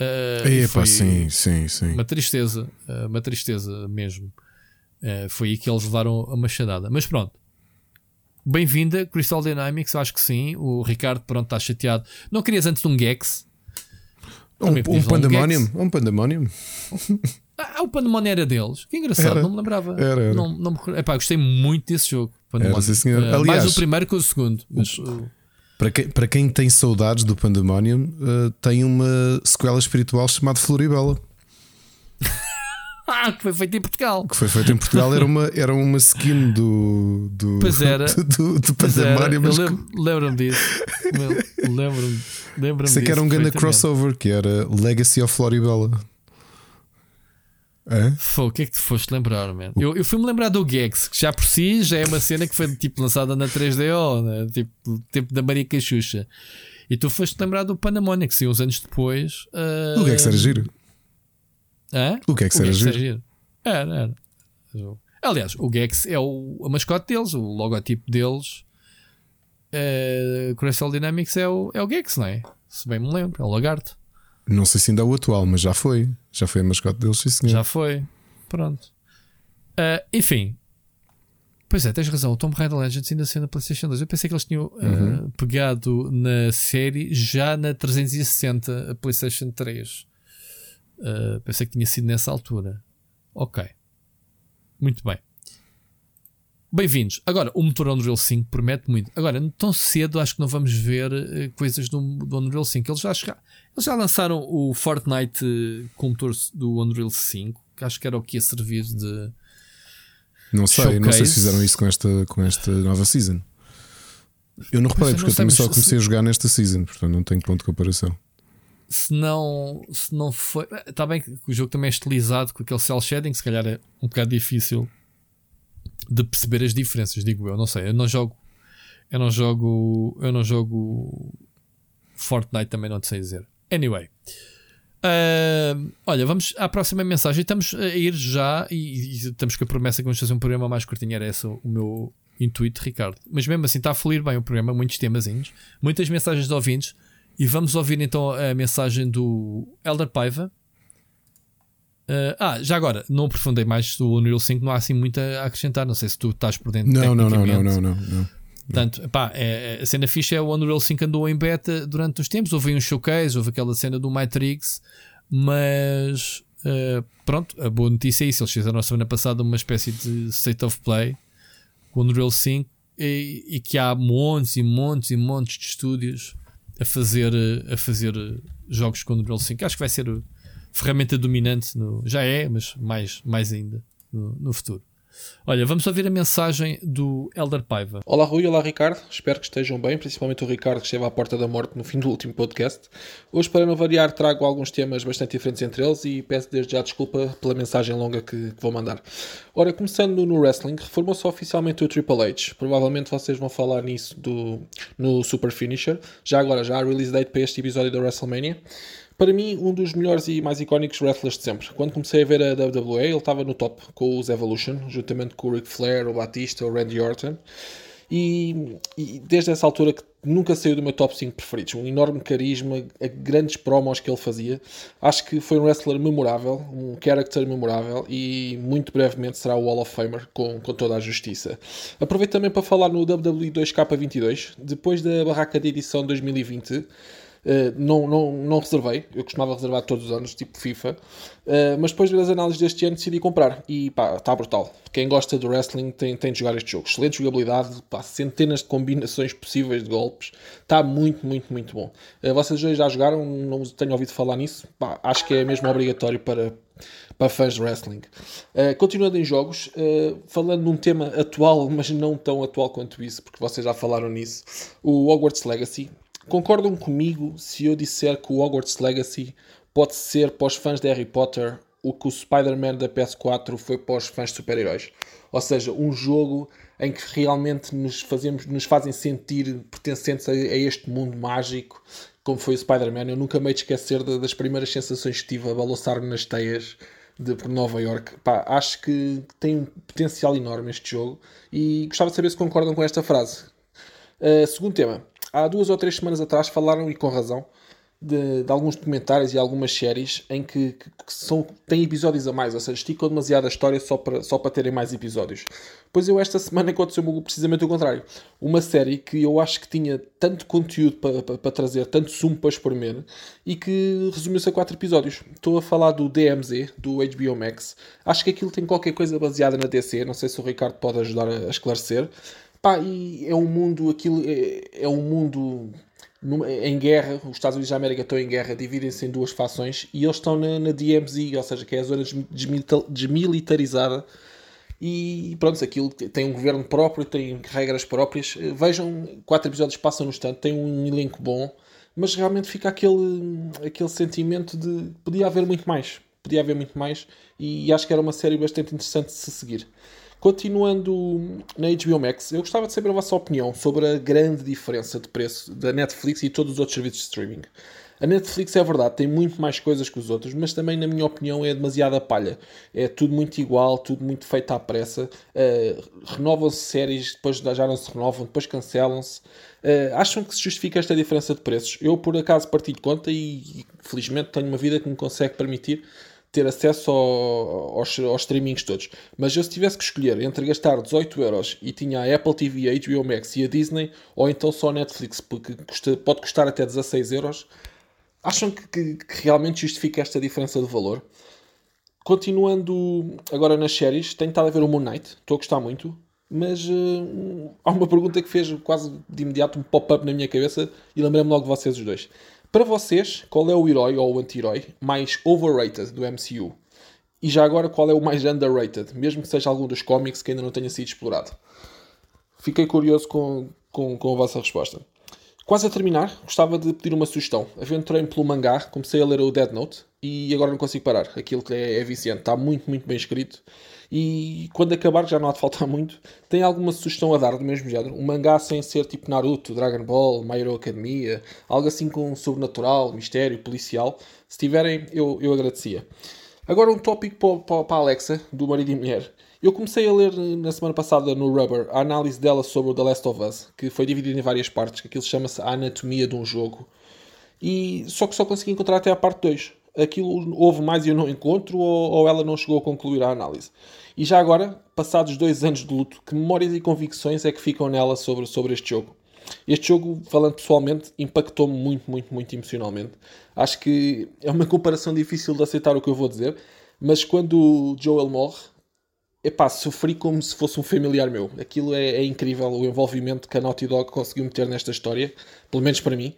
Uh, Epa, sim, sim, sim. Uma tristeza, uh, uma tristeza mesmo. Uh, foi aí que eles levaram a machadada. Mas pronto, bem-vinda, Crystal Dynamics, acho que sim. O Ricardo, pronto, está chateado. Não querias antes de um Gex? Um, um pandemonium. Um pandemonium. [laughs] Ah, o Pandemonium era deles. Que engraçado, era. não me lembrava. Era, era. Não, não me... Epá, gostei muito desse jogo. Era, sim. Uh, Aliás, mais o primeiro que o segundo. Mas, uh... para, quem, para quem tem saudades do Pandemonium, uh, tem uma sequela espiritual chamada Floribela. [laughs] ah, que foi feita em Portugal. Que foi feita em Portugal, era uma, era uma skin do. do pois era. [laughs] Do, do Pandemonium. Mas... Lembro-me disso. Lembro-me. Lembro Sei que era um grande crossover que era Legacy of Floribela. É? o que é que tu foste lembrar, man? Eu, eu fui-me lembrar do Gex, que já por si já é uma cena que foi tipo lançada na 3DO, né? tipo tempo da Maria Cachucha. E tu foste lembrar do Panamónia, que saiu uns anos depois. Uh... O Gex era giro. Hã? O Gex era giro. Era, era. Aliás, o Gex é o, a mascote deles, o logotipo deles. Uh, Crystal Dynamics é o, é o Gex, não é? Se bem me lembro, é o lagarto. Não sei se ainda é o atual, mas já foi. Já foi a mascote deles, sim, senhor. Já foi. Pronto. Uh, enfim. Pois é, tens razão. O Tomb Raider Legends ainda sendo na PlayStation 2. Eu pensei que eles tinham uh, uhum. pegado na série já na 360 a PlayStation 3. Uh, pensei que tinha sido nessa altura. Ok. Muito bem. Bem-vindos. Agora, o motor Unreal 5 promete muito. Agora, tão cedo acho que não vamos ver uh, coisas do, do, Unreal 5. Eles já, eles já lançaram o Fortnite uh, com o motor do Unreal 5, que acho que era o que ia servir de. Não sei, showcase. não sei se fizeram isso com esta, com esta nova season. Eu não reparei, porque eu também só comecei se... a jogar nesta season, portanto não tenho ponto de comparação se não, se não foi. Está bem que o jogo também é estilizado com aquele cel shading, se calhar é um bocado difícil de perceber as diferenças, digo eu. Não sei, eu não jogo. Eu não jogo. Eu não jogo Fortnite também, não te sei dizer. Anyway. Uh, olha, vamos à próxima mensagem. Estamos a ir já e, e, estamos com a promessa que vamos fazer um programa mais curtinho. Era esse o meu intuito, Ricardo. Mas mesmo assim está a fluir bem o programa, muitos temazinhos, muitas mensagens de ouvintes. E vamos ouvir então a mensagem do Elder Paiva. Uh, ah, já agora, não aprofundei mais do Unreal 5, não há assim muito a acrescentar. Não sei se tu estás por dentro. Não, não, não, não, não, não, não. Portanto, pá, é, a cena fixa é o Unreal 5 andou em beta durante os tempos. Houve um showcase, houve aquela cena do Matrix, mas uh, pronto, a boa notícia é isso. Eles fizeram a semana passada uma espécie de state of play com o Unreal 5 e, e que há montes e montes e montes de estúdios a fazer, a fazer jogos com o Unreal 5. Acho que vai ser a ferramenta dominante, no, já é, mas mais, mais ainda no, no futuro. Olha, vamos ouvir a mensagem do Elder Paiva. Olá Rui, olá Ricardo, espero que estejam bem, principalmente o Ricardo que esteve à porta da morte no fim do último podcast. Hoje, para não variar, trago alguns temas bastante diferentes entre eles e peço desde já desculpa pela mensagem longa que, que vou mandar. Ora, começando no wrestling, reformou-se oficialmente o Triple H. Provavelmente vocês vão falar nisso do, no Super Finisher. Já agora, já há release date para este episódio da WrestleMania para mim, um dos melhores e mais icónicos wrestlers de sempre. Quando comecei a ver a WWE, ele estava no top com os Evolution, juntamente com o Ric Flair, o Batista, o Randy Orton. E, e, desde essa altura que nunca saiu do meu top 5 preferidos. Um enorme carisma, grandes promos que ele fazia. Acho que foi um wrestler memorável, um character memorável e muito brevemente será o Hall of Famer com, com toda a justiça. Aproveito também para falar no WWE 2K22. Depois da barraca de edição 2020, Uh, não, não, não reservei, eu costumava reservar todos os anos, tipo FIFA, uh, mas depois de ver as análises deste ano decidi comprar e pá, está brutal. Quem gosta do wrestling tem, tem de jogar este jogo. Excelente jogabilidade, pá, centenas de combinações possíveis de golpes, está muito, muito, muito bom. Uh, vocês já jogaram, não tenho ouvido falar nisso, pá, acho que é mesmo obrigatório para, para fãs de wrestling. Uh, continuando em jogos, uh, falando num tema atual, mas não tão atual quanto isso, porque vocês já falaram nisso, o Hogwarts Legacy Concordam comigo se eu disser que o Hogwarts Legacy pode ser para os fãs de Harry Potter o que o Spider-Man da PS4 foi para os fãs de super-heróis? Ou seja, um jogo em que realmente nos, fazemos, nos fazem sentir pertencentes a, a este mundo mágico, como foi o Spider-Man. Eu nunca me esquecer das primeiras sensações que tive a balançar-me nas teias de, por Nova York. Pá, acho que tem um potencial enorme este jogo e gostava de saber se concordam com esta frase. Uh, segundo tema, há duas ou três semanas atrás falaram, e com razão, de, de, alguns documentários e algumas séries em que, que, que, são, têm episódios a mais, ou seja, esticam demasiado a história só para, só para terem mais episódios. Pois eu, esta semana, aconteceu precisamente o contrário. Uma série que eu acho que tinha tanto conteúdo para, para, para trazer, tanto sumo para experimentar, e que resumiu-se a quatro episódios. Estou a falar do DMZ, do HBO Max. Acho que aquilo tem qualquer coisa baseada na DC, não sei se o Ricardo pode ajudar a esclarecer. Pá, e é um mundo, aquilo é, é um mundo em guerra, os Estados Unidos da América estão em guerra, dividem-se em duas fações e eles estão na, na, DMZ, ou seja, que é a zona desmilitarizada. E pronto, aquilo tem um governo próprio, tem regras próprias. Vejam, quatro episódios passam no instante, tem um elenco bom, mas realmente fica aquele, aquele sentimento de podia haver muito mais. Podia haver muito mais e acho que era uma série bastante interessante de se seguir. Continuando na HBO Max, eu gostava de saber a vossa opinião sobre a grande diferença de preço da Netflix e todos os outros serviços de streaming. A Netflix é verdade, tem muito mais coisas que os outros, mas também, na minha opinião, é demasiada palha. É tudo muito igual, tudo muito feito à pressa. Uh, renovam-se séries, depois já não se renovam, depois cancelam-se. Uh, acham que se justifica esta diferença de preços? Eu, por acaso, partilho conta e, e, felizmente, tenho uma vida que me consegue permitir ter acesso ao, aos, aos streamings todos. Mas eu, se tivesse que escolher entre gastar 18 euros e tinha a Apple TV, a HBO Max e a Disney, ou então só a Netflix, porque custa, pode custar até 16 euros Acham que, que, que realmente justifica esta diferença de valor? Continuando agora nas séries, tenho estado a ver o Moon Knight, estou a gostar muito, mas uh, há uma pergunta que fez quase de imediato um pop-up na minha cabeça e lembrei-me logo de vocês os dois. Para vocês, qual é o herói ou o anti-herói mais overrated do MCU? E já agora, qual é o mais underrated, mesmo que seja algum dos cómics que ainda não tenha sido explorado? Fiquei curioso com, com, com a vossa resposta. Quase a terminar, gostava de pedir uma sugestão. Aventurei-me pelo mangá, comecei a ler o Dead Note e agora não consigo parar. Aquilo que é, é viciante, está muito, muito bem escrito. E quando acabar, já não há de faltar [laughs] muito, tem alguma sugestão a dar do mesmo género? Um mangá sem ser tipo Naruto, Dragon Ball, My Hero Academia, algo assim com sobrenatural, mistério, policial. Se tiverem, eu, eu agradecia. Agora um tópico para, a Alexa, do marido e mulher. Eu comecei a ler na semana passada no Rubber a análise dela sobre o The Last of Us, que foi dividida em várias partes, que aquilo chama-se a anatomia de um jogo. E só que só consegui encontrar até a parte 2. Aquilo houve mais e eu não encontro, ou, ou ela não chegou a concluir a análise. E já agora, passados dois anos de luto, que memórias e convicções é que ficam nela sobre, sobre este jogo? Este jogo, falando pessoalmente, impactou-me muito, muito, muito emocionalmente. Acho que é uma comparação difícil de aceitar o que eu vou dizer, mas quando o Joel morre, epá, sofri como se fosse um familiar meu. Aquilo é, é, incrível o envolvimento que a Naughty Dog conseguiu meter nesta história, pelo menos para mim.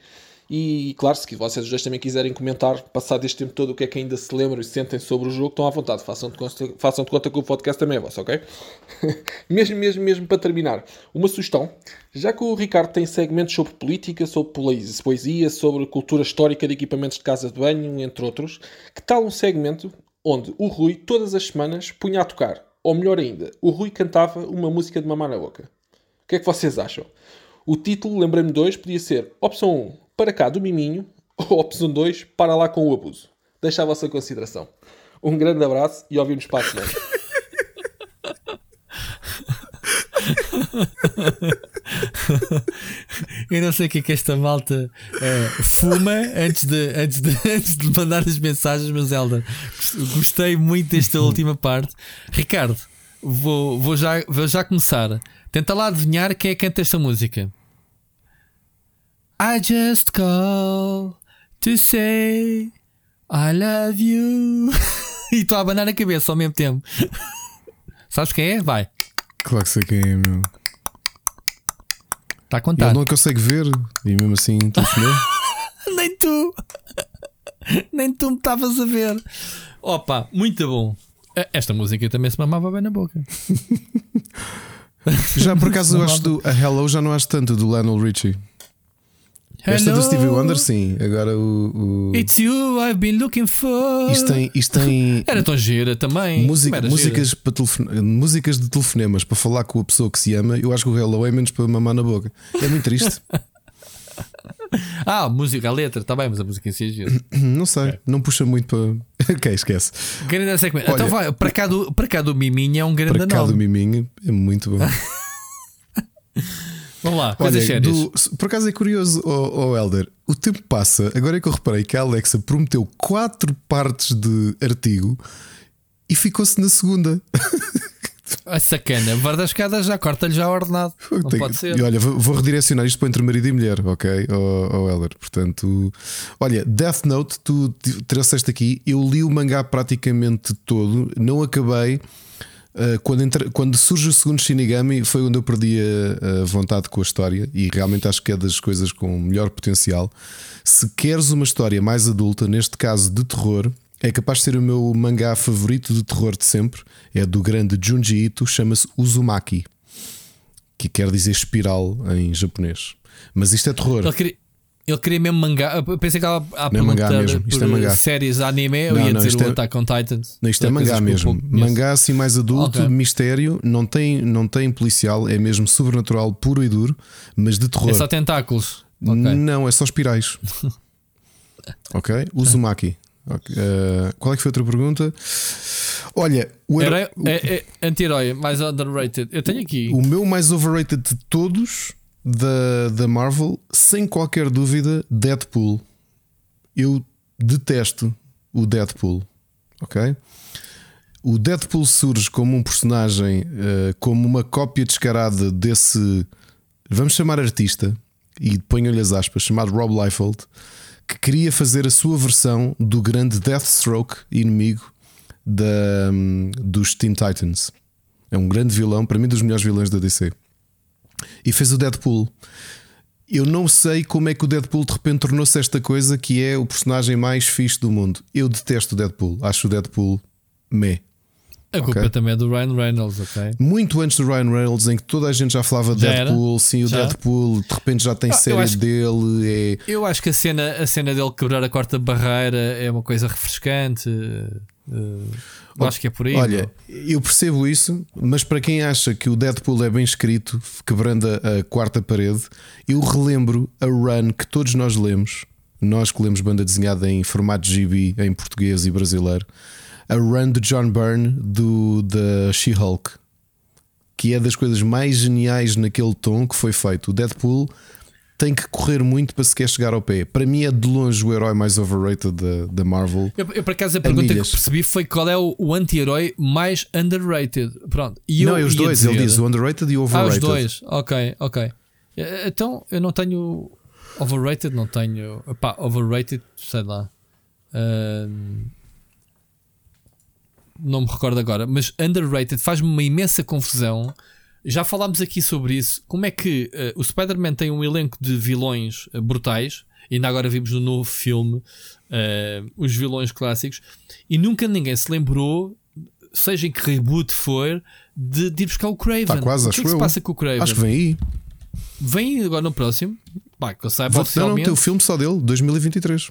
E claro, se vocês dois também quiserem comentar, passado este tempo todo, o que é que ainda se lembram e sentem sobre o jogo, estão à vontade. Façam de conta, façam de conta que o podcast também é vosso, ok? [laughs] mesmo, mesmo, mesmo para terminar, uma sugestão. Já que o Ricardo tem segmentos sobre política, sobre poesia, sobre cultura histórica de equipamentos de casa de banho, entre outros, que tal um segmento onde o Rui, todas as semanas, punha a tocar ou melhor ainda, o Rui cantava uma música de mamar na boca. O que é que vocês acham? O título, lembrei-me dois, podia ser opção 1, para cá do miminho, ou opção 2, para lá com o abuso. Deixa a vossa consideração. Um grande abraço e ouvimos para a semana. [laughs] Eu não sei o que é que esta malta uh, fuma antes de, antes, de, [laughs] antes de mandar as mensagens, mas Helder, gostei muito desta [laughs] última parte. Ricardo, vou, vou, já, vou já começar. Tenta lá adivinhar quem é que canta esta música. I just call to say I love you. [laughs] e estou a abanar a cabeça ao mesmo tempo. [laughs] Sabes quem é? Vai. Claro que sei quem é, meu. Está a contar. Ele não consegue ver e mesmo assim telefonou. [laughs] Nem tu. Nem tu me estavas a ver. Opa, muito bom. Esta música também se mamava bem na boca. já por acaso eu acho do a Hello já não acho tanto do Lionel Richie. Esta do Stevie Wonder, sim. Agora o, o, It's you I've been looking for. Isto tem. Isto tem era tão gira também. Música, músicas, gira. Para telefone... músicas de telefonemas para falar com a pessoa que se ama. Eu acho que o Hello é menos para mamar na boca. É muito triste. [laughs] ah, a música, a letra, está bem, mas a música em si é gira. [coughs] Não sei, okay. não puxa muito para. [laughs] ok, esquece. Grande sequência. Então vai, para cá, do, para cá do Miminho é um grande Para cá nome. do Miminho é muito bom. [laughs] Vamos lá, coisas Olha, do, por acaso é curioso, oh, oh Helder, o tempo passa. Agora é que eu reparei que a Alexa prometeu quatro partes de artigo e ficou-se na segunda. A [laughs] sacana, Varda escada já corta-lhe já ordenado. [laughs] Não pode ser. E olha, vou redirecionar isto para entre marido e mulher, ok? Oh, oh Heller. Portanto, olha, Death Note, tu trouxeste aqui. Eu li o mangá praticamente todo, não acabei. Uh, quando, entra, quando, surge o segundo Shinigami foi onde eu perdi a, a, vontade com a história e realmente acho que é das coisas com melhor potencial. Se queres uma história mais adulta, neste caso de terror, é capaz de ser o meu mangá favorito de terror de sempre. É do grande Junji Ito, chama-se Uzumaki, que quer dizer espiral em japonês. Mas isto é terror. Ele queria, ele queria mesmo mangá. Eu pensei que ela a é mangá mesmo. Isto é mangá. séries anime, eu não, ia não, dizer o é... Attack on Titans. Não, isto é mangá mesmo. Mangá assim mais adulto, okay. mistério, não tem, não tem policial, é mesmo sobrenatural puro e duro, mas de terror. É só tentáculos. Okay. Não, é só espirais. [laughs] Ok? Uzumaki. Ok, eh, qual é que foi a outra pergunta? Olha, o, herói- Era, é, é anti-herói, mais underrated. Eu tenho aqui. o meu mais overrated de todos da, da Marvel, sem qualquer dúvida, Deadpool. Eu detesto o Deadpool. Ok? O Deadpool surge como um personagem, eh, como uma cópia descarada desse, vamos chamar artista, e ponho-lhe as aspas, chamado Rob Liefeld, que queria fazer a sua versão do grande Deathstroke, inimigo da, hum, dos Teen Titans. É um grande vilão, para mim, dos melhores vilões da DC. E fez o Deadpool. Eu não sei como é que o Deadpool de repente tornou-se esta coisa que é o personagem mais fixe do mundo. Eu detesto o Deadpool. Acho o Deadpool meh. A culpa ok. também é do Ryan Reynolds, ok? Muito antes do Ryan Reynolds, em que toda a gente já falava de Já era? Deadpool, sim, o Já? Deadpool de repente já tem Ah, série acho dele. É... Eu acho que a cena, a cena dele quebrar a quarta barreira é uma coisa refrescante. Eu acho que é por aí. Olha, meu. eu percebo isso, mas para quem acha que o Deadpool é bem escrito, quebrando a, a quarta parede, eu relembro a run que todos nós lemos, nós que lemos banda desenhada em formato GB em português e brasileiro, a run de John Byrne do, da She-Hulk, que é das coisas mais geniais naquele tom que foi feito. O Deadpool tem que correr muito para sequer chegar ao pé. Para mim é de longe o herói mais overrated da, da Marvel. Eu, eu, por acaso a pergunta milhas. que percebi foi qual é o, o anti-herói mais underrated. Pronto. E não, é os dois, dizer- ele diz o underrated e o Ah, overrated. os dois. Ok, ok. Eh, Então eu não tenho overrated, não tenho. Pá, overrated, sei lá. Ahm, não me recordo agora, mas underrated faz-me uma imensa confusão. Já falámos aqui sobre isso. Como é que eh, o Spider-Man tem um elenco de vilões eh, brutais, e ainda agora vimos no novo filme eh, os vilões clássicos, e nunca ninguém se lembrou, seja em que reboot for, de, de ir buscar o Craven. Está Tá quase, o que acho é que se passa com o Craven? Acho que vem aí. Vem agora no próximo. Pá, que eu saiba oficialmente. teu filme só dele, 2023.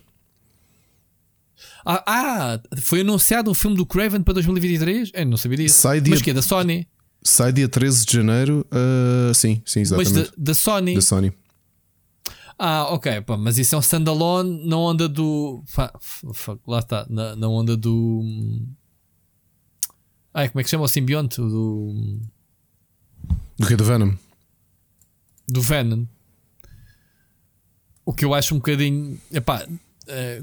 Ah, ah, foi anunciado um filme do Craven para 2023? Eu não sabia disso. Sai dia- Mas que é da Sony? Sai dia 13 de janeiro. ah, sim, sim, Mas exatamente. da, da Sony. Da Sony. Ah, ok, pá, mas isso é um standalone na onda do. Fuck, lá está, na, na onda do. Ai, como é que chama o simbionte? Do, Do que do Venom. do Venom. O que eu acho um bocadinho. Epá, eh,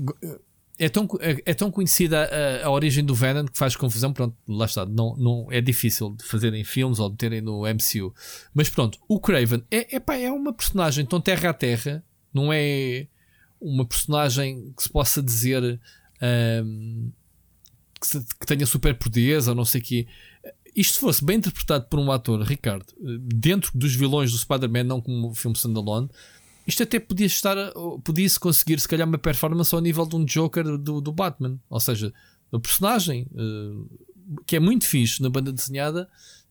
é tão, é, é tão conhecida a, a origem do Venom que faz confusão. Pronto, lá está. Não, não, é difícil de fazerem filmes ou de terem no MCU. Mas pronto, o Craven é, epá, é uma personagem tão terra a terra. Não é uma personagem que se possa dizer ahm, que, se- que tenha superpoderes ou não sei o quê. Isto fosse bem interpretado por um ator, Ricardo, dentro dos vilões do Spider-Man, não como um filme standalone, isto até podia estar, podia-se conseguir, se calhar, uma performance ao nível de um Joker do, do Batman. Ou seja, o personagem eh, que é muito fixe na banda desenhada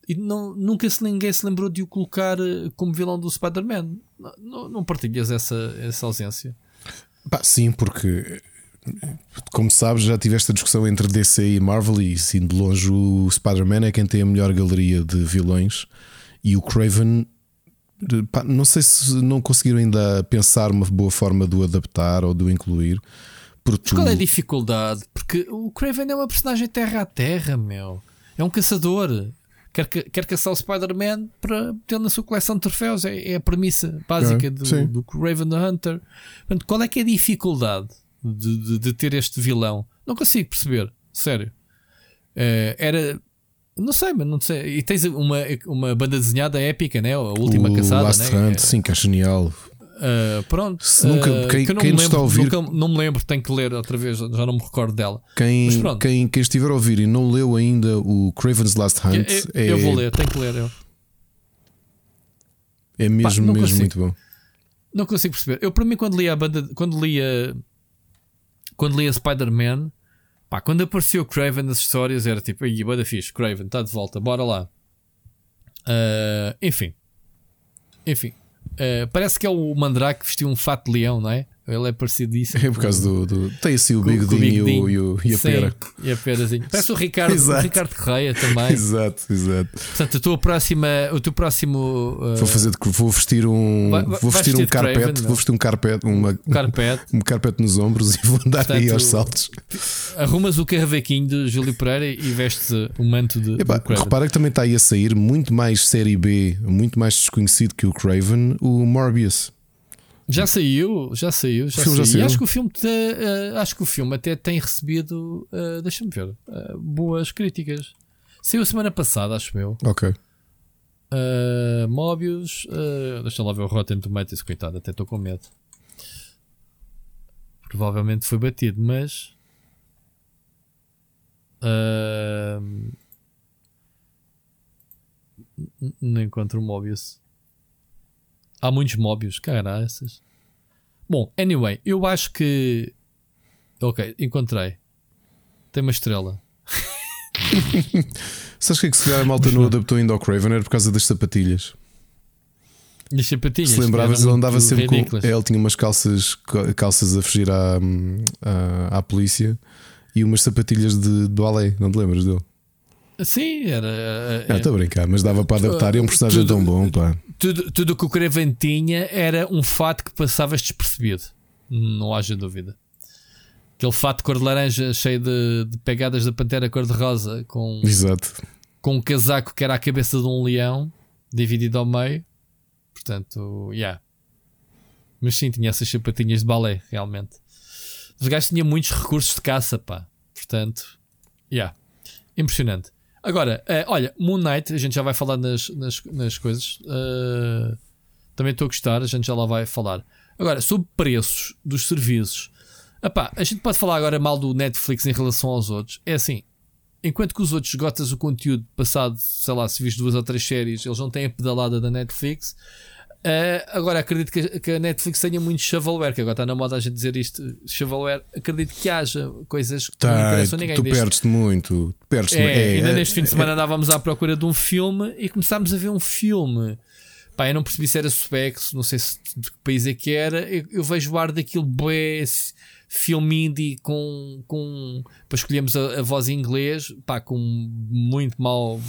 e não, nunca se, ninguém se lembrou de o colocar eh, como vilão do Spider-Man. Não, não, partilhas essa, essa ausência? Pá, sim, porque como sabes, já tive esta discussão entre DC e Marvel e sim, de longe o Spider-Man é quem tem a melhor galeria de vilões e o Craven. Pá, não sei se não conseguiram ainda pensar uma boa forma de o adaptar ou de o incluir. Porque Mas qual é a dificuldade? Porque o Craven é uma personagem terra a terra, meu. É um caçador. Quer, quer caçar o Spider-Man para ter na sua coleção de troféus. É, é a premissa básica É, do, sim. do Craven the Hunter. Portanto, qual é que é a dificuldade de, de- de ter este vilão? Não consigo perceber. Sério. Eh, era. Não sei, mas não sei. E tens uma, uma banda desenhada épica, né? A última o caçada, Last né? Hunt, sim, que é genial. Uh, pronto. Se nunca- Uh, quem- que eu não quem me nos está a lembro, ouvir- nunca- não me lembro, tenho que ler outra vez, já não me recordo dela. Quem, quem, quem estiver a ouvir e não leu ainda o Craven's Last Eu, Hunt eu- é, eu vou ler, tenho que ler. Eu é mesmo, não mesmo consigo. muito bom. não consigo perceber. Eu, para mim, quando li a banda, quando li a, quando li a Spider-Man, pá, quando apareceu Craven nas histórias, era tipo, aí, banda fixe, Craven, está de volta, bora lá. Uh, enfim, enfim, Uh, parece que é o Mandrake que vestiu um fato de leão, não é? Ele é parecidíssimo. [laughs] É por causa do. do tem assim o bigodinho e, o- e, o- e a Sim, pera. E a perazinha. Parece o Ricardo, [laughs] o. Ricardo Correia também. [laughs] Exato, exato. Portanto, a tua próxima, o teu próximo uh, Vou fazer vou vestir um. Vai- vai- vou vestir um vestir Craven, carpete. não? Vou vestir um carpete, uma, carpete, um carpete nos ombros e vou andar aí Portanto, aos saltos. arrumas o carravequinho de Júlio Pereira e vestes uh, o manto de, Epá, do Craven. repara que também está aí a sair muito mais série B, muito mais desconhecido que o Craven, o Morbius. Já saiu, já saiu, já filme já saiu. E saiu? acho que o filme te- uh, acho que o filme até tem recebido, uh, deixa-me ver, uh, boas críticas. Saiu semana passada, acho eu. Ok. Uh, Mobius, uh, deixa lá ver o Rotten Tomatoes, coitado, até estou com medo. Provavelmente foi batido, mas. não encontro o Mobius. Há muitos Mobius, caraças. Bom, anyway, eu acho que. Ok, encontrei. Tem uma estrela. [laughs] Sabes que é que se calhar a malta não adaptou ainda ao Craven? Era por causa das sapatilhas. E as sapatinhas. Se lembravas, ele andava sempre ridículas. com. Ele tinha umas calças, calças a fugir à, à, à polícia e umas sapatilhas de, de balé. Não te lembras dele? Sim, era. Não, estou a brincar, mas dava para adaptar. E é um personagem tudo- tão bom, pá. Tudo tudo o que o Craven tinha era um fato que passavas despercebido. Não haja dúvida. Aquele fato de cor de laranja cheio de, de pegadas da pantera cor-de-rosa com, Exato. com um casaco que era a cabeça de um leão dividido ao meio. Portanto, yeah. Mas sim, tinha essas sapatinhas de balé, realmente. Os gajos tinham muitos recursos de caça, pá. Portanto, yeah. Impressionante. Agora, eh, olha, Moon Knight, a gente já vai falar nas, nas, nas coisas. Eh, também estou a gostar, a gente já lá vai falar. Agora, sobre preços dos serviços. Epá, a gente pode falar agora mal do Netflix em relação aos outros. É assim, enquanto que os outros esgotas o conteúdo passado, sei lá, se viste duas ou três séries, eles não têm a pedalada da Netflix. Eh, agora acredito que, que a Netflix tenha muito shovelware, que agora está na moda a gente dizer isto, shovelware. Acredito que haja coisas que não Tá, interessam a ninguém. tu desde- perdes-te muito. tu Perdes-te é. É, ainda é, neste fim de é- semana andávamos à procura de um filme e começámos a ver um filme. Pá, eu não percebi se era sueco, não sei se, de que país é que era. Eu, eu vejo o ar daquilo bué, filme indie com. com para escolhemos a, a voz em inglês, pá, com muito mal,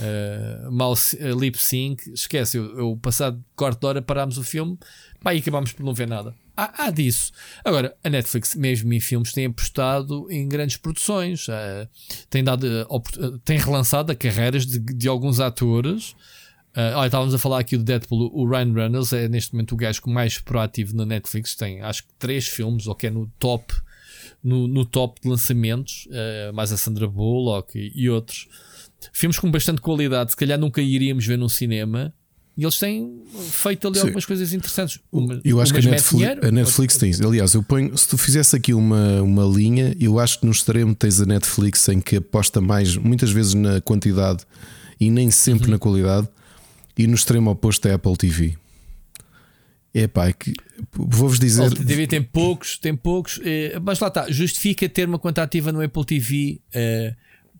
eh, mal eh, lip sync. Esquece, eu, eu passado quarto de hora parámos o filme pá, e acabámos por não ver nada. Há, há disso. Agora, a Netflix, mesmo em filmes, tem apostado em grandes produções, eh, tem, dado, eh, tem relançado a carreiras de, de alguns atores. Eh, olha, estávamos a falar aqui do Deadpool, o Ryan Reynolds é neste momento o gajo mais proativo na Netflix, tem acho que três filmes, ou que é no top, no, no top de lançamentos, eh, mais a Sandra Bullock e, e outros. Filmes com bastante qualidade, se calhar nunca iríamos ver no cinema. E eles têm feito ali Sim. algumas coisas interessantes. Umas- Eu acho que a Netflix, dinheiro, a Netflix tem. Aliás, eu ponho, se tu fizesse aqui uma, uma linha, eu acho que no extremo tens a Netflix em que aposta mais, muitas vezes na quantidade e nem sempre Uhum. na qualidade, e no extremo oposto é a Apple TV. É pá, é que vou-vos dizer. Apple TV tem poucos, tem poucos, eh, mas lá está, justifica ter uma conta ativa no Apple TV eh,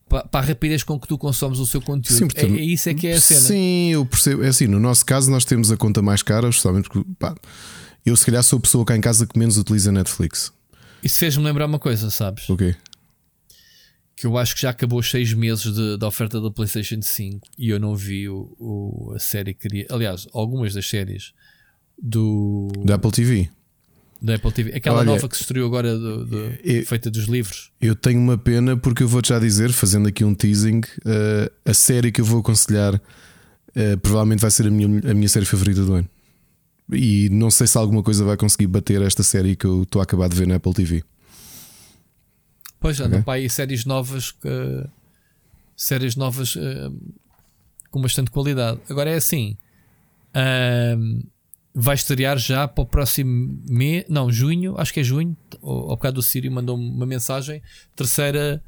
pa- para a rapidez com que tu consomes o seu conteúdo. Sim, é, portanto, é isso é que é a cena. Sim, eu percebo. É assim, no nosso caso, nós temos a conta mais cara, justamente porque pá, eu, se calhar, sou a pessoa cá em casa que menos utiliza Netflix. Isso fez-me lembrar uma coisa, sabes? Ok. Que eu acho que já acabou os seis meses de, da oferta da PlayStation 5 e eu não vi o, o- a série que queria. Aliás, algumas das séries do Da Apple TV. da Apple TV. Aquela Olha, nova que se estreou agora, do- do- eu- feita dos livros. Eu tenho uma pena porque eu vou-te já dizer, fazendo aqui um teasing, eh, a série que eu vou aconselhar eh, provavelmente vai ser a minha, a minha série favorita do ano. E não sei se alguma coisa vai conseguir bater esta série que eu estou a acabar de ver na Apple TV. Pois Ok. okay. aí séries novas, que- séries novas eh, com bastante qualidade. Agora é assim, ahm, vai estrear já para o próximo mês, não, junho, acho que é junho. Ao, ao bocado do Sírio mandou-me uma mensagem. Terceira,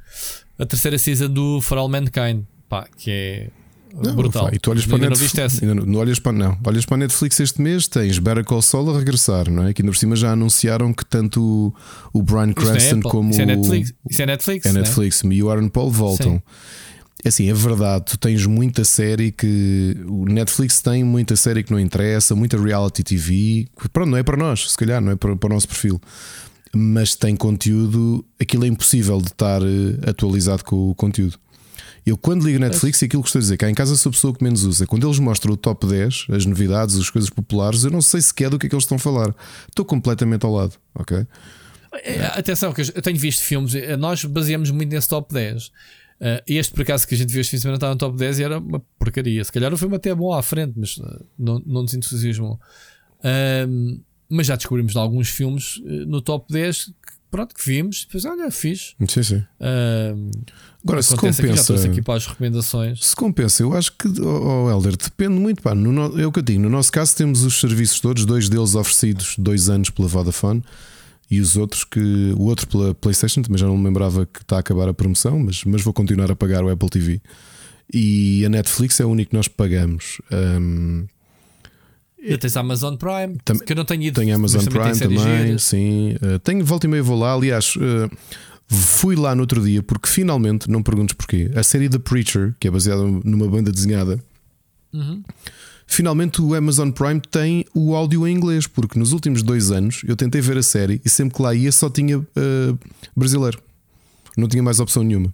a terceira season do For All Mankind, pá, que é Não, brutal. E tu olhas para, Ainda não Netflix, viste essa? ainda não, não olhas para, não, olhas para a Netflix este mês, tens Better Call Saul a regressar, não é? Que ainda por cima já anunciaram que tanto o, o Brian não é Cranston Apple, como isso é o- Netflix, isso é Netflix, é né? Netflix e o Aaron Paul voltam. é assim, é verdade, tu tens muita série que o Netflix tem muita série que não interessa, muita reality TV, pronto, não é para nós, se calhar, não é para, para o nosso perfil, mas tem conteúdo, aquilo é impossível de estar eh, atualizado com o conteúdo. Eu, quando ligo Netflix, e aquilo que estou a dizer, cá em casa sou a pessoa que menos usa. Quando eles mostram o top 10, as novidades, as coisas populares, eu não sei sequer do que é que eles estão a falar. Estou completamente ao lado, ok? É, atenção, que eu tenho visto filmes, eh, nós baseamos muito nesse top 10. Uh, eh, este, por acaso, que a gente viu este fim de semana estava no top 10 e era uma porcaria. Se calhar o filme até bom à frente, mas uh, não, não nos entusiasmou. Mas já descobrimos alguns filmes no top 10 que, pronto, que vimos. Depois, olha, fiz. Sim, sim. Agora, se compensa. Aqui, aqui para as recomendações. Se compensa, eu acho que, oh, oh Helder, depende muito. Pá, no, é o que eu digo. No nosso caso, temos os serviços todos, dois deles oferecidos dois anos pela Vodafone e os outros que. O outro pela PlayStation, também já não me lembrava que está a acabar a promoção, mas, mas vou continuar a pagar o Apple TV. E a Netflix é o único que nós pagamos. Um, e tens a Amazon Prime, tam, que eu não tenho ido. Tenho Amazon também Prime também, sim. Uh, tenho volta e meia vou lá. Aliás, uh, fui lá no outro dia porque finalmente, não perguntes porquê, a série The Preacher, que é baseada numa banda desenhada. Uhum finalmente o Amazon Prime tem o áudio em inglês, porque nos últimos dois anos eu tentei ver a série e sempre que lá ia só tinha uh, brasileiro, não tinha mais opção nenhuma.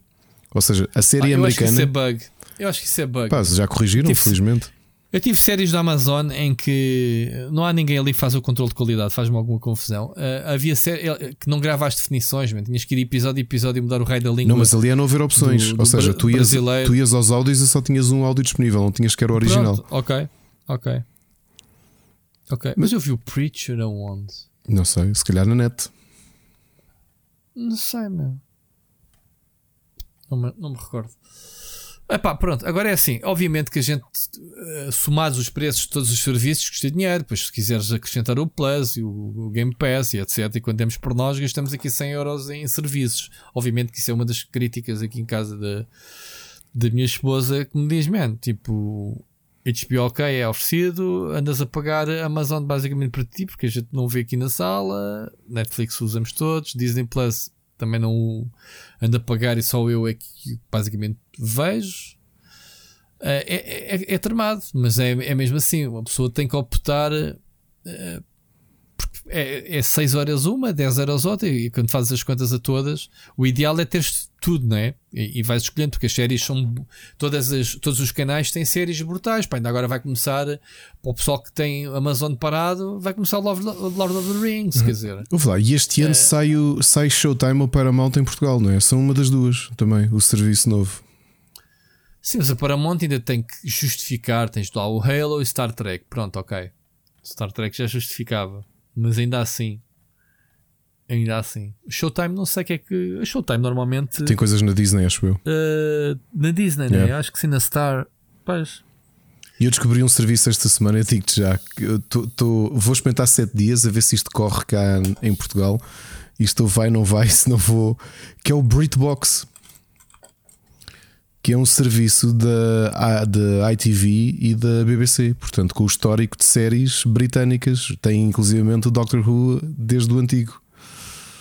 Ou seja, a série ah, eu americana. Acho que isso é bug. Eu acho que isso é bug. Pá, já corrigiram, tive, felizmente. Eu tive séries da Amazon em que não há ninguém ali que faz o controle de qualidade, faz-me alguma confusão. Uh, havia série que não grava as definições, man. tinhas que ir episódio a episódio e mudar o raio da língua. Não, mas ali é não haver opções. Do, do Ou seja, tu ias, tu ias aos áudios e só tinhas um áudio disponível, não tinhas que era o original. Pronto, ok. Ok. Ok. Mas eu vi o Preacher aonde? Não sei, se calhar na net. Não sei, meu. Não me, não me recordo. Epá, pronto, agora é assim. Obviamente que a gente, uh, somados os preços de todos os serviços, custa dinheiro. Depois, se quiseres acrescentar o Plus e o, Game Pass e etc. E quando demos por nós, gastamos aqui 100 euros em serviços. Obviamente que isso é uma das críticas aqui em casa da, da minha esposa que me diz, man, tipo, HBO ok é oferecido, andas a pagar Amazon basicamente para ti, porque a gente não vê aqui na sala, Netflix usamos todos, Disney Plus também não anda a pagar e só eu é que basicamente vejo. É, é, é, é tramado, mas é, é mesmo assim, uma pessoa tem que optar uh, é, é 6 horas uma, 10 horas outra, e quando fazes as contas a todas, o ideal é teres tudo, não é? E, e vais escolhendo, porque as séries são. Todas as, todos os canais têm séries brutais. Pá, ainda agora vai começar, para o pessoal que tem Amazon parado, vai começar o Lord, Lord of the Rings, uhum. quer dizer. Lá, e este ano é... sai, o, sai Showtime ou Paramount em Portugal, não é? São uma das duas também, o serviço novo. Sim, mas a Paramount ainda tem que justificar. Tens lá o Halo e Star Trek. Pronto, ok. Star Trek já justificava mas ainda assim. Ainda assim. Showtime, não sei o que é que. Showtime normalmente. Tem coisas na Disney, acho eu. Uh, na Disney, né? Acho que sim, na Star. Pois. E eu descobri um serviço esta semana, eu digo-te já, eu tô, tô, vou experimentar 7 dias a ver se isto corre cá em Portugal. Isto vai, não vai, [laughs] se não vou. Que é o BritBox que é um serviço da, da ITV e da BBC, portanto, com o histórico de séries britânicas. Tem inclusivamente o Doctor Who desde o antigo.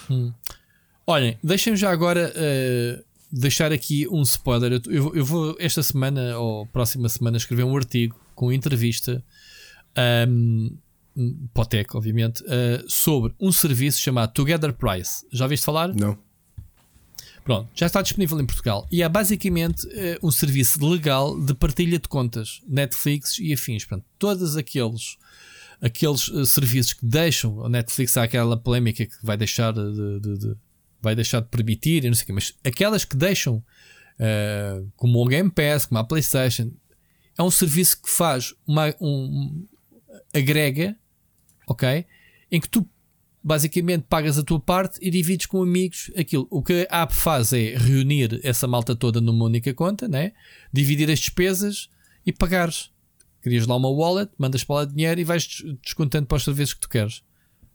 Hum. Olhem, deixem-me já agora uh, deixar aqui um spoiler. Eu, eu, vou esta semana ou próxima semana escrever um artigo com entrevista um, Potec, obviamente, uh, sobre um serviço chamado Together Price. Já viste falar? Não. Pronto, já está disponível em Portugal e é basicamente uh, um serviço legal de partilha de contas, Netflix e afins. Portanto, todos aqueles, aqueles uh, serviços que deixam a Netflix há aquela polémica que vai deixar de, de, de vai deixar de permitir, não sei o quê, mas aquelas que deixam, uh, como o Game Pass, como a PlayStation, é um serviço que faz uma um, agrega, ok? Em que tu basicamente pagas a tua parte e divides com amigos aquilo. O que a app faz é reunir essa malta toda numa única conta, né? dividir as despesas e pagares. Crias lá uma wallet, mandas para lá dinheiro e vais descontando para os serviços que tu queres.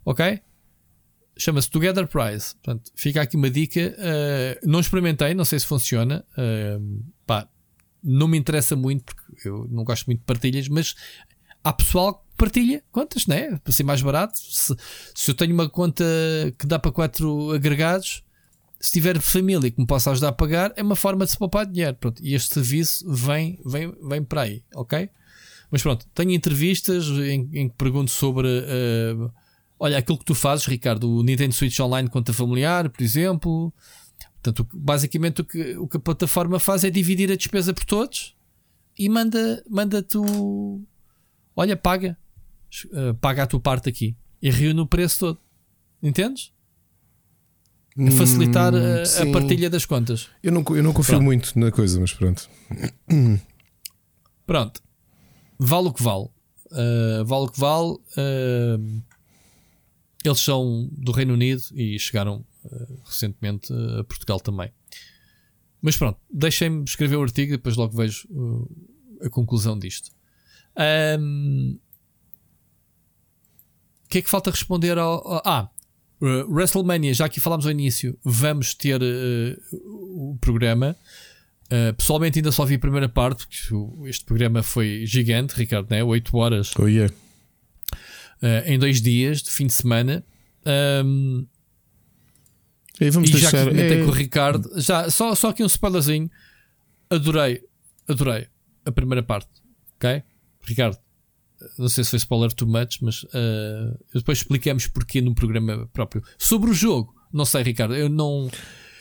Ok? Chama-se Together Price. Portanto, fica aqui uma dica. Uh, não experimentei, não sei se funciona. Uh, pá, não me interessa muito porque eu não gosto muito de partilhas, mas há pessoal partilha contas, né? Para ser mais barato. Se, se eu tenho uma conta que dá para quatro agregados, se tiver família que me possa ajudar a pagar, é uma forma de se poupar dinheiro. Pronto, e este serviço vem, vem, vem para aí, ok? Mas pronto, tenho entrevistas em, em que pergunto sobre. Uh, olha, aquilo que tu fazes, Ricardo, o Nintendo Switch Online conta familiar, por exemplo. Portanto, basicamente o que, o que a plataforma faz é dividir a despesa por todos e manda, manda tu. Olha, paga. Uh, paga a tua parte aqui. E reúne o preço todo. Entendes? A facilitar a, a, Hum, partilha das contas. Eu não, eu não confio Pronto. muito na coisa, mas pronto. Pronto. Vale o que vale. Uh, vale o que vale. Uh, eles são do Reino Unido e chegaram uh, recentemente a Portugal também. Mas pronto, deixem-me escrever o artigo e depois logo vejo a conclusão disto. Um, que é que falta responder ao. ao- ah, uh, WrestleMania, já aqui falámos ao início, vamos ter uh, o programa. Uh, pessoalmente ainda só vi a primeira parte, porque este programa foi gigante, Ricardo, né? 8 horas Oh, yeah. em dois dias de fim de semana. Um, E vamos e já que deixar. é- com o Ricardo, já, só, só aqui um spoilerzinho. Adorei, adorei a primeira parte. Ok? Ricardo, não sei se foi spoiler too much, mas uh, depois explicamos porquê no programa próprio. Sobre o jogo, não sei, Ricardo, eu não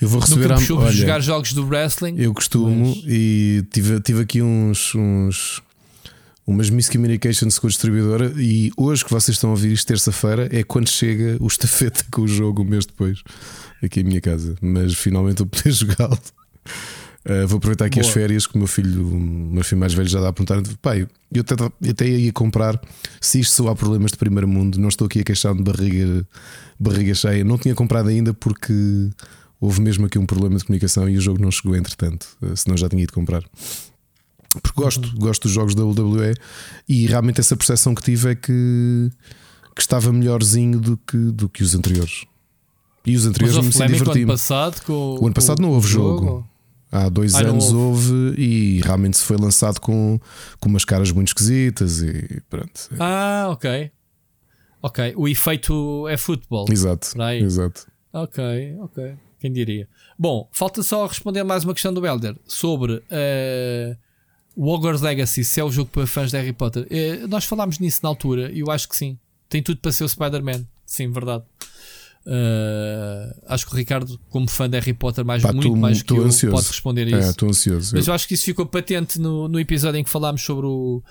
eu vou receber a. Olha, jogar jogos do wrestling. eu costumo mas- e tive, tive aqui uns. uns umas miscommunications com a distribuidora e hoje que vocês estão a ouvir isto terça-feira é quando chega o estafeta com o jogo um mês depois aqui em minha casa mas finalmente eu poder [laughs] jogá-lo Uh, vou aproveitar aqui Boa. as férias que o meu filho, o meu filho mais velho já dá a perguntar. Pai, eu até, eu até ia comprar. Se isto só há problemas de primeiro mundo, não estou aqui a queixar de barriga, barriga cheia. Não tinha comprado ainda porque houve mesmo aqui um problema de comunicação e o jogo não chegou entretanto. Uh, senão já tinha ido comprar. Porque gosto, gosto dos jogos da WWE e realmente essa percepção que tive é que, que estava melhorzinho do que, do que os anteriores. E os anteriores houve me ano passado com O ano passado com não houve o jogo. Há dois anos houve. e realmente se foi lançado com, com umas caras muito esquisitas e pronto. Ah, ok. Ok, o efeito é futebol. Exato. Exato. Ok, ok. Quem diria? Bom, falta só responder mais uma questão do Elder sobre o Hogwarts Legacy, se é o jogo para fãs de Harry Potter. Eh, nós falámos nisso na altura e eu acho que sim. Tem tudo para ser o Spider-Man. Sim, verdade. Eh, acho que o Ricardo, como fã de Harry Potter, mais, Pá, muito tô- mais que tô eu, ansioso. pode responder a É, isso. estou ansioso. Mas eu acho que isso ficou patente no, no episódio em que falámos sobre o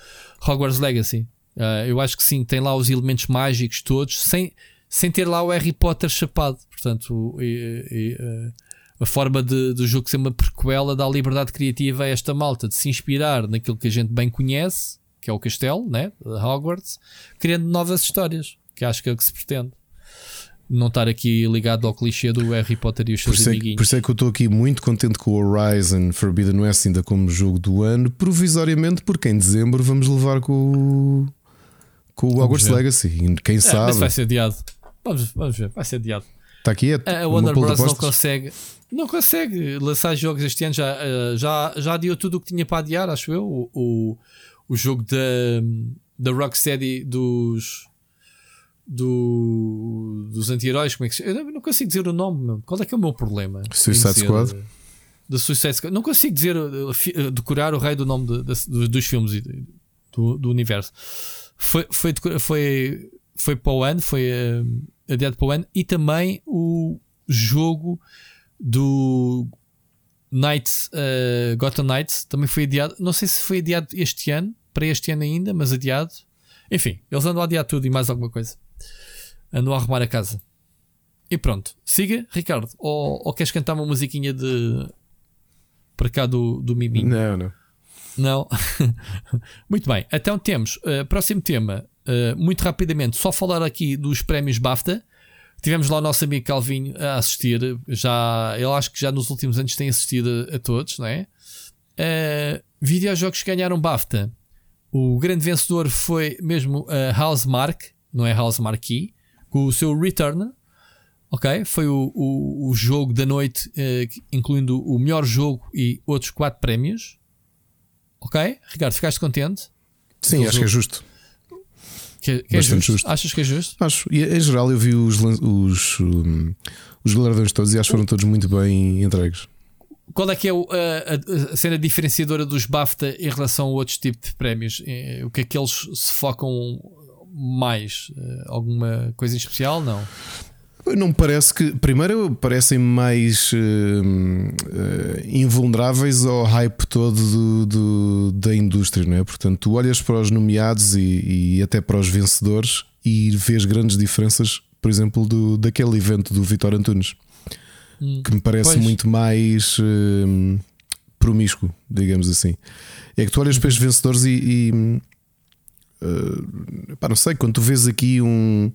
Hogwarts Legacy. Uh, eu acho que sim, tem lá os elementos mágicos todos, sem, sem ter lá o Harry Potter chapado. Portanto, e- e, uh, a forma de, do jogo ser uma prequela dá liberdade criativa a esta malta de se inspirar naquilo que a gente bem conhece, que é o castelo, né? de Hogwarts, criando novas histórias, que acho que é o que se pretende. Não estar aqui ligado ao clichê do Harry Potter e os Por seus isso, é, amiguinhos. por isso é que eu estou aqui muito contente com o Horizon Forbidden West ainda como jogo do ano, provisoriamente, porque em dezembro vamos levar com o, com o Hogwarts. Legacy. Quem É, sabe? mas vai ser adiado. Vamos, vamos ver, vai ser adiado. Está aqui, é A Warner Bros. não consegue, não consegue lançar jogos este ano. Já, eh, já, já adiou tudo o que tinha para adiar, acho eu. O, o, o jogo da, da Rocksteady dos, do, dos anti-heróis. Como é que se, eu não consigo dizer o nome. meu. Qual é que é o meu problema? Suicide Squad? eh, Da Suicide Squad. Não consigo dizer, eh, eh, decorar o rei do nome de- de- dos- filmes e do, do universo. Foi, foi, foi, foi para o ano, foi eh, adiado para o ano. E também o jogo do Knights, eh, Gotham Knights também foi adiado. Não sei se foi adiado este ano, para este ano ainda, mas adiado. Enfim, eles andam a adiar tudo e mais alguma coisa. Andam a arrumar a casa. E pronto, siga, Ricardo. Ou, ou queres cantar uma musiquinha de para cá do, do Miminho? Não, não. Não. [laughs] muito bem. Então temos uh, próximo tema. uh, muito rapidamente, só falar aqui dos prémios BAFTA. Tivemos lá o nosso amigo Calvinho a assistir. Já, ele acho que já nos últimos anos tem assistido a, a todos, não é? Uh, videojogos que ganharam BAFTA. O grande vencedor foi mesmo a Housemark, não é Housemarque, com o seu Return. Ok? Foi o, o, o jogo da noite, eh, incluindo o melhor jogo e outros quatro prémios. Ok? Ricardo, ficaste contente? Sim, acho que é justo. Que, que é justo. justo. Achas que é justo? Acho. E em geral eu vi os, os, os galardões todos e acho que foram todos muito bem entregues. Qual é que é a, a- a cena diferenciadora dos BAFTA em relação a outros tipos de prémios? Eh, O que é que eles se focam mais? Eh, Alguma coisa em especial? Não. Não me parece que. Primeiro, parecem mais hum, eh, invulneráveis ao hype todo do- do- da indústria, não é? Portanto, tu olhas para os nomeados e, e até para os vencedores e vês grandes diferenças, por exemplo, do, daquele evento do Vitor Antunes, Hum. que me parece Pois. muito mais hum, promíscuo, digamos assim. É que tu olhas para os vencedores e. e eh, pá, não sei, quando tu vês aqui um.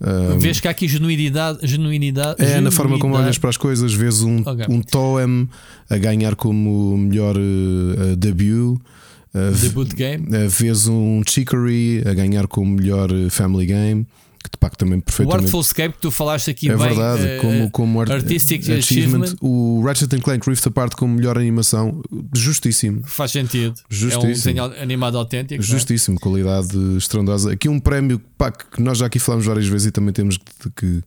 hum, Vês que há aqui genuinidade. genuinidade é na forma como olhas para as coisas, vês um, Ok. um Toem a ganhar como melhor eh, debut, v- Debut game. eh, vês um Chicory a ganhar como melhor family game, que de facto também O perfeitamente. Artful Escape que tu falaste aqui é bem. verdade, eh, como, como art- Artistic Achievement. o Ratchet Clank Rift Apart como melhor animação, justíssimo. Faz sentido. É um Justíssimo. desenho animado autêntico. é? Justíssimo, qualidade estrondosa. Aqui um prémio pá, que nós já aqui falamos várias vezes e também temos que, que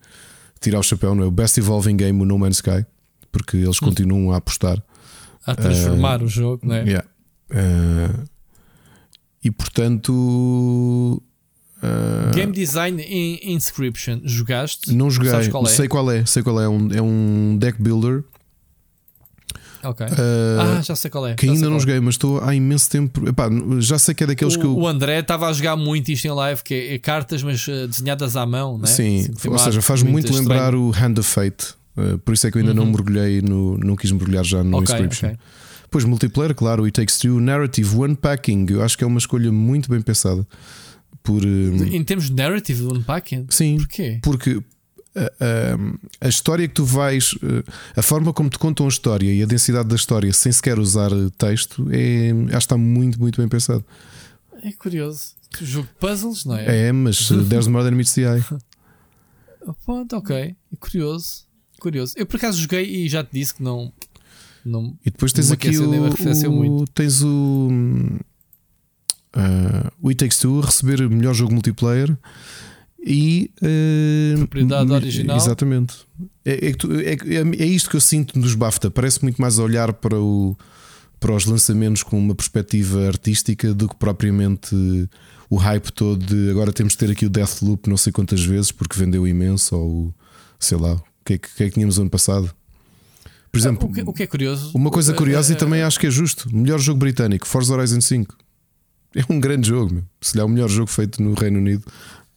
tirar o chapéu, não é? O Best Evolving Game, o No Man's Sky, porque eles continuam a apostar. A transformar o jogo, não é? Yeah. Uh, e portanto. Uh, Game Design in Inscription. Jogaste? não joguei, Sabes qual é? sei qual é, sei qual é. Um, é um deck builder Ok. uh, ah, já sei qual é. que ainda não é. joguei, mas estou há imenso tempo. Epá, já sei que é daqueles o, que eu. o André estava a jogar muito isto em live, que é, é cartas, mas eh, desenhadas à mão, né? Sim, Assim, ou seja, faz muito lembrar o Hand of Fate. Uh, por isso é que eu ainda não Uhum. mergulhei no. Não quis mergulhar já no Ok, Inscription. ok. Pois multiplayer, claro, It Takes Two, Narrative, One Packing, eu acho que é uma escolha muito bem pensada. Por, uh, Em termos de narrative do unpacking, sim, porquê? porque a, a- a história que tu vais, uh, a forma como te contam a história e a densidade da história sem sequer usar uh, texto, é, acho que está muito, muito bem pensado. É curioso. Jogo de puzzles, não é? É, mas uh, [laughs] There's More Than Meets the Eye. Pronto, ok. É curioso. Curioso. Eu por acaso joguei e já te disse que não. não E depois tens aqui o, o- muito. tens o uh, o It Takes Two a receber melhor jogo multiplayer e uh, Propriedade original. Exatamente. É, é, é, é- é isto que eu sinto dos BAFTA. Parece muito mais olhar para, o, para os lançamentos com uma perspectiva artística do que propriamente o hype todo de agora temos de ter aqui o Deathloop não sei quantas vezes porque vendeu imenso ou sei lá. O que é que, o que, é que tínhamos ano passado? Por exemplo, o, que, o que é curioso. uma coisa eh, curiosa e também acho que é justo: melhor jogo britânico, Forza Horizon 5. É um grande jogo, meu. se lhe é o melhor jogo feito no Reino Unido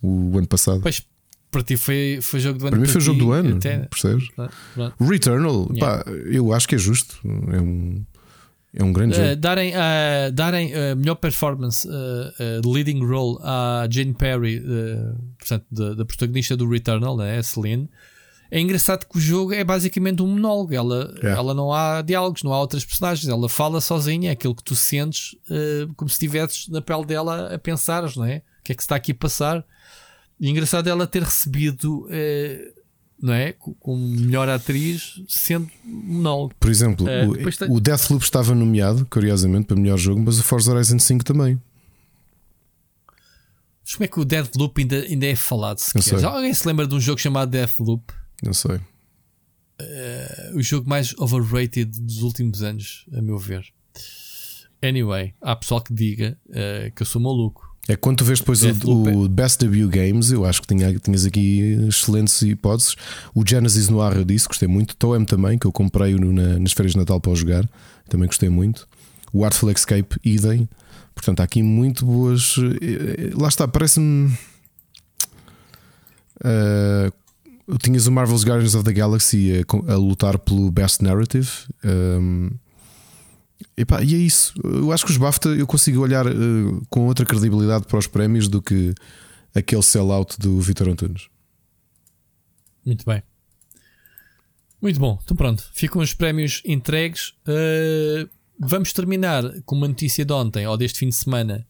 o ano passado. Pois, para ti foi, foi jogo do ano. Para mim foi jogo do ano, até- percebes? Pronto. O Returnal, Yeah. pá, eu acho que é justo. É um, é um grande Eh, jogo. darem eh, darem eh, melhor performance leading role à Jane Perry, portanto, da, da protagonista do Returnal, né, a Celine. É engraçado que o jogo é basicamente um monólogo. Ela, Yeah. ela não há diálogos, não há outras personagens. Ela fala sozinha, é aquilo que tu sentes eh, como se estivesses na pele dela a pensares, não é? O que é que se está aqui a passar? E engraçado ela ter recebido, eh, não é? co- Como melhor atriz, sendo monólogo. Por exemplo, eh, o, tem- o Deathloop estava nomeado, curiosamente, para melhor jogo, mas o Forza Horizon 5 também. Mas como é que o Deathloop ainda, ainda é falado sequer? Já alguém se lembra de um jogo chamado Deathloop? Não sei. Eh, o jogo mais overrated dos últimos anos, a meu ver. Anyway, há pessoal que diga eh, que eu sou maluco. É quando tu vês depois o, Deathloop é- o Best Debut Games, eu acho que tinha, tinhas aqui excelentes hipóteses. O Genesis Noir eu disse, gostei muito. Toem também, que eu comprei no, na- nas férias de Natal para o jogar, também gostei muito. O Artful Escape, idem. Portanto, há aqui muito boas. eh, Lá está, parece-me. eh, tinhas o Marvel's Guardians of the Galaxy a, a lutar pelo Best Narrative. Um, e é isso. Eu acho que os BAFTA eu consigo olhar eh, com outra credibilidade para os prémios do que aquele sellout do Vitor Antunes. Muito bem. Muito bom, então pronto. Ficam os prémios entregues. Eh, vamos terminar com uma notícia de ontem ou deste fim de semana: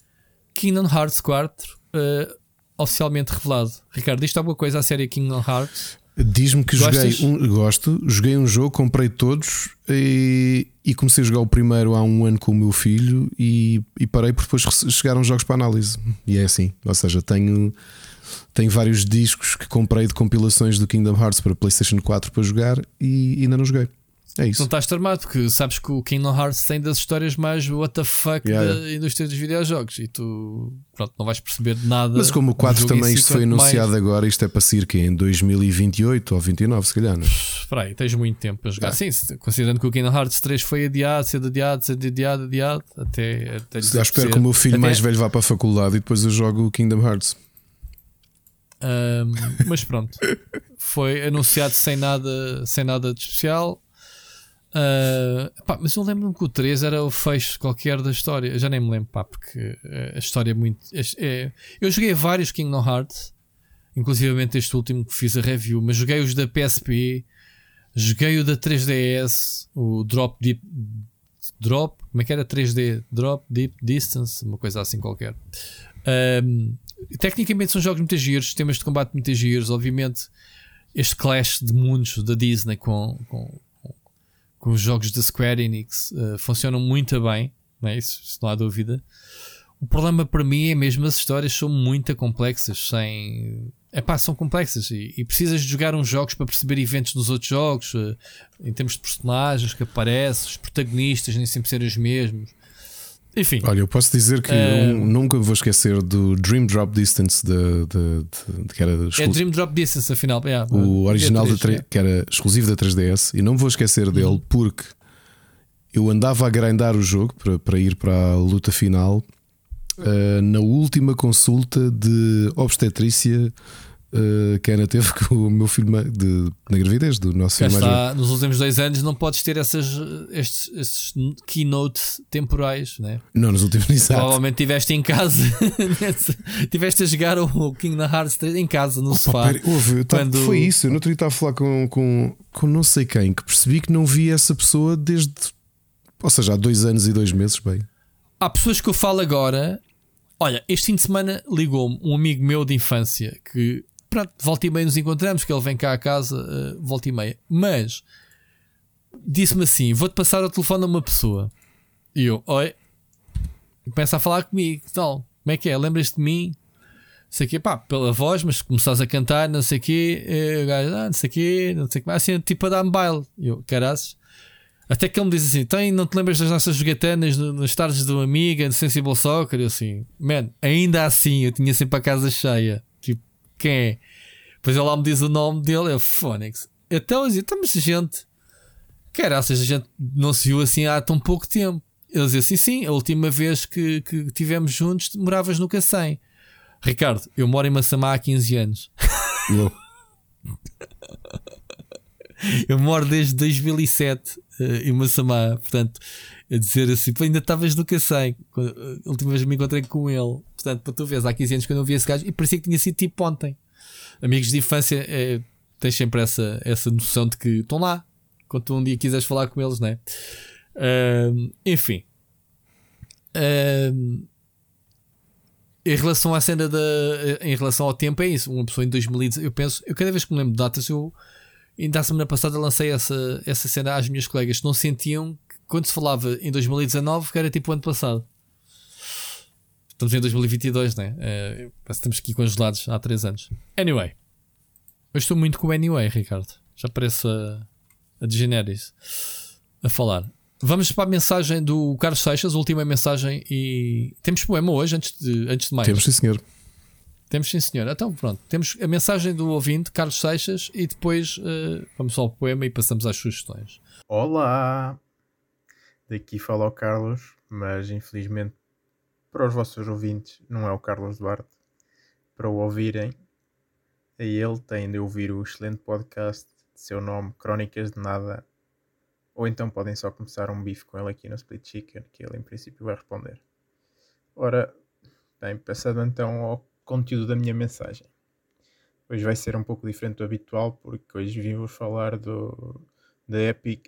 Kingdom Hearts 4 eh, oficialmente revelado. Ricardo, diz-te alguma coisa à série Kingdom Hearts? Diz-me que Gostas? joguei um, gosto, joguei um jogo, comprei todos e, e comecei a jogar o primeiro há um ano com o meu filho e, e parei porque depois chegaram jogos para análise. E é assim, ou seja, tenho, tenho vários discos que comprei de compilações do Kingdom Hearts para PlayStation 4 para jogar e ainda não joguei. É Não isso. estás tramado, porque sabes que o Kingdom Hearts tem das histórias mais what the fuck Yeah, da indústria dos videojogos e tu pronto, não vais perceber nada. Mas como o do 4 jogo em também si, isto foi quanto mais- anunciado agora, isto é para sair que em 2028 ou 29, se calhar. Não? é? Espera aí, tens muito tempo para jogar. Ah. Sim, se- considerando que o Kingdom Hearts 3 foi adiado, sendo adiado, sendo adiado, adiado, até. até Já espero que o meu filho Até- mais velho vá para a faculdade e depois eu jogo o Kingdom Hearts. Ahm, mas pronto, foi anunciado sem nada, sem nada de especial. Ah, pá, mas eu lembro-me que o 3 era o fecho qualquer da história. Eu já nem me lembro, pá, porque eh, a história é muito. é- é- eu joguei vários Kingdom Hearts, inclusivamente este último que fiz a review, mas joguei os da PSP, joguei o da 3DS, o Drop Deep. Drop, como é que era 3D? Drop Deep Distance, uma coisa assim qualquer. Ahm, tecnicamente são jogos muito giros, sistemas de combate muito giros. Obviamente, este clash de mundos da Disney com, com, com os jogos da Square Enix eh, funcionam muito bem, não é? isso, isso não há dúvida. O problema para mim é mesmo as histórias são muito complexas, sem. Epá, são complexas e, e precisas de jogar uns jogos para perceber eventos nos outros jogos, eh, em termos de personagens que aparecem, os protagonistas nem sempre serem os mesmos. Enfim, Olha, eu posso dizer que Eh, um- nunca vou esquecer do Dream Drop Distance de, de- de- que era é Dream Drop Distance, afinal. yeah, o original da D3, tre- yeah. que era exclusivo da 3DS e não me vou esquecer dele Uhum. porque eu andava a grindar o jogo para, para ir para a luta final eh, na última consulta de obstetrícia eh, que a Ana teve [laughs] com o meu filho de, na gravidez do nosso filho mais está, nos últimos dois anos não podes ter essas, estes, estes keynotes temporais, né? Não, nos últimos [laughs] exato. Provavelmente estiveste em casa, [laughs] estiveste a jogar o Kingdom Hearts 3 em casa, no Pá, sofá. pera, tava- Quando- Foi isso. Eu não dia estava a falar com, com, com não sei quem que percebi que não vi essa pessoa desde. Ou seja, há dois anos e dois meses, bem. Há pessoas que eu falo agora. Olha, este fim de semana ligou-me um amigo meu de infância que, pronto, volta e meia nos encontramos, que ele vem cá a casa, eh, volta e meia. Mas disse-me assim: vou-te passar o telefone a uma pessoa. E eu, oi. Começa a falar comigo, tal? Como é que é? Lembras-te de mim? Não sei o quê, pá, pela voz, mas começares a cantar, não sei o quê, eh, o gajo, ah, não sei o quê, não sei o quê, assim, tipo a dar-me baile. E eu, caraças. Até que ele me diz assim: Tem, não te lembras das nossas jogatanas nas tardes do Amiga, no Sensible Soccer? Eu assim, man, ainda assim eu tinha sempre a casa cheia. Quem é? Depois ele lá me diz o nome dele, é Phonics. Então eu dizia: Estamos gente, caraças, a gente não se viu assim há tão pouco tempo. Ele dizia assim: Sim, a última vez que, que tivemos juntos moravas no Cacém. Ricardo, eu moro em Massamá há 15 anos. [laughs] Eu- Eu moro desde 2007 eh, em Massamá, portanto, a dizer assim, ainda estavas no Cacém, a última vez me encontrei com ele. Portanto, para tu veres, há 15 anos que eu não vi esse gajo e parecia que tinha sido tipo ontem. Amigos de infância eh, tens sempre essa, essa noção de que estão lá quando tu um dia quiseres falar com eles, não é? Enfim. Em relação à cena da. Em relação ao tempo, é isso. Uma pessoa em 2010, eu penso, eu cada vez que me lembro de datas, eu ainda a semana passada lancei essa, essa cena às minhas colegas não sentiam quando se falava em 2019 que era tipo o ano passado. Estamos em 2022, né? É, parece que estamos aqui congelados há 3 anos. Anyway, eu estou muito com o Anyway, Ricardo. Já parece a, a Degeneres a falar. Vamos para a mensagem do Carlos Seixas, a última mensagem. E temos poema hoje, antes de, antes de mais. Temos, sim, senhor. Temos sim, senhor. Então, pronto. Temos a mensagem do ouvinte, Carlos Seixas, e depois eh, vamos ao poema e passamos às sugestões. Olá! Daqui fala o Carlos, mas infelizmente para os vossos ouvintes não é o Carlos Duarte. Para o ouvirem, a ele têm de ouvir o excelente podcast de seu nome, Crónicas de Nada, ou então podem só começar um bife com ele aqui no Split Chicken, que ele em princípio vai responder. Ora, bem, passando então ao conteúdo da minha mensagem. Hoje vai ser um pouco diferente do habitual, porque hoje vim-vos falar do, da Epic.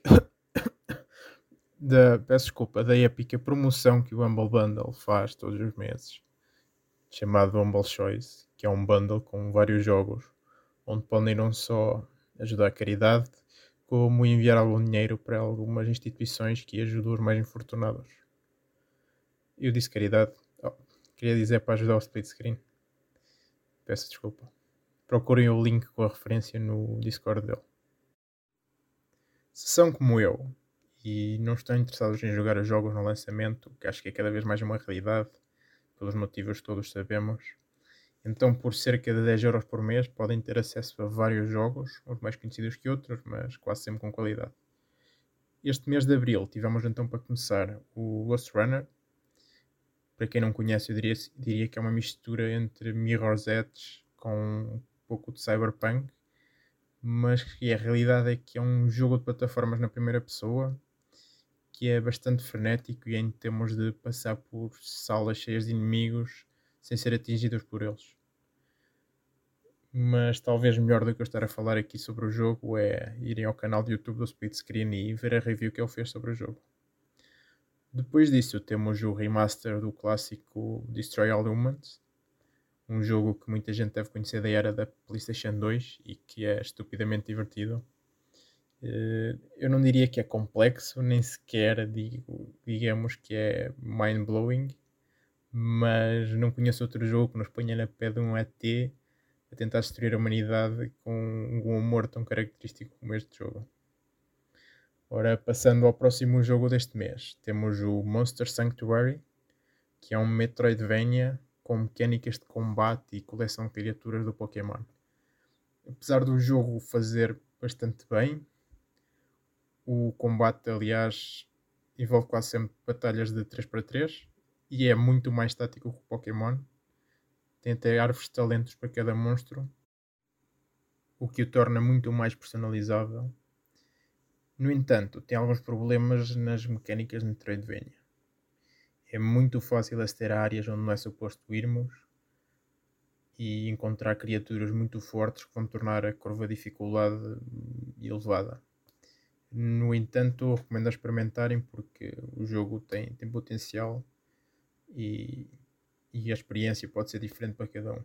Da, peço desculpa, da épica promoção que o Humble Bundle faz todos os meses, chamado Humble Choice, que é um bundle com vários jogos, onde podem não só ajudar a caridade, como enviar algum dinheiro para algumas instituições que ajudam os mais infortunados. Eu disse caridade, oh, queria dizer para ajudar o split screen. Peço desculpa. Procurem o link com a referência no Discord dele. Se são como eu e não estão interessados em jogar os jogos no lançamento, que acho que é cada vez mais uma realidade, pelos motivos que todos sabemos, então por cerca de 10 euros por mês podem ter acesso a vários jogos, uns mais conhecidos que outros, mas quase sempre com qualidade. Este mês de Abril tivemos então para começar o Ghost Runner. Para quem não conhece, eu diria, diria que é uma mistura entre Mirror's Edge com um pouco de Cyberpunk, mas que a realidade é que é um jogo de plataformas na primeira pessoa que é bastante frenético e em termos de passar por salas cheias de inimigos sem ser atingidos por eles. Mas talvez melhor do que eu estar a falar aqui sobre o jogo é irem ao canal de YouTube do Split Screen e ver a review que ele fez sobre o jogo. Depois disso temos o remaster do clássico Destroy All Humans, um jogo que muita gente deve conhecer da era da PlayStation 2 e que é estupidamente divertido. Eh, eu não diria que é complexo, nem sequer digo, digamos que é mind-blowing, mas não conheço outro jogo que nos ponha na pé de um ET a tentar destruir a humanidade com um humor tão característico como este jogo. Ora, passando ao próximo jogo deste mês, temos o Monster Sanctuary, que é um Metroidvania com mecânicas de combate e coleção de criaturas do Pokémon. Apesar do jogo fazer bastante bem, o combate, aliás, envolve quase sempre batalhas de 3 para 3 e é muito mais tático que o Pokémon. Tem até árvores de talentos para cada monstro, o que o torna muito mais personalizável. No entanto, tem alguns problemas nas mecânicas de Metroidvania. É muito fácil aceder a áreas onde não é suposto irmos e encontrar criaturas muito fortes que vão tornar a curva de dificuldade elevada. No entanto, recomendo experimentarem porque o jogo tem, tem potencial e, e a experiência pode ser diferente para cada um.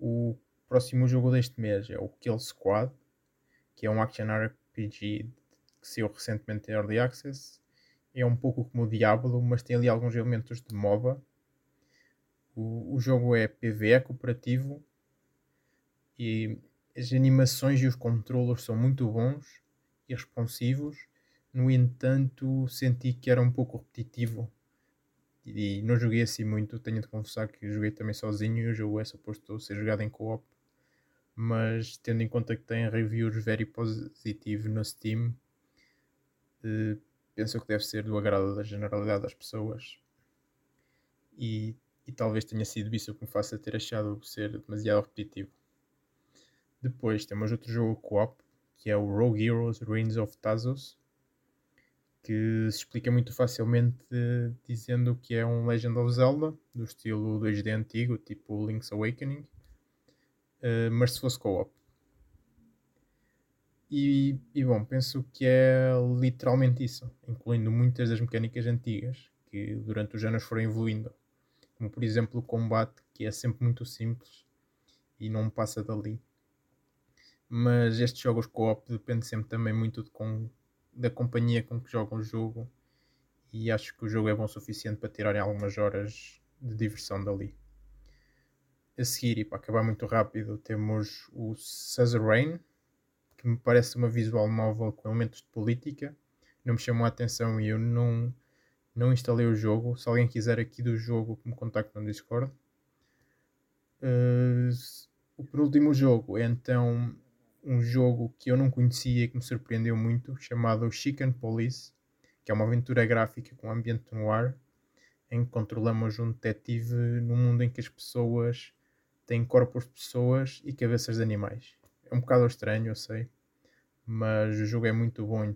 O próximo jogo deste mês é o Kill Squad, que é um action RPG que saiu recentemente em Early Access. É um pouco como o Diablo, mas tem ali alguns elementos de MOBA. O, o jogo é PvE cooperativo e as animações e os controles são muito bons e responsivos. No entanto, senti que era um pouco repetitivo e não joguei assim muito. Tenho de confessar que joguei também sozinho e o jogo é suposto ser jogado em co-op. Mas tendo em conta que tem reviews very positivos no Steam, eh, penso que deve ser do agrado da generalidade das pessoas. E, e talvez tenha sido isso que me faça ter achado ser demasiado repetitivo. Depois temos outro jogo co-op, que é o Rogue Heroes Ruins of Tazos que se explica muito facilmente dizendo que é um Legend of Zelda, do estilo 2D antigo, tipo Link's Awakening, uh, mas se fosse co-op. E, e, bom, penso que é literalmente isso, incluindo muitas das mecânicas antigas que durante os anos foram evoluindo, como por exemplo o combate, que é sempre muito simples e não passa dali. Mas estes jogos co-op depende sempre também muito de com da companhia com que jogam o jogo e acho que o jogo é bom o suficiente para tirarem algumas horas de diversão dali. A seguir, e para acabar muito rápido, temos o Rain que me parece uma visual novel com elementos de política. Não me chamou a atenção e eu não, não instalei o jogo. Se alguém quiser aqui do jogo, me contacte no Discord. Uh, o penúltimo jogo é então um jogo que eu não conhecia e que me surpreendeu muito, chamado Chicken Police, que é uma aventura gráfica com ambiente no ar, em que controlamos um detetive num mundo em que as pessoas têm corpos de pessoas e cabeças de animais. É um bocado estranho, eu sei, mas o jogo é muito bom.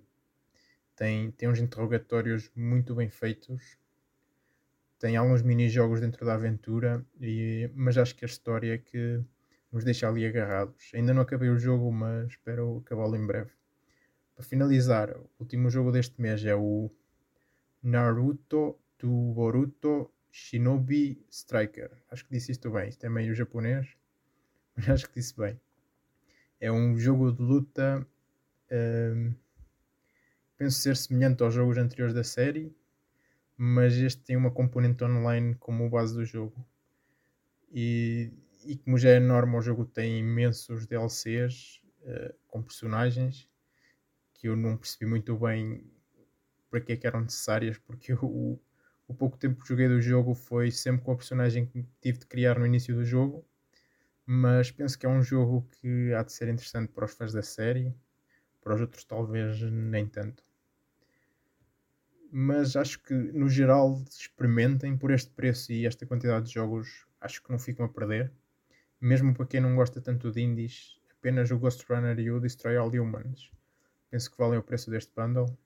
Tem, tem uns interrogatórios muito bem feitos, tem alguns mini-jogos dentro da aventura, e, mas acho que a história é que nos deixa ali agarrados. Ainda não acabei o jogo, mas espero acabá-lo em breve. Para finalizar, o último jogo deste mês é o Naruto to Boruto Shinobi Striker. Acho que disse isto bem. Isto é meio japonês, [laughs] mas acho que disse bem. É um jogo de luta. hum, penso ser semelhante aos jogos anteriores da série, mas este tem uma componente online como base do jogo. E, e como já é norma, o jogo tem imensos DLCs eh, com personagens que eu não percebi muito bem para que é que eram necessárias, porque [laughs] o, o pouco tempo que joguei do jogo foi sempre com a personagem que tive de criar no início do jogo. Mas penso que é um jogo que há de ser interessante para os fãs da série, para os outros talvez nem tanto. Mas acho que no geral experimentem por este preço e esta quantidade de jogos, acho que não ficam a perder. Mesmo para quem não gosta tanto de indies, apenas o Ghost Runner e o Destroy All Humans penso que valem o preço deste bundle.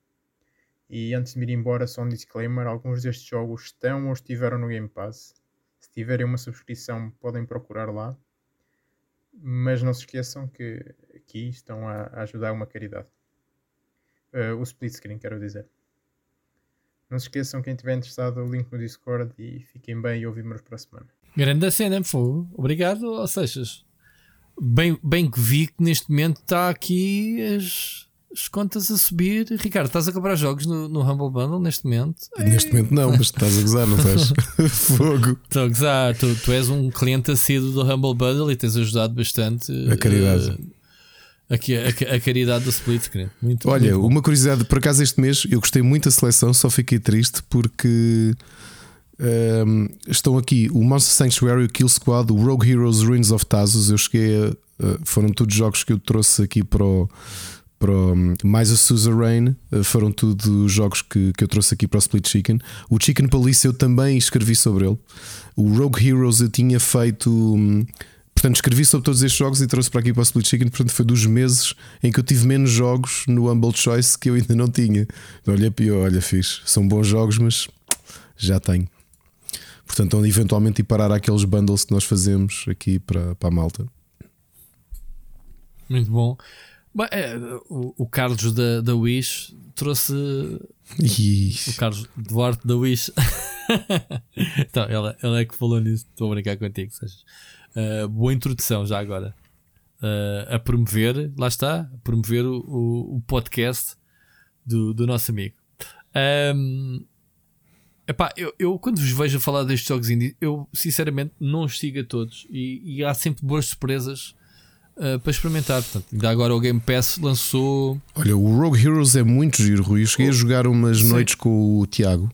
E antes de me ir embora, só um disclaimer: alguns destes jogos estão ou estiveram no Game Pass. Se tiverem uma subscrição, podem procurar lá. Mas não se esqueçam que aqui estão a, ajudar uma caridade. Uh, o split screen, quero dizer. Não se esqueçam, quem estiver interessado, o link no Discord e fiquem bem e ouvimos para a semana. Grande cena, fogo. Obrigado, ou Seixas. Bem, bem que vi que neste momento está aqui as, as contas a subir. Ricardo, estás a comprar jogos no, no Humble Bundle neste momento? [laughs] Neste momento não, mas estás a gozar, não estás? [laughs] Fogo. Estou a gozar. Tu, tu és um cliente assíduo do Humble Bundle e tens ajudado bastante. A caridade. eh, aqui, a, a caridade do Split Screen. Muito Olha, muito uma curiosidade, por acaso este mês eu gostei muito da seleção, só fiquei triste porque ehm, estão aqui o Monster Sanctuary, o Kill Squad, o Rogue Heroes Ruins of Tazos. Eu cheguei a. foram todos jogos que eu trouxe aqui para o. Para o, mais a Suzerain eh, foram tudo jogos que, que eu trouxe aqui para o Split Chicken. O Chicken Police eu também escrevi sobre ele. O Rogue Heroes eu tinha feito. hum, Portanto, escrevi sobre todos estes jogos e trouxe para aqui para o Split Chicken. Portanto, foi dos meses em que eu tive menos jogos no Humble Choice que eu ainda não tinha. Olha, pior, olha, fiz. São bons jogos, mas já tenho. Portanto, onde eventualmente ir parar aqueles bundles que nós fazemos aqui para, para a malta. Muito bom. Bem, é, o, o Carlos da, da Wish trouxe E o Carlos Duarte da Wish. [laughs] então, ela, ela é que falou nisso. Estou a brincar contigo. Uh, boa introdução já agora. Uh, a promover, lá está, a promover o, o, o podcast do, do nosso amigo. Um, epá, eu, eu quando vos vejo a falar destes jogos indie, eu sinceramente não os sigo a todos e, e há sempre boas surpresas uh, para experimentar. Portanto, ainda agora o Game Pass lançou olha, o Rogue Heroes é muito giro, Rui. Eu cheguei a jogar umas Sim. noites com o Tiago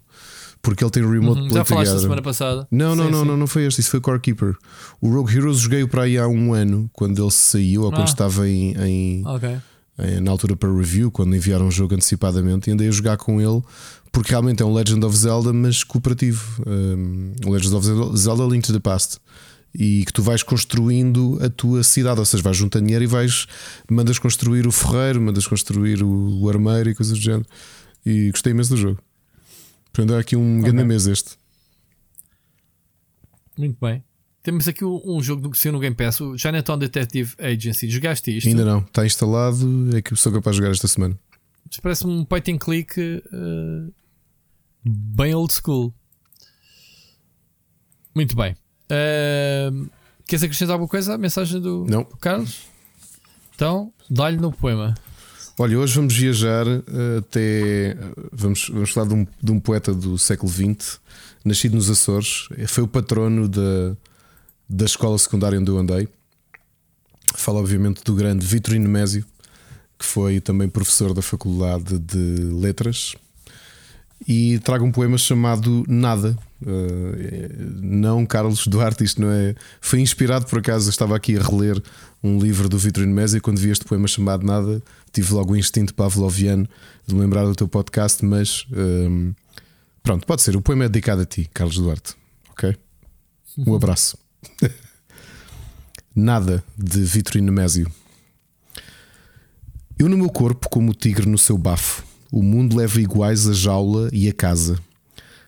porque ele tem remote Uhum, play já falaste together. semana passada. Não, não, Sim, não, sim. não, não foi este, isso foi Core Keeper. O Rogue Heroes joguei para aí há um ano, quando ele saiu, ou quando Ah. estava em, em- em- na altura para review, quando enviaram o jogo antecipadamente, e andei a jogar com ele, porque realmente é um Legend of Zelda, mas cooperativo. Um, Legend of Zelda- Link to the Past. E que tu vais construindo a tua cidade, ou seja, vais juntando dinheiro e vais, mandas construir o ferreiro, mandas construir o, o armeiro e coisas do género. E gostei imenso do jogo. Portanto, há aqui um grande mês este. Muito bem. Temos aqui um, jogo que saiu no Game Pass, o Chinatown Detective Agency. Jogaste isto? Ainda não, está instalado, é que sou capaz de jogar esta semana. Parece um point and click eh, bem old school. Muito bem. Eh, queres acrescentar alguma coisa à mensagem do, Não. do Carlos? Então, dá-lhe no poema. Olha, hoje vamos viajar eh, até. Vamos, vamos falar de um, de um poeta do século XX, nascido nos Açores. Foi o patrono da, da escola secundária onde eu andei. Fala, obviamente, do grande Vitorino Mésio, que foi também professor da Faculdade de Letras. E trago um poema chamado Nada. Eh, não Carlos Duarte, isto não é. Foi inspirado por acaso, estava aqui a reler um livro do Vitorino Mésio e quando vi este poema chamado Nada, tive logo o instinto pavloviano de lembrar do teu podcast, mas ehm, pronto, pode ser. O poema é dedicado a ti, Carlos Duarte. Ok? Um abraço. [laughs] Nada de Vitorino Mésio. Eu no meu corpo, como o tigre no seu bafo, o mundo leva iguais a jaula e a casa.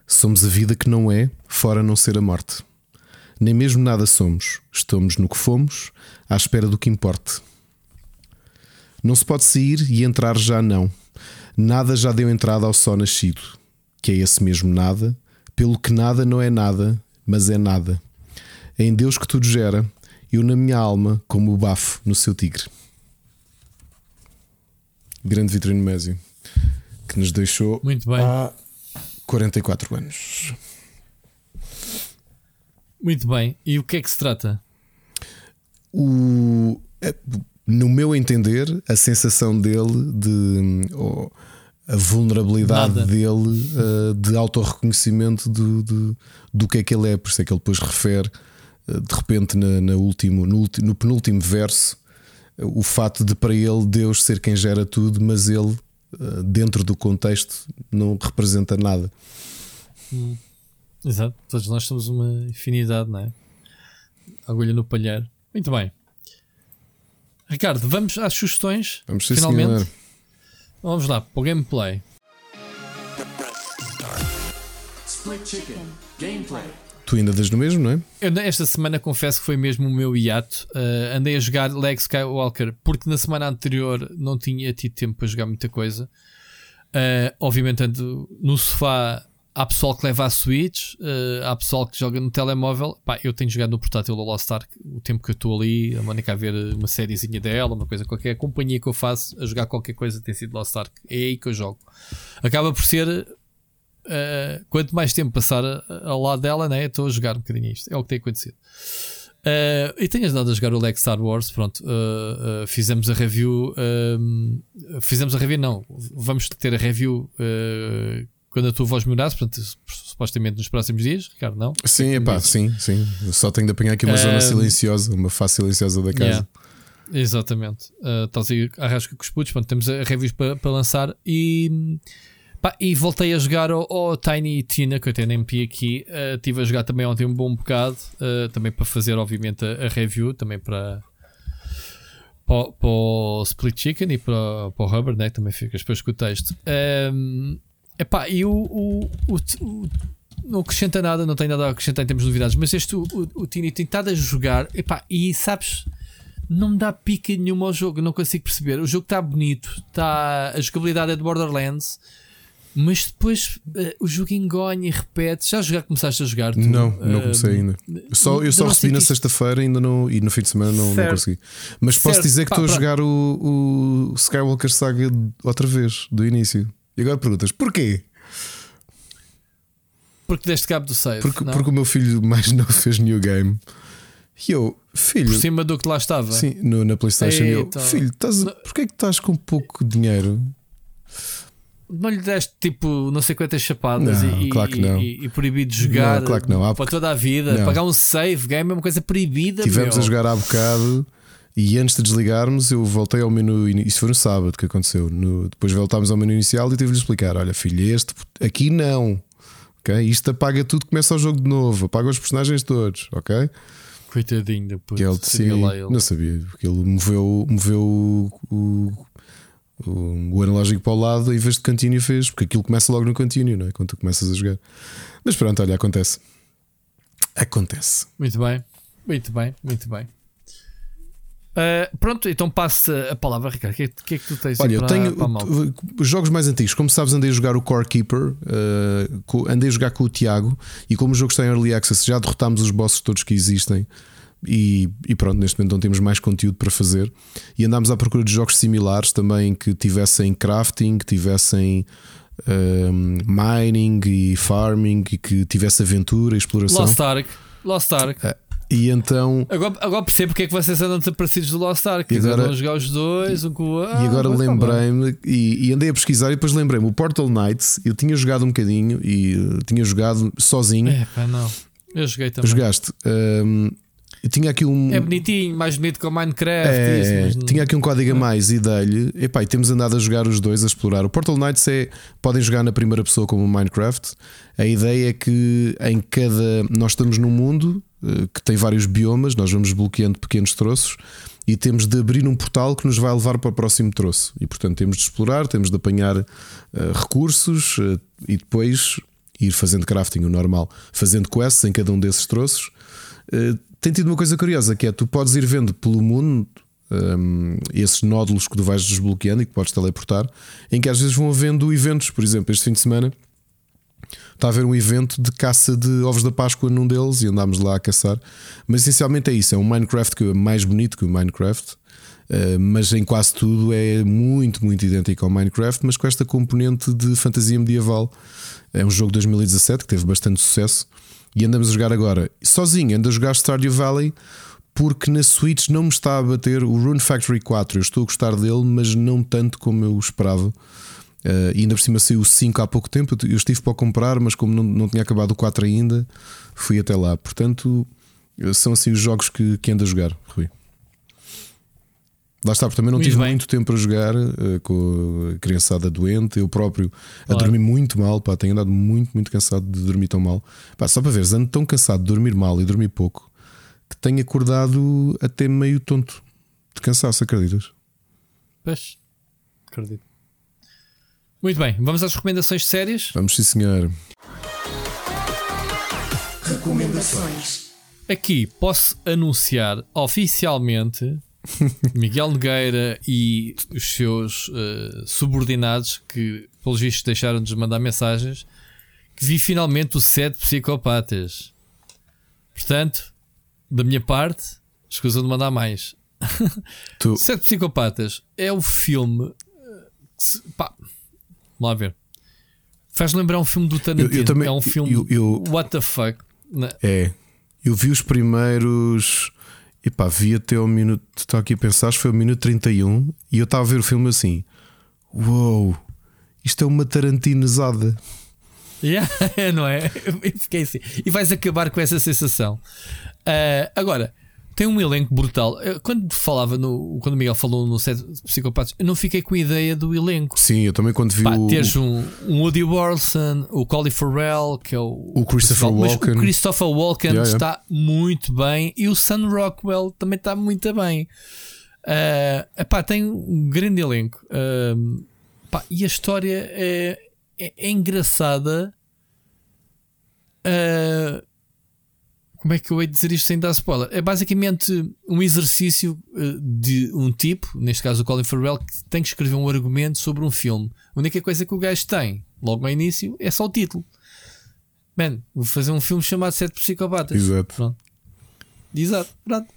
Somos a vida que não é, fora não ser a morte. Nem mesmo nada somos, estamos no que fomos, à espera do que importe. Não se pode sair e entrar já não. Nada já deu entrada ao só nascido, que é esse mesmo nada, pelo que nada não é nada, mas é nada. É em Deus que tudo gera, eu na minha alma, como o bafo no seu tigre. Grande Vitorino Mésio, que nos deixou Muito bem. há 44 anos. Muito bem. E o que é que se trata? O, é, no meu entender, a sensação dele de. oh, a vulnerabilidade Nada. dele uh, de autorreconhecimento do, do, do que é que ele é. Por isso é que ele depois refere, uh, de repente, na, na último, no, ulti- no penúltimo verso, o fato de para ele Deus ser quem gera tudo, mas ele, uh, dentro do contexto, não representa nada. Exato. Todos nós somos uma infinidade, não é? Agulha no palheiro. Muito bem. Ricardo, vamos às sugestões. Vamos ser Finalmente. senhor. Vamos lá, para o gameplay. Tu ainda das no mesmo, não é? Eu, esta semana confesso que foi mesmo o meu hiato. Uh, andei a jogar Leg Skywalker porque na semana anterior não tinha tido tempo para jogar muita coisa. Uh, obviamente ando no sofá. Há pessoal que leva a Switch, uh, há pessoal que joga no telemóvel. Pá, eu tenho jogado no portátil da Lost Ark o tempo que eu estou ali, a Mónica a ver uma sériezinha dela, uma coisa qualquer. A companhia que eu faço a jogar qualquer coisa tem sido Lost Ark. É aí que eu jogo. Acaba por ser Uh, quanto mais tempo passar ao lado dela, né, estou a jogar um bocadinho isto. É o que tem acontecido. Uh, e tenho ajudado a jogar o Lego Star Wars. Pronto, uh, uh, fizemos a review. fizemos a review, não. Vamos ter a review quando a tua voz melhorar. Portanto, supostamente nos próximos dias, Ricardo, não? Sim, epá, sim, sim. Eu só tenho de apanhar aqui uma Um, zona silenciosa, uma face silenciosa da casa. Yeah. Exatamente. Uh, estás aí à rasca com os putos. Pronto, temos a reviews para para lançar e. pá, e voltei a jogar ao, Tiny Tina, que eu até nem meti aqui. Uh, Estive a jogar também ontem um bom bocado. uh, também para fazer, obviamente, a, a review. Também para. Para, para o Split Chicken e para, para o Hubbard, né? Também ficas depois com o texto. Um, epá, e o, o, o, o- não acrescenta nada, não tem nada a acrescentar em termos de novidades, mas este o, o, o Tiny tem estado a jogar epá, e sabes, não me dá pica nenhuma ao jogo, não consigo perceber. O jogo está bonito, está, a jogabilidade é de Borderlands, mas depois eh, o jogo engonha e repete. Já jogar, começaste a jogar? Tu? Não, não Eh, comecei ainda. Só, eu só não recebi na sexta-feira ainda não, e no fim de semana não, não consegui. Mas posso Certo. dizer que estou a jogar o, o Skywalker Saga outra vez, do início. E agora perguntas: porquê? Porque deste cabo do save. Porque, não? porque o meu filho mais [laughs] novo fez New Game. E eu, filho, Por cima do que lá estava. sim, no- na PlayStation, e eu, filho, estás, Não. porquê é que estás com pouco dinheiro? Não lhe deste tipo não sei quantas chapadas Não, e, claro que não. e, e proibido de jogar Não, claro que não. Para toda a vida. Não. Pagar um save game é uma coisa proibida. Tivemos meu. a jogar há bocado e antes de desligarmos eu voltei ao menu. Isso foi no sábado que aconteceu. No- depois voltámos ao menu inicial e tive-lhe explicar: olha, filho, este aqui não. ok? Isto apaga tudo, começa o jogo de novo, apaga os personagens todos, ok? Coitadinho depois. Que ele sim, ele. não sabia, porque ele moveu, moveu o, o, o, o analógico para o lado em vez de continue fez, porque aquilo começa logo no continue, não é? Quando tu começas a jogar. Mas pronto, olha, acontece. Acontece. Muito bem, muito bem, muito bem. Ah, pronto, então passa a palavra, Ricardo. O que, é- o que é que tu tens Olha, eu para, tenho para jogos mais antigos. Como sabes, andei a jogar o Core Keeper, eh, co- andei a jogar com o Tiago. E como o jogo está em Early Access, já derrotámos os bosses todos que existem. E, e pronto, neste momento não temos mais conteúdo para fazer. E andámos à procura de jogos similares também que tivessem crafting, que tivessem ehm, mining e farming e que tivesse aventura e exploração. Lost Ark. Lost Ark. E então. Agora, agora percebo porque é que vocês andam desaparecidos do Lost Ark. E agora- a jogar os dois, um com o outro. E agora Ah, tá lembrei-me e, e andei a pesquisar e depois lembrei-me o Portal Knights. Eu tinha jogado um bocadinho e uh, tinha jogado sozinho. É, pá, não. Eu joguei também. Jogaste. Um, tinha aqui um. É bonitinho, mais bonito que o Minecraft. É, isso, mas tinha aqui um código a mais e dei-lhe. Epá, e temos andado a jogar os dois, a explorar. O Portal Knights é. Podem jogar na primeira pessoa como o Minecraft. A ideia é que em cada. Nós estamos num mundo eh, que tem vários biomas, nós vamos bloqueando pequenos troços e temos de abrir um portal que nos vai levar para o próximo troço. E portanto temos de explorar, temos de apanhar eh, recursos eh, e depois ir fazendo crafting, o normal, fazendo quests em cada um desses troços. Eh, tem tido uma coisa curiosa que é tu podes ir vendo pelo mundo hum, esses nódulos que tu vais desbloqueando e que podes teleportar, em que às vezes vão havendo eventos, por exemplo, este fim de semana Está a haver um evento de caça de ovos da Páscoa num deles e andámos lá a caçar. Mas essencialmente é isso: é um Minecraft que é mais bonito que o Minecraft. Uh, mas em quase tudo é muito, muito idêntico ao Minecraft, mas com esta componente de fantasia medieval. É um jogo de 2017 que teve bastante sucesso e andamos a jogar agora sozinho. Ando a jogar Stardew Valley porque na Switch não me está a bater o Rune Factory 4. Eu estou a gostar dele, mas não tanto como eu esperava. Uh, e ainda por cima saiu o 5 há pouco tempo. Eu estive para comprar, mas como não, não tinha acabado o 4 ainda, fui até lá. Portanto, são assim os jogos que, que ando a jogar, Rui. Lá está, porque também não muito tive bem. muito tempo para jogar uh, com a criançada doente, eu próprio a dormir muito mal, pá, tenho andado muito, muito cansado de dormir tão mal. Pá, só para veres, ando tão cansado de dormir mal e dormir pouco que tenho acordado até meio tonto de cansaço, acreditas? Pois, acredito. Muito bem, vamos às recomendações sérias? Vamos sim, senhor. Recomendações. Aqui posso anunciar oficialmente Miguel Nogueira e os seus uh, subordinados que, pelos vistos, deixaram de mandar mensagens que vi finalmente o Sete Psicopatas. Portanto, da minha parte, escusa de mandar mais. Tu... [laughs] Sete Psicopatas é o filme. Se, pá, vamos lá ver. Faz lembrar um filme do Tarantino. Eu, eu também, é um filme. Eu, eu, what the fuck? Né? É. Eu vi os primeiros. E pá, vi até o minuto. Estou aqui a pensar, acho que foi o minuto 31 e eu estava a ver o filme assim. Uou, isto é uma tarantinezada. Yeah, [laughs] não é? Fiquei assim. E vais acabar com essa sensação. Uh, agora, tem um elenco brutal. Quando falava no. Quando o Miguel falou no set Psicopatas, eu não fiquei com a ideia do elenco. Sim, eu também quando vi. Pá, o... Teres um, um Woody Warson, o Colin Farrell, que é o. O Christopher Walken. o Christopher Walken yeah, yeah. está muito bem. E o Sam Rockwell também está muito bem. Uh, epá, tem um grande elenco. Uh, pá, e a história é, é, é engraçada. Uh, como é que eu hei de dizer isto sem dar spoiler? É basicamente um exercício eh, de um tipo, neste caso o Colin Farrell, que tem que escrever um argumento sobre um filme. A única coisa que o gajo tem, logo no início, é só o título. Man, vou fazer um filme chamado Sete Psicopatas. Exato. Pronto. Exato, pronto.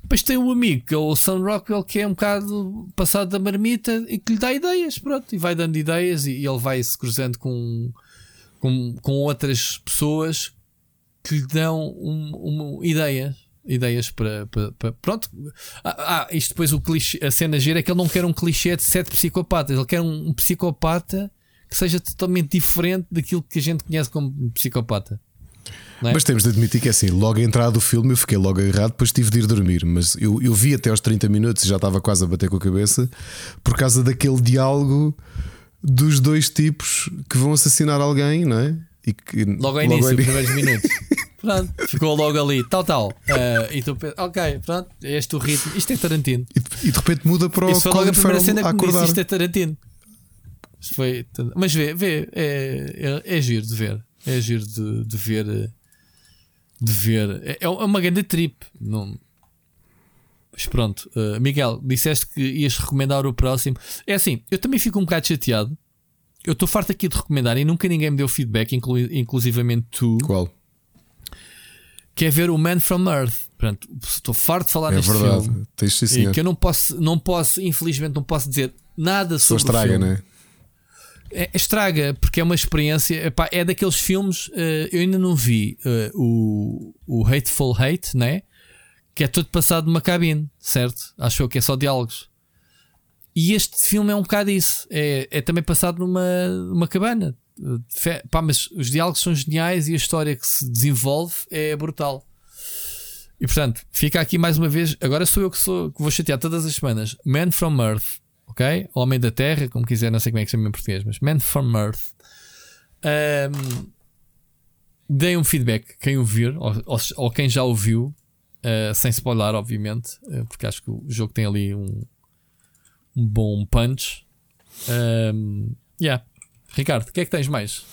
Depois tem um amigo, que é o Sam Rockwell, que é um bocado passado da marmita e que lhe dá ideias, pronto, e vai dando ideias e, e ele vai se cruzando com, com, com outras pessoas que lhe dão um, um, ideias. Ideias para, para, para Pronto. Ah, ah, isto depois o clichê, a cena gira é que ele não quer um clichê de sete psicopatas, ele quer um, um psicopata que seja totalmente diferente daquilo que a gente conhece como psicopata. É? Mas temos de admitir que é assim, logo a entrada do filme eu fiquei logo agarrado, depois tive de ir dormir. Mas eu, eu vi até aos 30 minutos e já estava quase a bater com a cabeça por causa daquele diálogo dos dois tipos que vão assassinar alguém, não é? E que, logo ao início, logo primeiros minutos. [laughs] Pronto, ficou logo ali, tal, tal. Uh, e tu ok, pronto, é este o ritmo. Isto é Tarantino. E, e de repente muda para o Isso foi logo a primeira cena que disse, isto é Tarantino. Foi, mas vê, vê, é, é, é giro de ver. É giro de, de ver. De ver. É, é uma grande trip. Não, mas pronto, uh, Miguel, disseste que ias recomendar o próximo. É assim, eu também fico um bocado chateado eu estou farto aqui de recomendar e nunca ninguém me deu feedback, inclu inclusivamente tu. Qual? Que é ver o Man from Earth. Pronto, estou farto de falar é neste verdade. filme. Tens sim, que eu não posso, não posso, infelizmente, não posso dizer nada sobre Só estraga, o filme. Né? É, estraga, porque é uma experiência. Epá, é daqueles filmes. Uh, eu ainda não vi uh, o, o Hateful Hate, né? Que é todo passado numa cabine, certo? Achou que é só diálogos. E este filme é um bocado isso. É, é também passado numa, numa cabana. Pá, mas os diálogos são geniais e a história que se desenvolve é brutal. E portanto, fica aqui mais uma vez. Agora sou eu que, sou, que vou chatear todas as semanas. Man from Earth, ok? Homem da Terra, como quiser, não sei como é que se chama em português, mas Man from Earth. Um, deem um feedback, quem ouvir, ou, ou, ou quem já ouviu, uh, sem spoiler, obviamente, uh, porque acho que o jogo tem ali um, um bom punch. Um, yeah. Ricardo, o que é que tens mais?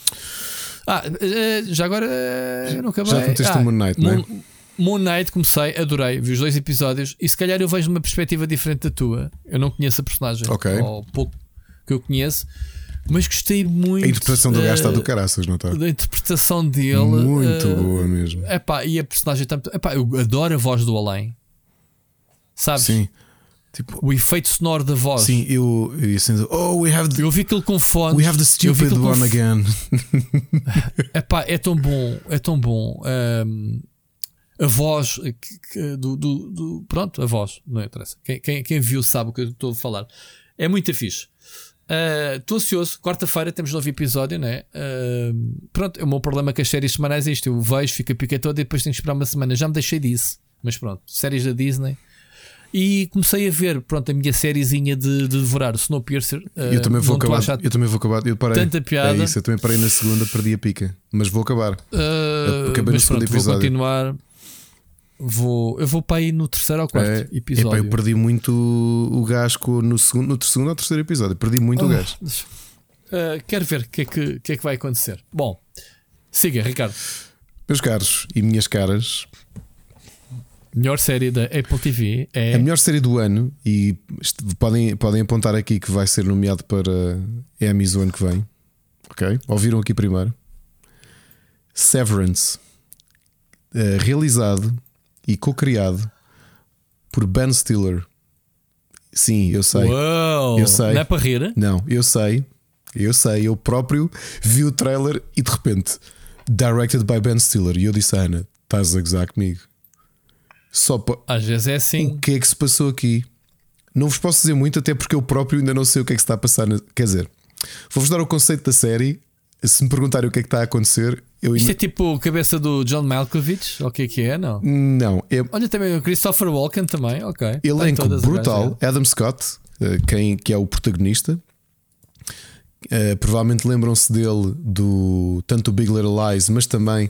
Ah, eh, já agora eu não acabei. Já conteste ah, o Moon Knight, Moon, não é? Moon Knight comecei, adorei, vi os dois episódios e se calhar eu vejo uma perspectiva diferente da tua. Eu não conheço a personagem, okay. ou pouco que eu conheço. Mas gostei muito. A interpretação do gajo está do eh, caraças, não está? Da interpretação dele. Muito eh, boa mesmo. Epá, e a personagem tanto. Epá, eu adoro a voz do além. Sabes? Sim. Tipo, O efeito sonoro da voz. sim, eu, eu ia sendo, oh, we have the, Eu vi aquilo com fones. we have the stupid one again. [laughs] Epá, é tão bom, é tão bom. Ahm, a voz do, do- do- Pronto, a voz, não interessa. Quem, quem, quem viu sabe o que eu estou a falar. É muito fixe. Ah, Estou ansioso. Quarta-feira temos novo episódio, né? Ahm, pronto, o meu problema com as séries semanais é isto. Eu vejo, fico a pica toda e depois tenho que esperar uma semana. Já me deixei disso. Mas pronto, séries da Disney. E comecei a ver, pronto, a minha sériezinha de, de devorar o Snowpiercer. eu Ah, também vou acabar. Eu também vou acabar. Eu parei. tanta piada. É isso, eu também parei na segunda, perdi a pica. Mas vou acabar. Uh, Acabei no mas segundo pronto, vou episódio. continuar. Vou, eu vou para aí no terceiro ou quarto É, episódio. epá, eu perdi muito o com- no segundo, no segundo ou terceiro episódio. Perdi muito o Ah, deixa- Uh, quero ver o que, é que, que é que vai acontecer. Bom, siga, Ricardo. Meus caros e minhas caras, Melhor série da Apple TV é. a melhor série do ano, e podem, podem apontar aqui que vai ser nomeado para Emmys o ano que vem. Ok? Ouviram aqui primeiro. Severance, eh, realizado e co-criado por Ben Stiller. Sim, eu sei. Uau! Eu sei. Não é para rir? Não, eu sei, eu sei, eu próprio vi o trailer e de repente, directed by Ben Stiller. E eu disse à Ana: estás a gozar comigo? Só pa- Às vezes é assim. o que é que se passou aqui? Não vos posso dizer muito, até porque eu próprio ainda não sei o que é que se está a passar. na- Quer dizer, vou-vos dar o conceito da série. Se me perguntarem o que é que está a acontecer, eu Isto ainda. é tipo a cabeça do John Malkovich? Ou o que é que é? Não. Não, é Olha também o Christopher Walken também, ok. Elenco o brutal. Adam Scott, eh, quem, que é o protagonista. Eh, provavelmente lembram-se dele do tanto do Big Little Lies, mas também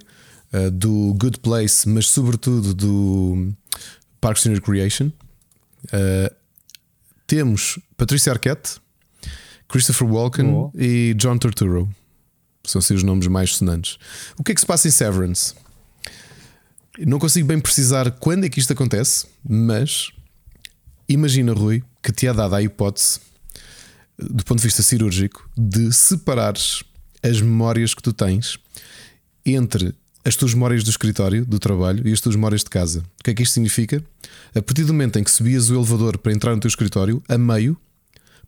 eh, do Good Place, mas sobretudo do Parks and Recreation. Eh, temos Patricia Arquette, Christopher Walken e John Turturro. São assim os nomes mais sonantes. O que é que se passa em Severance? Não consigo bem precisar quando é que isto acontece, mas imagina, Rui, que te é dada a hipótese, do ponto de vista cirúrgico, de separares as memórias que tu tens entre as tuas memórias do escritório, do trabalho e as tuas memórias de casa. O que é que isto significa? A partir do momento em que subias o elevador para entrar no teu escritório, a meio,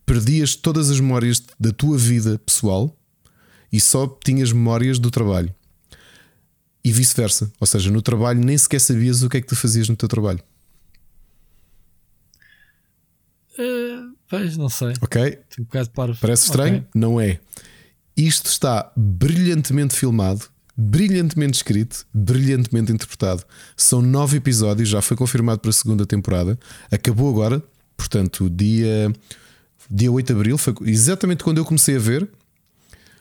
perdias todas as memórias da tua vida pessoal e só tinhas memórias do trabalho. E vice-versa. Ou seja, no trabalho nem sequer sabias o que é que tu fazias no teu trabalho. Eh, pois, não sei. Ok? Um. Parece estranho? Ok. Não é. Isto está brilhantemente filmado, brilhantemente escrito, brilhantemente interpretado. São nove episódios, já foi confirmado para a segunda temporada. Acabou agora, portanto, dia, dia 8 de abril, foi exatamente quando eu comecei a ver.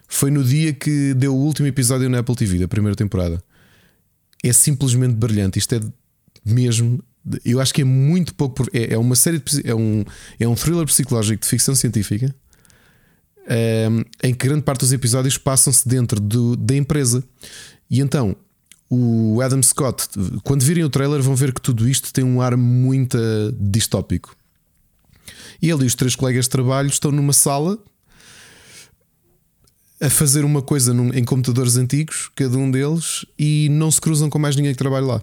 Foi no dia que deu o último episódio na Apple TV, da primeira temporada. É simplesmente brilhante. Isto é mesmo. Eu acho que é muito pouco. É, é uma série de, é um, é um thriller psicológico de ficção científica em que grande parte dos episódios passam-se dentro do- da empresa. E então, o Adam Scott, quando virem o trailer, vão ver que tudo isto tem um ar muito eh, distópico. E ele e os três colegas de trabalho estão numa sala a fazer uma coisa num- em computadores antigos, cada um deles, e não se cruzam com mais ninguém que trabalhe lá.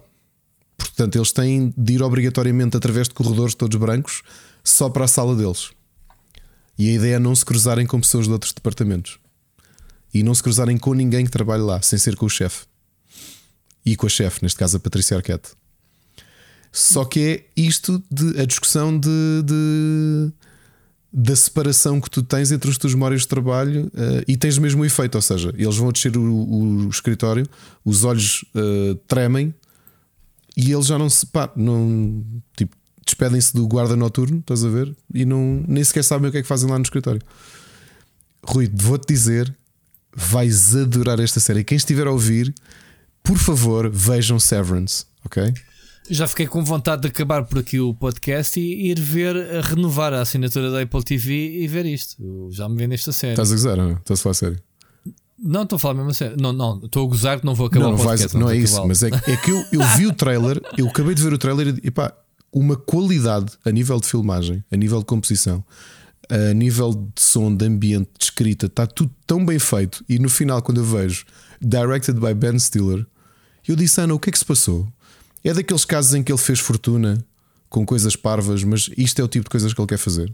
Portanto, eles têm de ir obrigatoriamente através de corredores todos brancos só para a sala deles. E a ideia é não se cruzarem com pessoas de outros departamentos. E não se cruzarem com ninguém que trabalhe lá, sem ser com o chefe. E com a chefe, neste caso a Patrícia Arquette. Só que é isto de a discussão de, de- da separação que tu tens entre as tuas memórias de trabalho eh, e tens mesmo o efeito, ou seja, eles vão descer o, o escritório, os olhos eh, tremem e eles já não se pá, não tipo, despedem-se do guarda noturno, estás a ver? E não, nem sequer sabem o que é que fazem lá no escritório. Rui, vou-te dizer, vais adorar esta série. Quem estiver a ouvir, por favor, vejam Severance, ok? Já fiquei com vontade de acabar por aqui o podcast e ir ver, a renovar a assinatura da Apple TV e ver isto. Eu já me vendo esta série. Estás a gozar, não? Estás a falar a sério? Não, estou a falar mesmo a sério. Não, não, estou a gozar que não vou acabar Não, o não, vais- podcast. não é isso, mas é, que- é que eu, eu vi o trailer, eu acabei de ver o trailer e pá, uma qualidade a nível de filmagem, a nível de composição, a nível de som, de ambiente, de escrita, está tudo tão bem feito. E no final, quando eu vejo directed by Ben Stiller, eu disse, Ana, o que é que se passou? É daqueles casos em que ele fez fortuna com coisas parvas, mas isto é o tipo de coisas que ele quer fazer.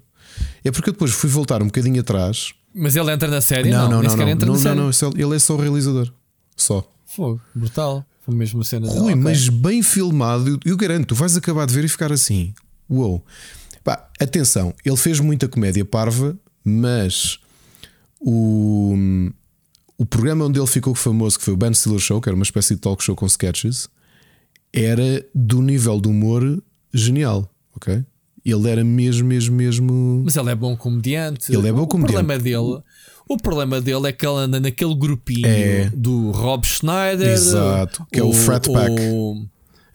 É porque eu depois fui voltar um bocadinho atrás. Mas ele entra na série? Não, Não, não, não. Não, não, não, não, só- ele é só o realizador. Só. Fogo, brutal. A cena dele. Rui, Ok. mas bem filmado, eu, eu garanto, tu vais acabar de ver e ficar assim. Uou. Pá, atenção, ele fez muita comédia parva, mas o, o programa onde ele ficou famoso, que foi o Ben Stiller Show, que era uma espécie de talk show com sketches, era do nível de humor genial, ok? Ele era mesmo, mesmo, mesmo. Mas ele é bom comediante. Ele é bom o comediante. Problema dele, o problema dele é que ele anda naquele grupinho É. do Rob Schneider. Exato, que é o Frat Pack.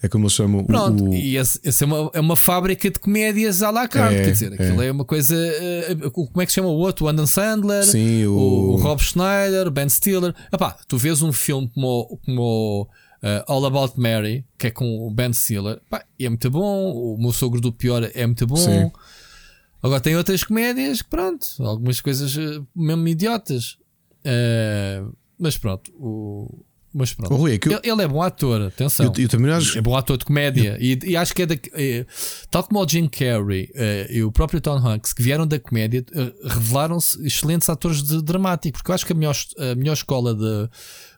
É como eles chamam o- Pronto, o, e esse é, uma, é uma fábrica de comédias à la carte. É, quer dizer, aquilo é. é, uma coisa. eh, como é que se chama o outro? O Adam Sandler, Sim, o- o, Rob Schneider, o Ben Stiller. Epá, tu vês um filme como, como eh, All About Mary, que é com o Ben Stiller, pá, e é muito bom. O meu sogro do pior é muito bom. Sim. Agora tem outras comédias que, pronto, algumas coisas eh, mesmo idiotas. Eh, mas pronto, o. Mas pronto. Oh, Rui, é que eu- ele, ele é bom ator, atenção. Eu- eu também acho- É bom ator de comédia. E, e acho que é da. eh, tal como o Jim Carrey eh, e o próprio Tom Hanks, que vieram da comédia, eh, revelaram-se excelentes atores de dramático. Porque eu acho que a melhor, a melhor escola de,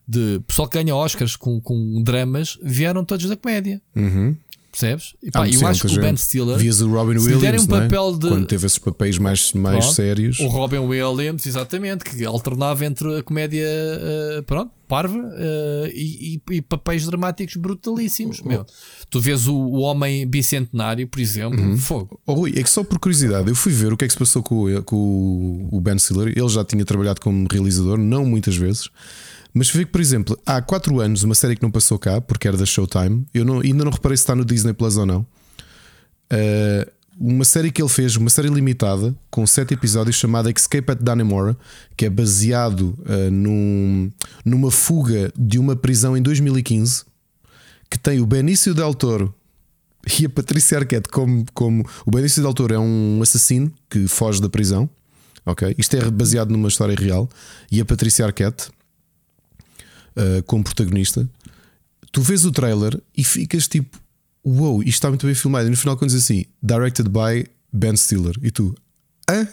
de pessoal que ganha Oscars com, com dramas vieram todos da comédia. Uhum. Percebes? E, Ah, pá, sim, eu acho que o Ben. Stiller. Vias o Robin derem Williams, um é? papel de. quando teve esses papéis mais, mais Pronto. sérios. O Robin Williams, exatamente, que alternava entre a comédia, eh, pronto, parva eh, e, e- e papéis dramáticos brutalíssimos. Meu. Tu vês o, o Homem Bicentenário, por exemplo, Uhum. fogo. Oh, Rui, é que só por curiosidade, eu fui ver o que é que se passou com, com o Ben Stiller. Ele já tinha trabalhado como realizador, não muitas vezes. Mas vi que, por exemplo, há 4 anos, uma série que não passou cá, porque era da Showtime, eu não- ainda não reparei se está no Disney Plus ou não. Uh, uma série que ele fez, uma série limitada, com 7 episódios, chamada Escape at Dannemora, que é baseado uh, num- numa fuga de uma prisão em 2015, que tem o Benício Del Toro e a Patrícia Arquette como, como o Benício Del Toro é um assassino que foge da prisão. Ok, isto é baseado numa história real e a Patrícia Arquette uh, como protagonista. Tu vês o trailer e ficas tipo, uou, isto está muito bem filmado. E no final, quando diz assim, directed by Ben Stiller, e tu, hã?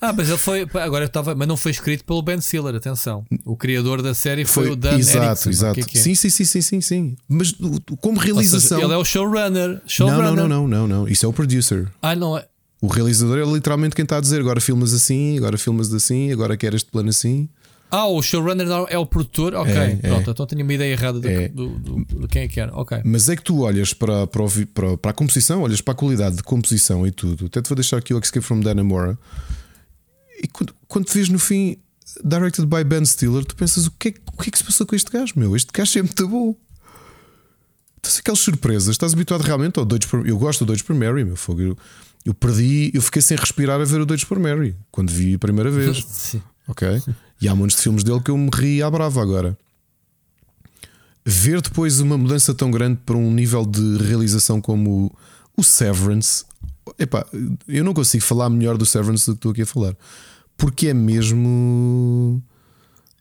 Ah, mas ele foi. Agora estava. Mas não foi escrito pelo Ben Stiller, atenção. O criador da série foi, o Dan exato, Erickson, exato. o que é que é? Sim, sim, sim, sim, sim, sim. Mas como Ou seja, realização. ele é o showrunner. não, showrunner. não, não, não, não, não. Isso é o producer. Ah, não é. O realizador é literalmente quem está a dizer agora filmas assim, agora filmas assim, agora quer este plano assim. Ah, o showrunner é o produtor? Ok, É, pronto. é. Então tenho uma ideia errada do, É. do, do- de quem é que era. Ok. Mas é que tu olhas para, para, para, para a composição, olhas para a qualidade de composição e tudo. Até te vou deixar aqui o Escape from Dannemora. E quando, quando te vês no fim, directed by Ben Stiller, tu pensas: o que, é, que- o que é que se passou com este gajo, meu? Este gajo é muito bom. Tens aquelas surpresas, estás habituado realmente ao Doidos por Eu gosto do Doidos por Mary, meu fogo. Eu, eu perdi, eu fiquei sem respirar a ver o Doidos por Mary quando vi a primeira vez. [laughs] Sim. Ok? E há montes de filmes dele que eu me ri à brava agora. Ver depois uma mudança tão grande para um nível de realização como o, o Severance. Epá, eu não consigo falar melhor do Severance do que estou aqui a falar. Porque é mesmo.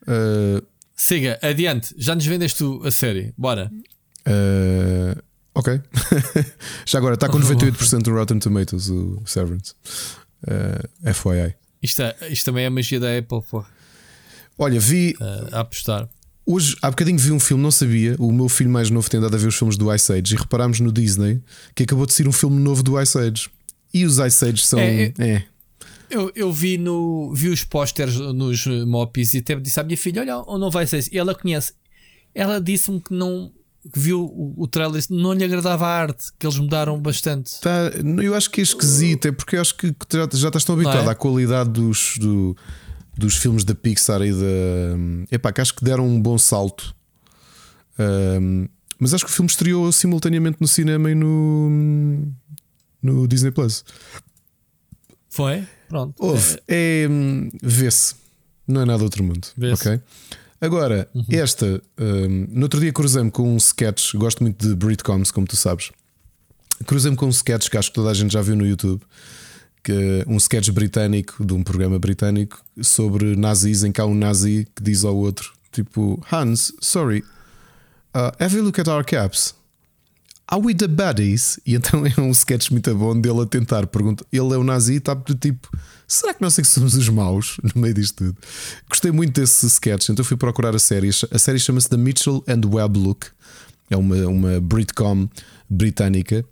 ah, Siga, adiante. Já nos vendeste a série. Bora. ah, ok. [laughs] Já agora está com [laughs] 98% no Rotten Tomatoes, o Severance. Ah, FYI. Isto, é- isto também é a magia da Apple, porra. Olha, vi a apostar. Hoje, há bocadinho vi um filme, não sabia. O meu filho mais novo tem andado a ver os filmes do Ice Age e reparámos no Disney que acabou de sair um filme novo do Ice Age. E os Ice Age são. É, É, Eu, eu vi, no, vi os pósteres nos mopis e até disse à minha filha: Olha, ou não vai ser isso. E ela conhece. Ela disse-me que não. Que viu o, o trailer, não lhe agradava a arte, que eles mudaram bastante. Tá, eu acho que é esquisito, é porque eu acho que já, já estás tão habituado é? à qualidade dos, do- dos filmes da Pixar e da. Epá, que acho que deram um bom salto. Ahm, mas acho que o filme estreou simultaneamente no cinema e no, no Disney Plus. Foi? Pronto. Houve. É, hum, vê-se. Não é nada outro mundo. Vê-se. Ok? Agora, esta. hum, no outro dia cruzei-me com um sketch. Gosto muito de Britcoms, como tu sabes. Cruzei-me com um sketch que acho que toda a gente já viu no YouTube. que, um sketch britânico de um programa britânico sobre nazis em que há um nazi que diz ao outro tipo Hans, sorry, uh, have you look at our caps? Are we the baddies? E então [laughs] é um sketch muito bom dele a tentar perguntar. Ele é um nazi e está do tipo: será que nós é que somos os maus [laughs] no meio disto tudo? Gostei muito desse sketch, então fui procurar a série. A série chama-se The Mitchell and Webb Look, é uma, uma Britcom britânica.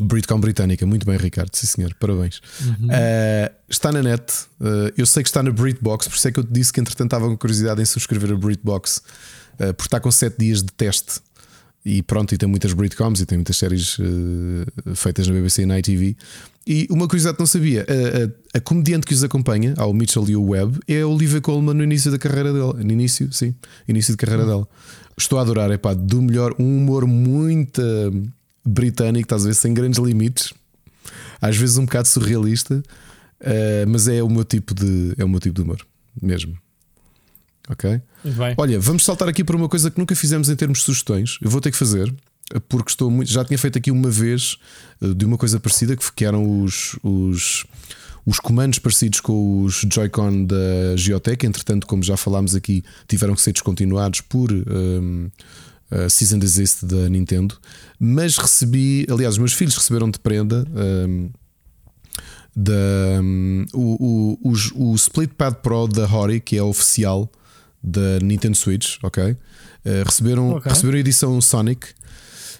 Britcom britânica, muito bem, Ricardo. Sim, senhor, parabéns. Uhum. Uh, está na net, uh, eu sei que está na Britbox, por isso é que eu te disse que entretanto estava com curiosidade em subscrever a Britbox, uh, porque está com 7 dias de teste. E pronto, e tem muitas Britcoms e tem muitas séries feitas na BBC e na ITV. E uma curiosidade que não sabia: a, a, a, comediante que os acompanha, ao Mitchell e o Webb, é a Olivia Colman no início da carreira dela. No início, sim, início de carreira dela. Estou a adorar, é pá, do melhor, um humor muito britânico, estás a ver, sem grandes limites, às vezes um bocado surrealista, uh, mas é o meu tipo de é o meu tipo de humor mesmo. Ok? Olha, vamos saltar aqui para uma coisa que nunca fizemos em termos de sugestões. Eu vou ter que fazer, porque estou muito. Já tinha feito aqui uma vez uh, de uma coisa parecida, que eram os, os, os comandos parecidos com os Joy-Con da Geotech. Entretanto, como já falámos aqui, tiveram que ser descontinuados por. Um, ehm, uh, Season Desist da Nintendo, mas recebi, aliás, os meus filhos receberam de prenda um, da, um, o, o, o, o Split Pad Pro da Hori, que é oficial da Nintendo Switch, ok? Uh, receberam, okay. receberam a edição Sonic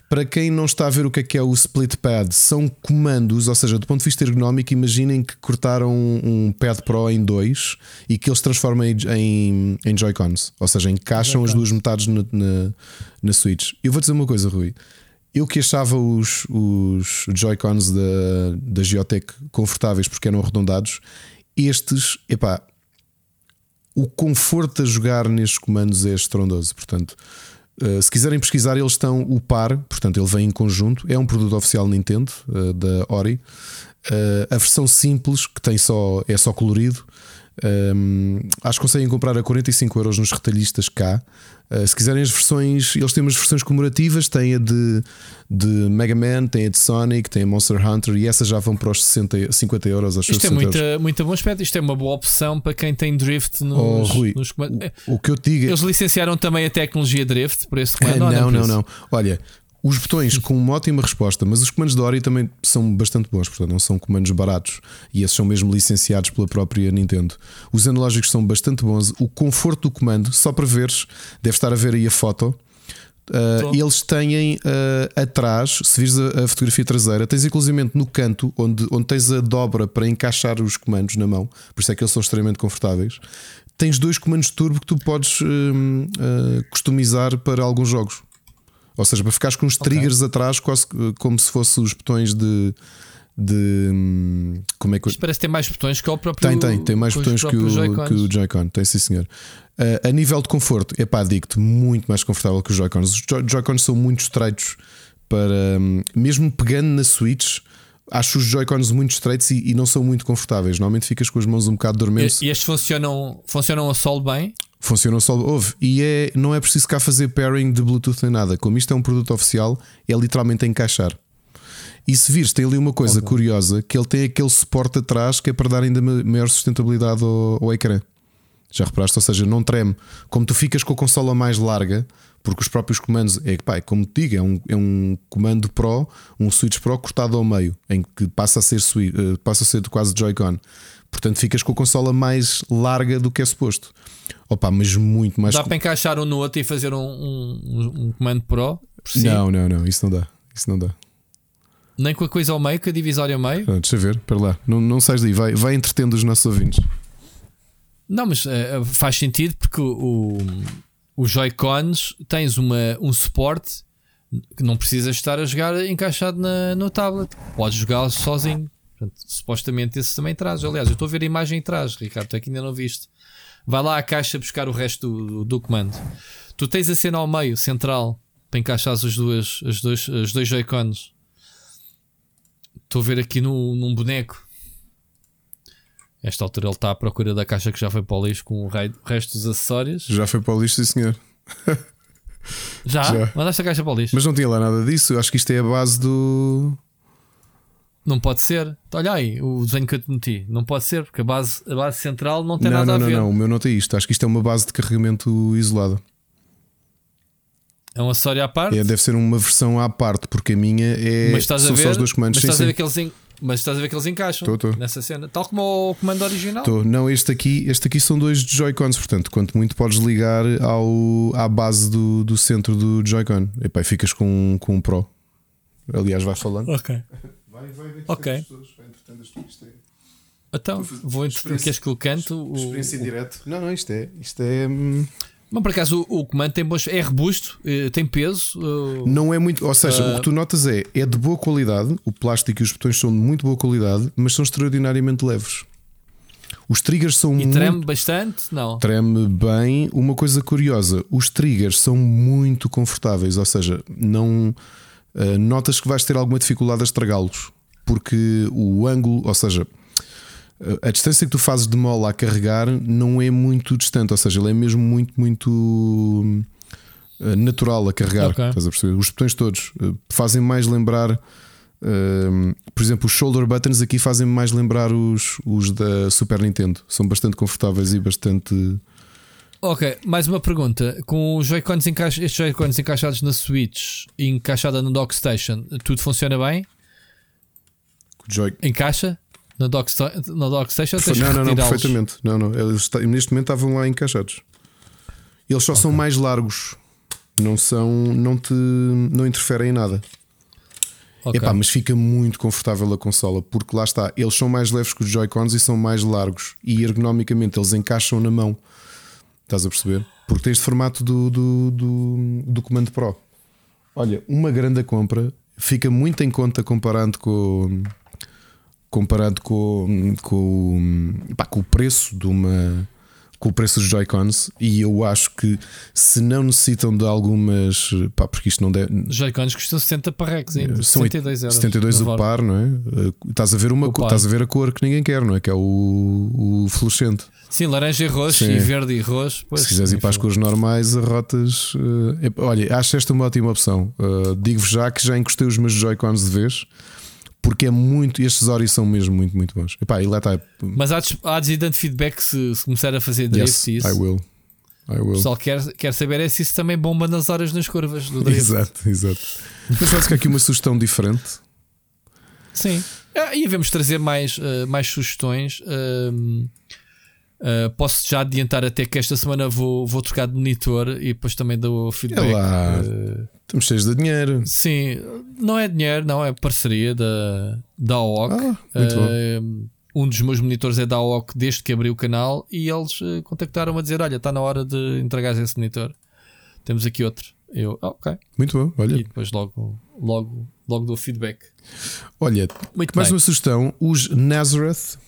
para quem não está a ver o que é que é o split pad, são comandos, ou seja, do ponto de vista ergonómico, imaginem que cortaram um pad Pro em dois e que eles transformam em, em Joy-Cons, ou seja, encaixam as duas metades na, na, na Switch. Eu vou dizer uma coisa, Rui. Eu que achava os, os Joy-Cons da, da Geotech confortáveis porque eram arredondados, estes, epá, o conforto a jogar nestes comandos é estrondoso. Portanto, Uh, se quiserem pesquisar, eles estão o par, portanto, ele vem em conjunto. É um produto oficial Nintendo uh, da Ori. Uh, a versão simples, que tem só, é só colorido, um, acho que conseguem comprar a 45 euros nos retalhistas cá. Uh, se quiserem as versões, eles têm umas versões comemorativas: tem a de, de Mega Man, tem a de Sonic, tem a Monster Hunter e essas já vão para os 60, 50 euros. Acho Isto é muito, muito bom aspecto. Isto é uma boa opção para quem tem Drift nos, oh, Rui, nos o, o, que eu digo é- Eles licenciaram também a tecnologia Drift por esse comando. não, não, não, não. Olha, os botões com uma ótima resposta, mas os comandos da Ori também são bastante bons, portanto, não são comandos baratos e esses são mesmo licenciados pela própria Nintendo. Os analógicos são bastante bons. O conforto do comando, só para veres, deve estar a ver aí a foto. Uh, eles têm uh, atrás, se vires a, a, fotografia traseira, tens inclusivamente no canto onde, onde tens a dobra para encaixar os comandos na mão, por isso é que eles são extremamente confortáveis. Tens dois comandos turbo que tu podes uh, customizar para alguns jogos. Ou seja, para ficares com os triggers okay. atrás, quase como se fossem os botões de. de hum, como é que Isto parece ter mais botões que o próprio. Tem, tem, tem mais botões que o, que o Joy-Con. Tem, sim, senhor. Uh, a nível de conforto, é pá, digo-te, muito mais confortável que os Joy-Cons. Os Joy-Cons são muito estreitos para. Um, mesmo pegando na Switch. Acho os Joy-Cons muito estreitos e, e, não são muito confortáveis. Normalmente ficas com as mãos um bocado dormentes. E, e estes funcionam, funcionam a solo bem? Funciona só. Houve. E é, não é preciso cá fazer pairing de Bluetooth nem nada. Como isto é um produto oficial, é literalmente encaixar. E se vires, tem ali uma coisa okay. curiosa: que ele tem aquele suporte atrás que é para dar ainda maior sustentabilidade ao, ao ecrã. Já reparaste? Ou seja, não treme. Como tu ficas com a consola mais larga, porque os próprios comandos, é, pá, é como te digo, é um, é um comando Pro, um Switch Pro cortado ao meio, em que passa a ser, uh, passa a ser quase Joy-Con. Portanto, ficas com a consola mais larga do que é suposto. Opa, mas muito mais. Dá para encaixar um no outro e fazer um, um, um comando Pro? Si? Não, não, não, isso não dá. Isso não dá. Nem com a coisa ao meio, com a divisória ao meio? Ah, deixa eu ver, para lá. Não, não sais daí, vai, vai entretendo os nossos ouvintes. Não, mas uh, faz sentido porque o, o, os Joy-Cons tens uma, um suporte que não precisas estar a jogar encaixado na, no tablet. Podes jogar sozinho. Portanto, supostamente esse também traz. Aliás, eu estou a ver a imagem atrás, Ricardo, tu é que ainda não viste. Vai lá à caixa buscar o resto do, do comando. Tu tens a cena ao meio, central, para encaixar as duas, as dois, as dois Joy-Cons. Estou a ver aqui no, num boneco. Esta altura ele está à procura da caixa que já foi para o lixo com o, resto dos acessórios. Já foi para o lixo, sim senhor. Já? já? Mandaste a caixa para o lixo. Mas não tinha lá nada disso. Acho que isto é a base do. Não pode ser. Olha aí o desenho que eu te meti. Não pode ser, porque a base, a base central não tem não, nada não, a ver. não, não, o meu não tem isto. Acho que isto é uma base de carregamento isolada. É um acessório à parte. É, deve ser uma versão à parte, porque a minha é. mas estás a são ver, só os dois comandos. mas Sim, estás a sim. ver que eles en- mas estás a ver que eles encaixam Tô, tô. nessa cena, tal como o comando original. Tô. Não, este aqui, este aqui são dois Joy-Cons, portanto, quanto muito podes ligar ao, à base do, do centro do Joy-Con. E ficas com, com um Pro. Aliás, vai falando. Ok. Ok. Então, vou Experiência- queres que eu canto? O, Experiência o-. Não, não, isto é. Isto é hum, Mas por acaso o, o comando tem bons, é robusto, eh, tem peso. eh, não é muito. Ou seja, Ah. o que tu notas é é de boa qualidade. O plástico e os botões são de muito boa qualidade, mas são extraordinariamente leves. Os triggers são e muito. treme bastante? Não. Treme bem. Uma coisa curiosa: os triggers são muito confortáveis, ou seja, não ah, notas que vais ter alguma dificuldade a estragá-los, porque o ângulo, ou seja, a- a distância que tu fazes de mola a carregar não é muito distante, ou seja, ele é mesmo muito, muito ah, natural a carregar. Ok. Estás a perceber? Os botões todos fazem mais lembrar. por exemplo, os shoulder buttons aqui fazem mais lembrar os, os da Super Nintendo. São bastante confortáveis e bastante. Ok, mais uma pergunta. Com os Joy-Cons estes Joy-Cons encaixados na Switch e encaixada no Dock Station, tudo funciona bem? Joy... Encaixa? Na Dock, na dock Station? ou tens Não, não, não, perfeitamente. Não, não. Eles neste momento estavam lá encaixados. Eles só são mais largos. Não são. Não te. Não interferem em nada. Ok. Epá, mas fica muito confortável a consola, porque lá está, eles são mais leves que os Joy-Cons e são mais largos. E ergonomicamente eles encaixam na mão. Estás a perceber? Porque tem este formato do, do, do, do Comando Pro. Olha, uma grande compra, fica muito em conta comparando com comparado com, com, pá, com o preço de uma com o preço dos Joy-Cons e eu acho que se não necessitam de algumas pá, porque isto não deve Joy-Cons custam 70 parrecs ainda. são 72 euros. 72 na o par, não é? Uh, Estás a ver uma O cor, par. estás a ver a cor que ninguém quer, não é? Que é o, o fluorescente. Sim, laranja e roxo Sim. e verde e roxo. Pois, Se quiseres ir para as cores normais, arrotas. uh, epá, olha, acho esta uma ótima opção. Uh, Digo-vos já que já encostei os meus Joy-Cons de vez, porque é muito. Estes Ori são mesmo muito, muito bons. Epá, e lá está. Mas há, há dando feedback se, se começar a fazer drift Yes, isso. I will. I O will. pessoal quer, quer saber é se isso também bomba nas horas nas curvas do drift. Exato, exato. Mas sabes que há aqui uma sugestão diferente. Sim. Ah, e devemos trazer mais, ah, mais sugestões. Ahm, ah, posso já adiantar até que esta semana vou, vou trocar de monitor e depois também dou É feedback. lá, Ah, estamos cheios de dinheiro. sim, não é dinheiro, não, é parceria da, da AOC. Ah. Ahm, um dos meus monitores é da AOC desde que abri o canal e eles contactaram-me a dizer: Olha, está na hora de entregar esse monitor. Temos aqui outro. Eu, ah, ok. Muito bom, olha. E depois logo, logo, logo dou feedback. Olha, Muito mais bem. uma sugestão: os Nazareth,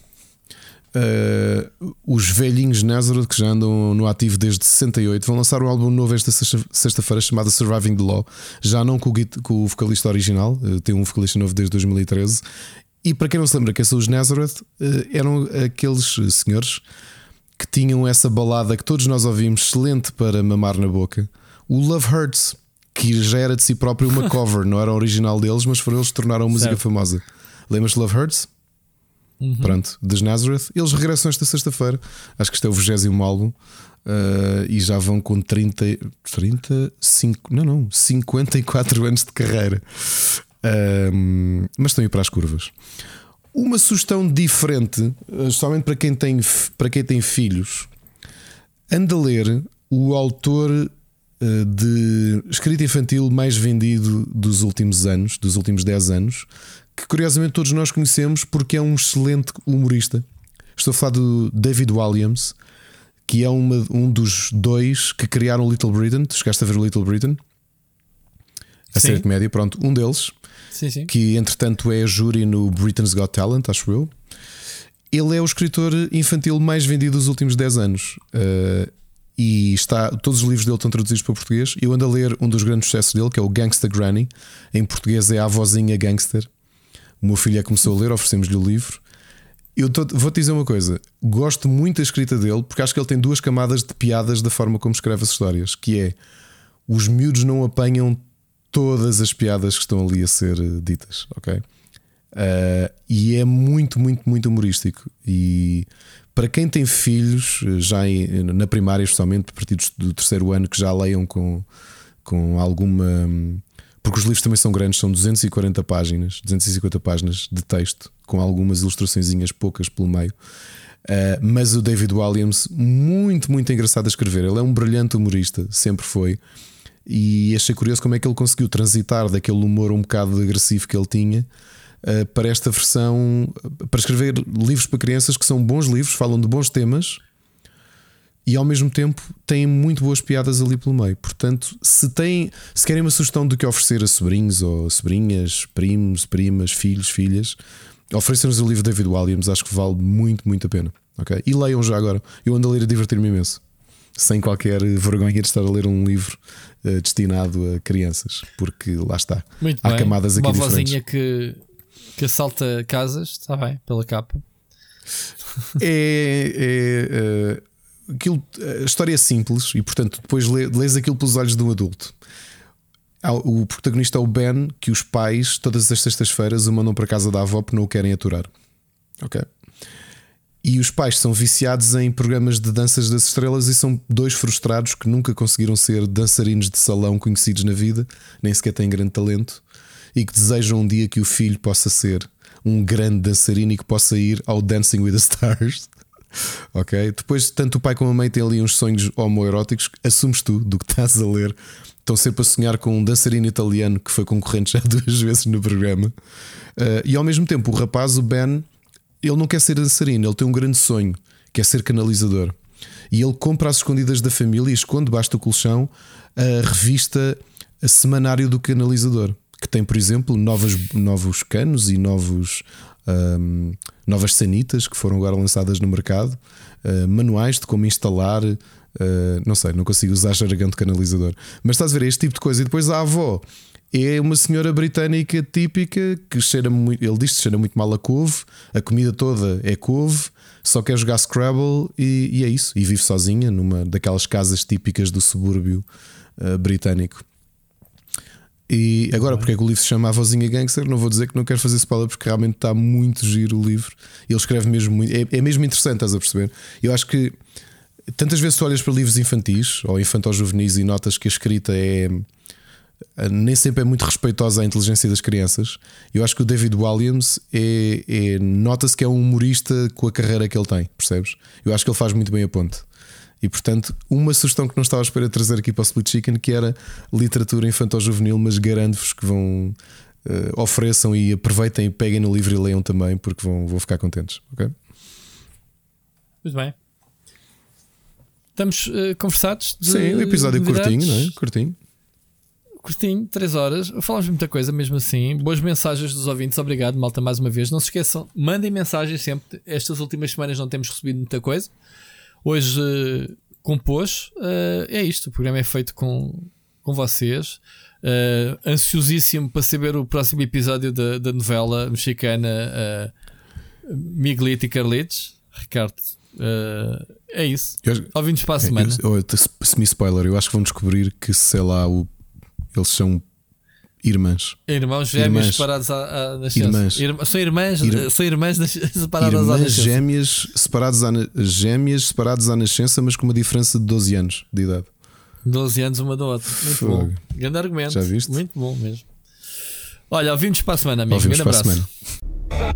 eh, os velhinhos Nazareth que já andam no ativo desde 68, vão lançar um álbum novo esta sexta- sexta-feira chamado Surviving the Law. Já não com o, com o vocalista original, eh, tem um vocalista novo desde 2013. E para quem não se lembra, quem são os Nazareth, eh, eram aqueles senhores que tinham essa balada que todos nós ouvimos, excelente para mamar na boca, o Love Hurts, que já era de si próprio uma [laughs] cover, não era original deles, mas foram eles que tornaram a música Certo. famosa. Lembras Love Hurts? Pronto, dos Nazareth. Eles regressam esta sexta-feira. Acho que este é o 20 álbum. eh, e já vão com 30, 35, não, não, 54 anos de carreira. Ahm, mas estão aí para as curvas. Uma sugestão diferente, eh, somente para quem tem, para quem tem filhos, anda a ler o autor de escrita infantil mais vendido dos últimos anos, dos últimos 10 anos, que curiosamente todos nós conhecemos porque é um excelente humorista. Estou a falar do David Williams, que é uma- um dos dois que criaram Little Britain. Tu chegaste a ver o Little Britain? A Sim. série de comédia, pronto, um deles Sim, sim. que entretanto é júri no Britain's Got Talent, acho eu. Ele é o escritor infantil mais vendido dos últimos 10 anos. Uh, e está, todos os livros dele estão traduzidos para português. Eu ando a ler um dos grandes sucessos dele, que é o Gangsta Granny. Em português é a vozinha gangster. O meu filho é que começou a ler, oferecemos-lhe o livro. Eu vou-te dizer uma coisa: gosto muito da escrita dele, porque acho que ele tem duas camadas de piadas da forma como escreve as histórias, que é os miúdos não apanham todas as piadas que estão ali a ser eh, ditas, ok? Uh, e é muito, muito, muito humorístico. E para quem tem filhos, já em, na primária, especialmente a partir do terceiro ano, que já leiam com, com alguma. Porque os livros também são grandes, são 240 páginas, 250 páginas de texto, com algumas ilustraçõezinhas poucas pelo meio. Uh, mas o David Williams, muito, muito engraçado a escrever. Ele é um brilhante humorista, sempre foi. E achei curioso como é que ele conseguiu transitar daquele humor um bocado agressivo que ele tinha uh, para esta versão, para escrever livros para crianças que são bons livros, falam de bons temas e ao mesmo tempo têm muito boas piadas ali pelo meio. Portanto, se têm, se querem uma sugestão do que oferecer a sobrinhos ou sobrinhas, primos, primas, filhos, filhas, ofereçam-nos o livro David Williams, acho que vale muito, muito a pena. Okay? E leiam já agora. Eu ando a ler a divertir-me imenso. Sem qualquer vergonha de estar a ler um livro uh, destinado a crianças, porque lá está. Muito Há bem. camadas aqui Uma vozinha que, que assalta casas, está bem, pela capa. É, é, eh, aquilo, a história é simples e, portanto, depois lê- lês aquilo pelos olhos de um adulto. O protagonista é o Ben, que os pais, todas as sextas-feiras, o mandam para casa da avó porque não o querem aturar. Ok. E os pais são viciados em programas de danças das estrelas e são dois frustrados que nunca conseguiram ser dançarinos de salão conhecidos na vida, nem sequer têm grande talento, e que desejam um dia que o filho possa ser um grande dançarino e que possa ir ao Dancing with the Stars. Ok? Depois, tanto o pai como a mãe têm ali uns sonhos homoeróticos, assumes tu do que estás a ler. Estão sempre a sonhar com um dançarino italiano que foi concorrente [laughs] já duas vezes no programa. Uh, e ao mesmo tempo, o rapaz, o Ben, ele não quer ser dançarino, ele tem um grande sonho, que é ser canalizador. E ele compra às escondidas da família e esconde debaixo do colchão a revista Semanário do Canalizador, que tem, por exemplo, novas, novos canos e novos, ahm, novas sanitas que foram agora lançadas no mercado, ah, manuais de como instalar. ah, não sei, não consigo usar jargão de canalizador, mas estás a ver é este tipo de coisa. E depois a avó é uma senhora britânica típica que cheira muito, ele diz que cheira muito mal a couve, a comida toda é couve, só quer jogar Scrabble e, e é isso. E vive sozinha numa daquelas casas típicas do subúrbio ah, britânico. E agora, porque é que o livro se chama A Vozinha Gangster? Não vou dizer que não quero fazer spoiler, porque realmente está muito giro o livro. Ele escreve mesmo muito, é, é mesmo interessante, estás a perceber? Eu acho que tantas vezes tu olhas para livros infantis ou infantos-juvenis e notas que a escrita é nem sempre é muito respeitosa à inteligência das crianças. Eu acho que o David Williams é, é- nota-se que é um humorista com a carreira que ele tem, percebes? Eu acho que ele faz muito bem a ponte. E portanto, uma sugestão que não estava à espera de trazer aqui para o Split Chicken, que era literatura infantil-juvenil, mas garanto-vos que vão eh, ofereçam e aproveitem e peguem no livro e leiam também, porque vão, vão ficar contentes. ok? Muito bem. Estamos eh, conversados. de- Sim, o episódio curtinho, não é? Curtinho. Curtinho, 3 horas. Falámos muita coisa mesmo assim. Boas mensagens dos ouvintes. Obrigado, malta, mais uma vez. Não se esqueçam, mandem mensagens sempre. Estas últimas semanas não temos recebido muita coisa. Hoje eh, compôs. Eh, é isto. O programa é feito com, com vocês. Eh, ansiosíssimo para saber o próximo episódio da, da novela mexicana eh, Miguelito e Carlitos. Ricardo, eh, é isso. Eu acho- Ouvintes para a semana. Eu- eu- Semi-spoiler, eu acho que vão descobrir que, sei lá, o- eles são irmãs. Irmãos gêmeos Irmãs. separados à, à nascença. Irmãs. Irmã- são irmãs, Ir- são irmãs nas- [laughs] separadas à Irmãs nascença. gêmeas separadas, à, na- gêmeas separadas à nascença, mas com uma diferença de 12 anos de idade. 12 anos uma da outra. Muito Fogo. bom. Grande argumento. Já viste? Muito bom mesmo. Olha, ouvimos para a semana, amigo. Ouvimos Grande para a abraço. semana.